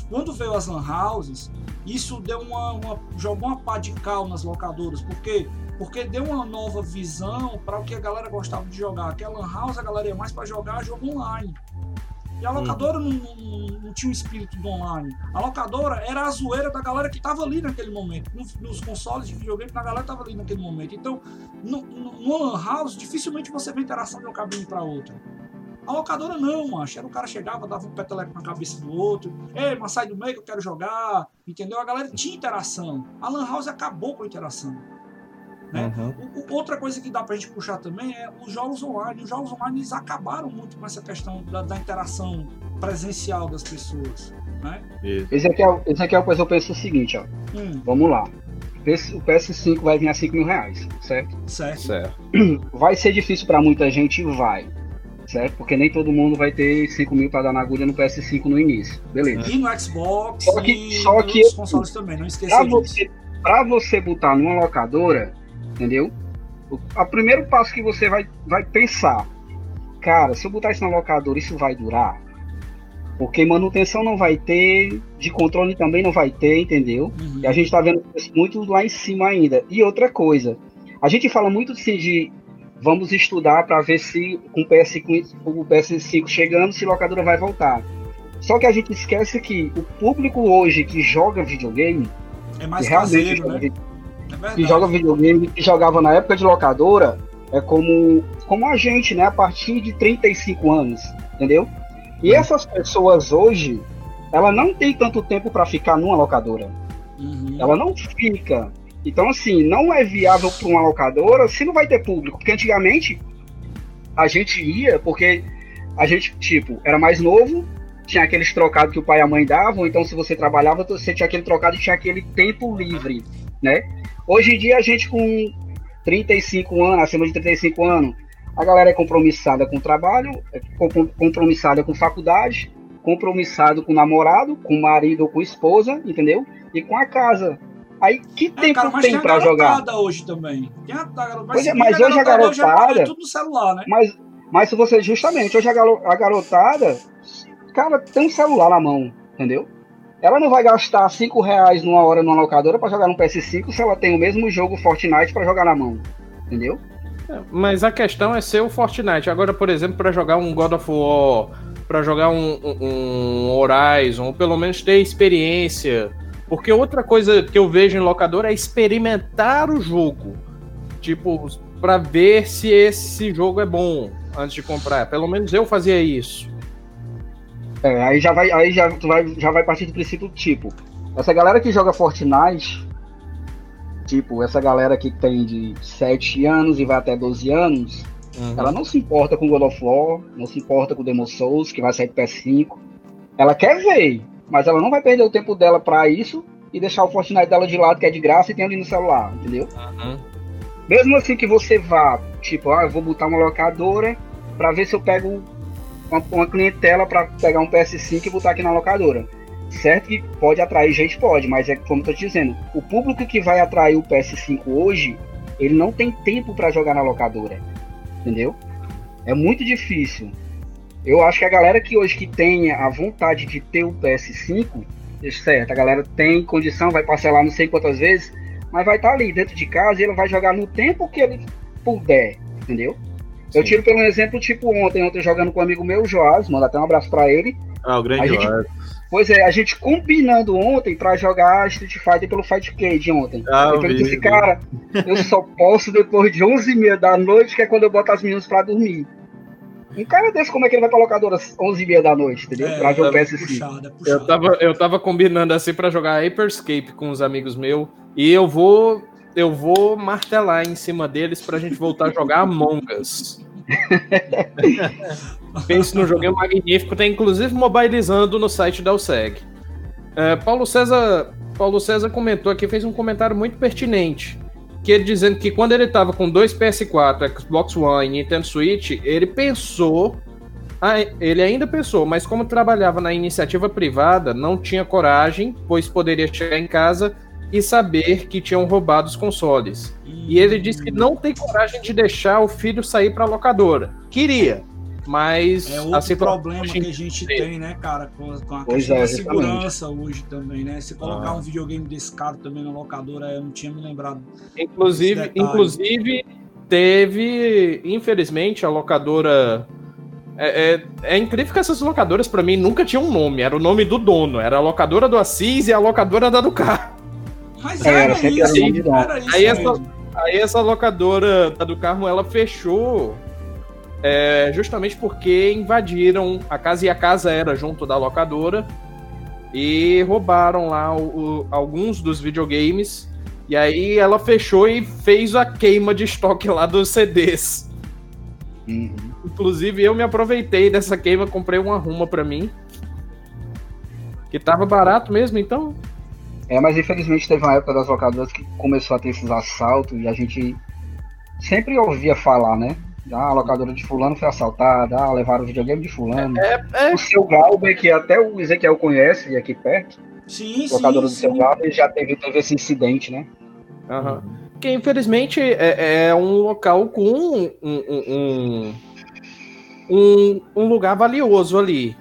Quando veio as lan houses, isso deu uma, uma jogou uma pá de cal nas locadoras, porque porque deu uma nova visão para o que a galera gostava de jogar. Aquela lan house a galera ia mais para jogar jogo online. E a locadora não, não, não, tinha o espírito do online. A locadora era a zoeira da galera que estava ali naquele momento. Nos, nos, consoles de videogame, a galera estava ali naquele momento. Então, no, no, no Lan House, dificilmente você vê interação de uma cabine para outra. A locadora não, macho. Era o cara chegava, dava um peteleco na cabeça do outro. Ei, mas sai do meio que eu quero jogar. Entendeu? A galera tinha interação. A Lan House acabou com a interação. Né? Uhum. O, outra coisa que dá pra gente puxar também é os jogos online. Os jogos online eles acabaram muito com essa questão da, da interação presencial das pessoas. Né? Esse, aqui é, esse aqui é o coisa eu penso o seguinte, ó. Hum. Vamos lá. O PS5 vai vir a 5 mil reais, certo? Certo. certo. [clears throat] Vai ser difícil para muita gente? Vai. Certo? Porque nem todo mundo vai ter 5 mil para dar na agulha no PS5 no início. Beleza. E no Xbox só que, e só que, consoles também, não esqueça pra você, pra você botar numa locadora, entendeu? O a primeiro passo que você vai, vai pensar, cara, se eu botar isso na locadora, isso vai durar? Porque manutenção não vai ter, de controle também não vai ter, entendeu? Uhum. E a gente tá vendo muito lá em cima ainda. E outra coisa, a gente fala muito assim, de vamos estudar para ver se com o, PS5, o PS5 chegando, se locadora vai voltar. Só que a gente esquece que o público hoje que joga videogame é mais caseiro, né? É que joga videogame, que jogava na época de locadora, é como, como a gente, né? A partir de 35 anos, entendeu? E uhum. essas pessoas hoje, ela não tem tanto tempo para ficar numa locadora. Uhum. Ela não fica. Então, assim, não é viável para uma locadora se não vai ter público. Porque antigamente a gente ia, porque a gente, tipo, era mais novo, tinha aqueles trocados que o pai e a mãe davam, então se você trabalhava, você tinha aquele trocado e tinha aquele tempo livre, né? Hoje em dia a gente com 35 anos, acima de 35 anos, a galera é compromissada com o trabalho, é compromissada com faculdade, compromissado com o namorado, com o marido ou com a esposa, entendeu? E com a casa. Aí que é, tempo cara, tem, tem para jogar? hoje também. Tem a, mas, é, mas hoje a garotada, hoje é tudo no celular, né? Mas mas se você justamente hoje a garotada, cara, tem um celular na mão, entendeu? Ela não vai gastar 5 reais numa hora numa locadora para jogar no PS5 se ela tem o mesmo jogo Fortnite para jogar na mão. Entendeu? É, mas a questão é ser o Fortnite. Agora, por exemplo, para jogar um God of War, para jogar um, um, Horizon, ou pelo menos ter experiência. Porque outra coisa que eu vejo em locadora é experimentar o jogo. Tipo, para ver se esse jogo é bom antes de comprar. Pelo menos eu fazia isso. É, aí já vai, aí já, tu vai, já vai partir do princípio tipo, essa galera que joga Fortnite, tipo, essa galera que tem de 7 anos e vai até 12 anos, uhum. ela não se importa com God of War, não se importa com Demon Souls, que vai sair pro PS5. Ela quer ver, mas ela não vai perder o tempo dela para isso e deixar o Fortnite dela de lado, que é de graça, e tem ali no celular, entendeu? Uhum. Mesmo assim que você vá, tipo, ah, eu vou botar uma locadora para ver se eu pego uma, uma clientela para pegar um PS5 e botar aqui na locadora. Certo que pode atrair gente, pode, mas é como eu tô te dizendo, o público que vai atrair o PS5 hoje, ele não tem tempo para jogar na locadora. Entendeu? É muito difícil. Eu acho que a galera que hoje que tem a vontade de ter o PS5, certo, a galera tem condição, vai parcelar não sei quantas vezes, mas vai estar tá ali dentro de casa e ele vai jogar no tempo que ele puder, entendeu? Eu tiro pelo exemplo, tipo, ontem, ontem jogando com um amigo meu, o Joás, manda até um abraço pra ele. Ah, o grande a gente, Joás. Pois é, a gente combinando ontem pra jogar Street Fighter pelo Fight Cage ontem. Ah, eu falei cara, eu só posso depois de 11h30 da noite, que é quando eu boto as meninas pra dormir. Um cara desse, como é que ele vai pra locadora às 11h30 da noite, entendeu? pra ver o é PS5. puxado, é puxado. Eu tava, eu tava combinando assim pra jogar Hyperscape com os amigos meus e eu vou eu vou martelar em cima deles pra gente voltar a jogar Among Us. [laughs] Pense num joguinho magnífico, tem inclusive mobilizando no site da USEG. É, Paulo César Paulo César comentou aqui, fez um comentário muito pertinente. Que ele dizendo que quando ele tava com dois PS4, Xbox One e Nintendo Switch, ele pensou ele ainda pensou, mas como trabalhava na iniciativa privada, não tinha coragem, pois poderia chegar em casa e saber que tinham roubado os consoles. E ele disse que não tem coragem de deixar o filho sair para locadora. Queria, mas É a outro problema hoje que a gente tem, né, cara, com, com a questão é, da segurança hoje também, né? Se colocar Ah. um videogame desse caro também na locadora, eu não tinha me lembrado. Inclusive, inclusive teve, infelizmente, a locadora. É, é- é incrível que essas locadoras, para mim, nunca tinham um nome. Era o nome do dono. Era a locadora do Assis e a locadora da do carro. Mas É, era, isso, era isso Aí essa-. Aí essa locadora da do Carmo, ela fechou é, justamente porque invadiram a casa e a casa era junto da locadora e roubaram lá o- o- alguns dos videogames. E aí ela fechou e fez a queima de estoque lá dos CDs. Uhum. Inclusive eu me aproveitei dessa queima, comprei uma ruma pra mim. Que tava barato mesmo, então. É, mas infelizmente teve uma época das locadoras que começou a ter esses assaltos e a gente sempre ouvia falar, né? Ah, a locadora de fulano foi assaltada, ah, levaram o videogame de fulano. É, O seu Glauber, que até o Ezequiel conhece aqui perto, Sim, sim, locadora do seu sim. Glauber, já teve, teve esse incidente, né? Aham. Porque infelizmente é, é um local com um, um, um, um- um lugar valioso ali.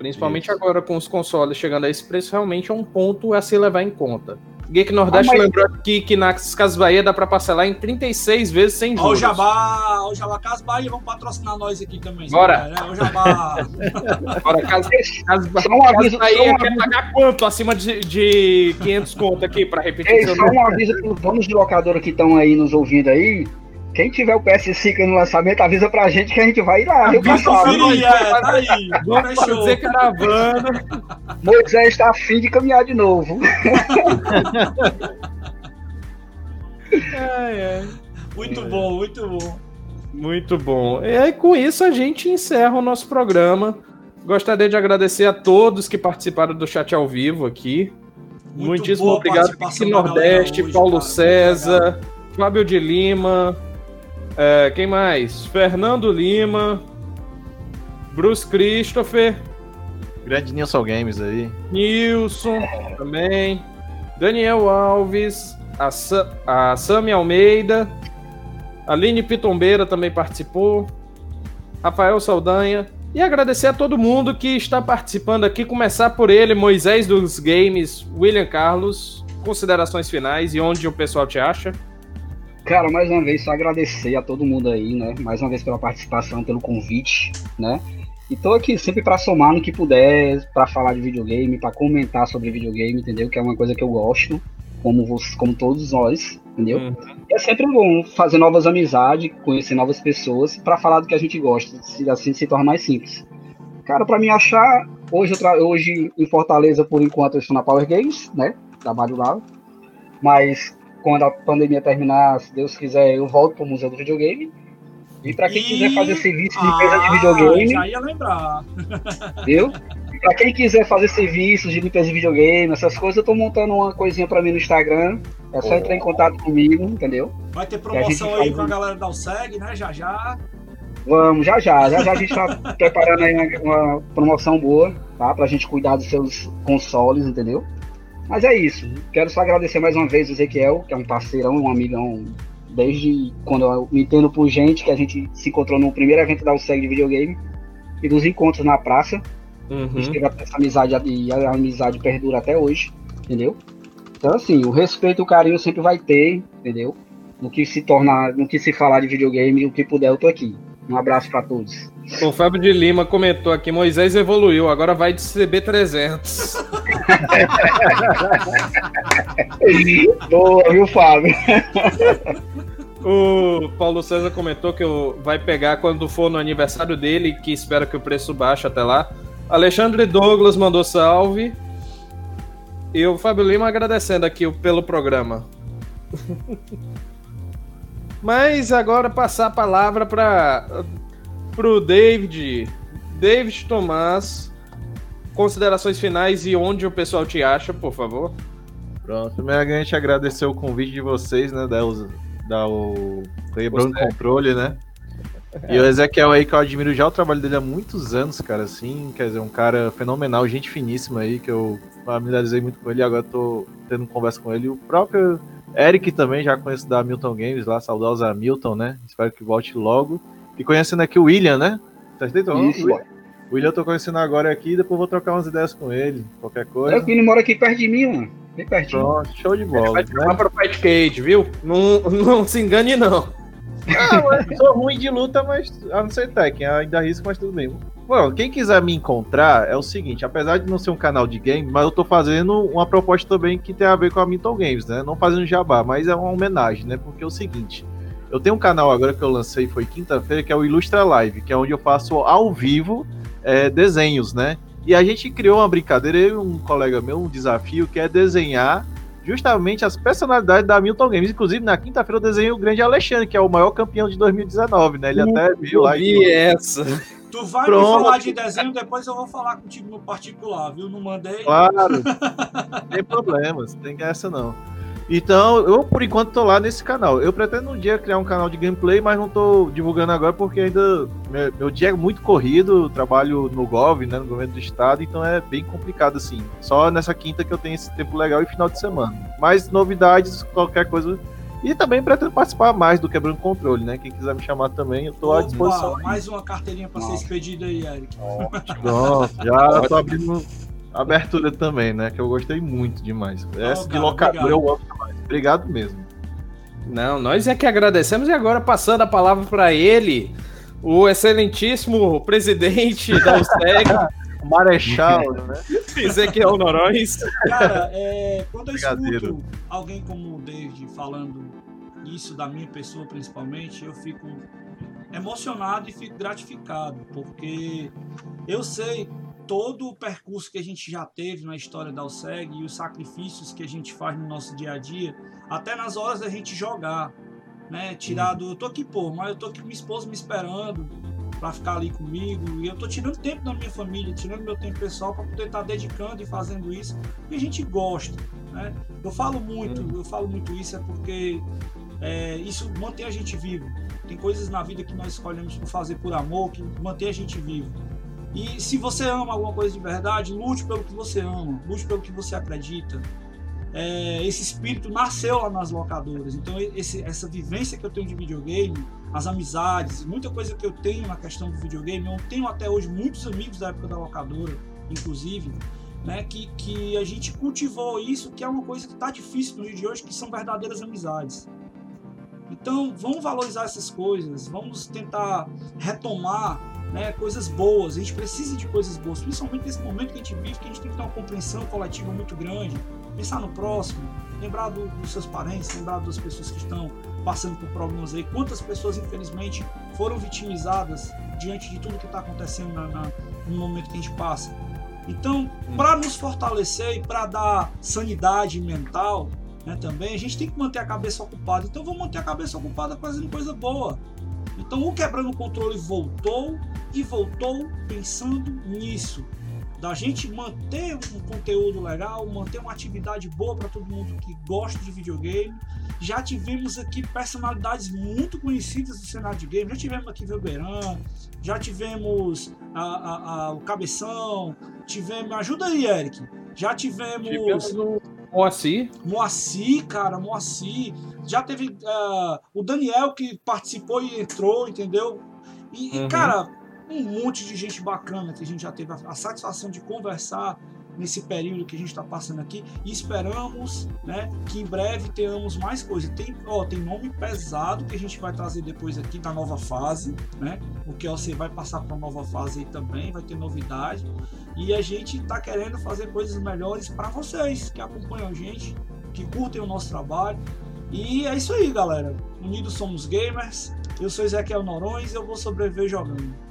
Principalmente Isso. agora com os consoles chegando a esse preço, realmente é um ponto a se levar em conta. Geek Nordeste Ah, mas- lembrou aqui que nas Casas Bahia dá pra parcelar em 36 vezes sem Ó, o juros. Jabá, ó, o Jabá Cas Bahia, vamos patrocinar nós aqui também. Bora. Né? O Jabá. [laughs] Agora, Casa, Casa, Só um aviso, Bahia quer pagar quanto acima de, de 500 conto aqui pra repetir ei, só um aviso para os donos de locadora que estão aí nos ouvindo aí. Quem tiver o PS5 no lançamento, avisa pra gente que a gente vai ir lá. Eu Vamos passava. conferir, é, tá aí. [laughs] Vamos fazer caravana. [laughs] Moisés está afim de caminhar de novo. Ai, ai. Muito bom, muito bom. Muito bom. E aí, com isso, a gente encerra o nosso programa. Gostaria de agradecer a todos que participaram do chat ao vivo aqui. Muito Muitíssimo obrigado, Nordeste, hoje, Paulo cara. César, Fábio de Lima, é, quem mais? Fernando Lima, Bruce Christopher, Grande Nilson Games aí. Nilson também, Daniel Alves, a, Sa a Sami Almeida, Aline Pitombeira também participou, Rafael Saldanha. E agradecer a todo mundo que está participando aqui, começar por ele, Moisés dos Games, William Carlos. Considerações finais e onde o pessoal te acha. Cara, mais uma vez, só agradecer a todo mundo aí, né? Mais uma vez pela participação, pelo convite, né? E tô aqui sempre pra somar no que puder, pra falar de videogame, pra comentar sobre videogame, entendeu? Que é uma coisa que eu gosto, como, você, como todos nós, entendeu? Uhum. É sempre bom fazer novas amizades, conhecer novas pessoas, pra falar do que a gente gosta, se assim se torna mais simples. Cara, pra me achar, hoje, eu hoje em Fortaleza, por enquanto, eu estou na Power Games, né? Trabalho lá. Mas quando a pandemia terminar, se Deus quiser, eu volto pro Museu do Videogame. E pra quem E- quiser fazer serviço de limpeza de Ah, videogame, Já ia lembrar. [laughs] viu? Pra quem quiser fazer serviços de limpeza de videogame, essas coisas, eu tô montando uma coisinha pra mim no Instagram. É só entrar em contato comigo, entendeu? Vai ter a promoção aí com a galera da USEG, né? Já já. Vamos, já já, já já a gente tá preparando aí uma, uma promoção boa, tá? Pra gente cuidar dos seus consoles, entendeu? Mas é isso. Quero só agradecer mais uma vez o Ezequiel, que é um parceirão, um amigão, desde quando eu me entendo por gente, que a gente se encontrou no primeiro evento da USEG de videogame e dos encontros na praça. A gente Uhum. teve essa amizade e a amizade perdura até hoje, entendeu? Então, assim, o respeito e o carinho sempre vai ter, entendeu? No que se tornar, no que se falar de videogame, o que puder, eu tô aqui. Um abraço pra todos. O Fábio de Lima comentou aqui: Moisés evoluiu, agora vai de CB300. [laughs] Boa, viu, Fábio? O Paulo César comentou que vai pegar quando for no aniversário dele, que espera que o preço baixe até lá. Alexandre Douglas mandou salve. E o Fábio Lima agradecendo aqui pelo programa. [laughs] Mas agora passar a palavra para o David. David Tomás, considerações finais e onde o pessoal te acha, por favor. Pronto, gente agradecer o convite de vocês, né, dar, os, dar o quebrando controle, né? E o Ezequiel aí, que eu admiro já o trabalho dele há muitos anos, cara, assim, quer dizer, um cara fenomenal, gente finíssima aí, que eu familiarizei muito com ele e agora tô tendo conversa com ele. O próprio Eric também, já conheço da Milton Games lá, saudosa Milton, né? Espero que volte logo. E conhecendo aqui o William, né? Tá Isso, o William eu tô conhecendo agora aqui, depois vou trocar umas ideias com ele, qualquer coisa. É, ele mora aqui perto de mim, mano. Bem pertinho. Pronto, show de bola. Vai né? para o Fight Cage, viu? Não, não se engane, não. Ah, eu sou ruim de luta, mas a não ser Tekken, ainda risco, mas tudo bem. Bom, quem quiser me encontrar é o seguinte, apesar de não ser um canal de game, mas eu tô fazendo uma proposta também que tem a ver com a Minton Games, né? Não fazendo jabá, mas é uma homenagem, né? Porque é o seguinte, eu tenho um canal agora que eu lancei, foi quinta-feira, que é o Ilustra Live, que é onde eu faço ao vivo é, desenhos, né? E a gente criou uma brincadeira, eu e um colega meu, um desafio, que é desenhar justamente as personalidades da Milton Games. Inclusive, na quinta-feira eu desenhei o grande Alexandre, que é o maior campeão de 2019, né? Ele até viu lá. Vi e... essa. Tu vai Pronto. me falar de desenho, depois eu vou falar contigo no particular, viu? Não mandei. Claro. [laughs] tem problemas, tem essa não. Então, eu por enquanto tô lá nesse canal. Eu pretendo um dia criar um canal de gameplay, mas não tô divulgando agora porque ainda meu, meu dia é muito corrido, trabalho no GOV, né, no governo do estado, então é bem complicado assim. Só nessa quinta que eu tenho esse tempo legal e final de semana. Mas novidades, qualquer coisa. E também pretendo participar mais do Quebrando Controle, né? Quem quiser me chamar também, eu tô Opa, à disposição. Mais uma carteirinha para ser expedida aí, Eric. Pronto, já tô abrindo abertura também, né? Que eu gostei muito demais. Essa de locadora eu amo demais. Obrigado mesmo. Não, nós é que agradecemos e agora passando a palavra para ele, o excelentíssimo presidente da USEG. [laughs] Marechal, né? Ezequiel Noróis. Cara, é, quando eu escuto alguém como o David falando isso da minha pessoa principalmente, eu fico emocionado e fico gratificado, porque eu sei todo o percurso que a gente já teve na história da USEG e os sacrifícios que a gente faz no nosso dia a dia, até nas horas da gente jogar, né? Tirado, eu tô aqui, pô, mas eu tô aqui com minha esposa me esperando para ficar ali comigo e eu tô tirando tempo da minha família, tirando meu tempo pessoal para poder estar tá dedicando e fazendo isso e a gente gosta, né? Eu falo muito, eu falo muito isso é porque é, isso mantém a gente vivo. Tem coisas na vida que nós escolhemos por fazer por amor que mantém a gente vivo. E se você ama alguma coisa de verdade, lute pelo que você ama, lute pelo que você acredita. É, esse espírito nasceu lá nas locadoras. Então, esse, essa vivência que eu tenho de videogame, as amizades, muita coisa que eu tenho na questão do videogame, eu tenho até hoje muitos amigos da época da locadora, inclusive, né, que, que a gente cultivou isso, que é uma coisa que está difícil no dia de hoje, que são verdadeiras amizades. Então, vamos valorizar essas coisas, vamos tentar retomar né, coisas boas. A gente precisa de coisas boas, principalmente nesse momento que a gente vive, que a gente tem que ter uma compreensão coletiva muito grande, pensar no próximo, lembrar do, dos seus parentes, lembrar das pessoas que estão passando por problemas aí. Quantas pessoas, infelizmente, foram vitimizadas diante de tudo que está acontecendo na, na, no momento que a gente passa. Então, hum. para nos fortalecer e para dar sanidade mental, né, também, a gente tem que manter a cabeça ocupada. Então, vamos manter a cabeça ocupada fazendo coisa boa. Então, o Quebrando o Controle voltou e voltou pensando nisso. Da gente manter um conteúdo legal, manter uma atividade boa para todo mundo que gosta de videogame. Já tivemos aqui personalidades muito conhecidas do cenário de game. Já tivemos aqui Velberan, já tivemos a, a, a, o Cabeção, tivemos. Ajuda aí, Eric. Já tivemos. tivemos Moacir. Moacir, cara, Moacir. Já teve uh, o Daniel que participou e entrou, entendeu? E, uhum. e, cara, um monte de gente bacana que a gente já teve a, a satisfação de conversar nesse período que a gente está passando aqui e esperamos né, que em breve tenhamos mais coisas. Tem, ó, tem nome pesado que a gente vai trazer depois aqui da nova fase, né? Porque você vai passar para a nova fase aí também, vai ter novidade. E a gente está querendo fazer coisas melhores para vocês que acompanham a gente, que curtem o nosso trabalho. E é isso aí, galera. Unidos somos gamers. Eu sou Ezequiel Norões e eu vou sobreviver jogando.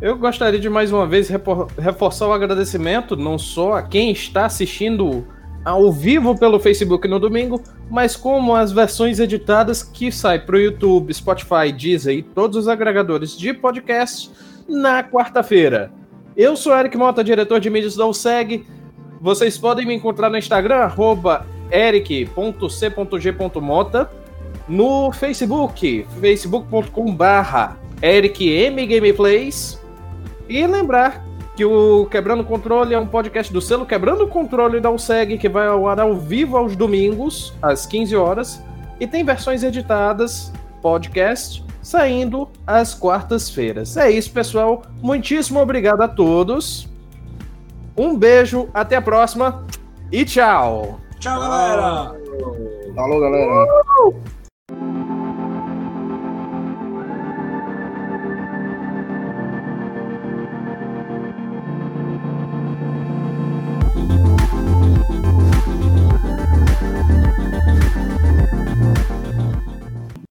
Eu gostaria de mais uma vez reforçar o agradecimento não só a quem está assistindo ao vivo pelo Facebook no domingo, mas como as versões editadas que saem para o YouTube, Spotify, Deezer e todos os agregadores de podcast na quarta-feira. Eu sou Eric Mota, diretor de mídias da USEG. Vocês podem me encontrar no Instagram, eric.c.g.mota, no Facebook, facebook.com barra ericmgameplays, e lembrar que o Quebrando Controle é um podcast do selo Quebrando Controle da USEG, que vai ao ar ao vivo aos domingos, às 15 horas, e tem versões editadas, podcast, saindo às quartas-feiras. É isso, pessoal. Muitíssimo obrigado a todos. Um beijo, até a próxima e tchau. Tchau, galera. Falou, galera. Uh!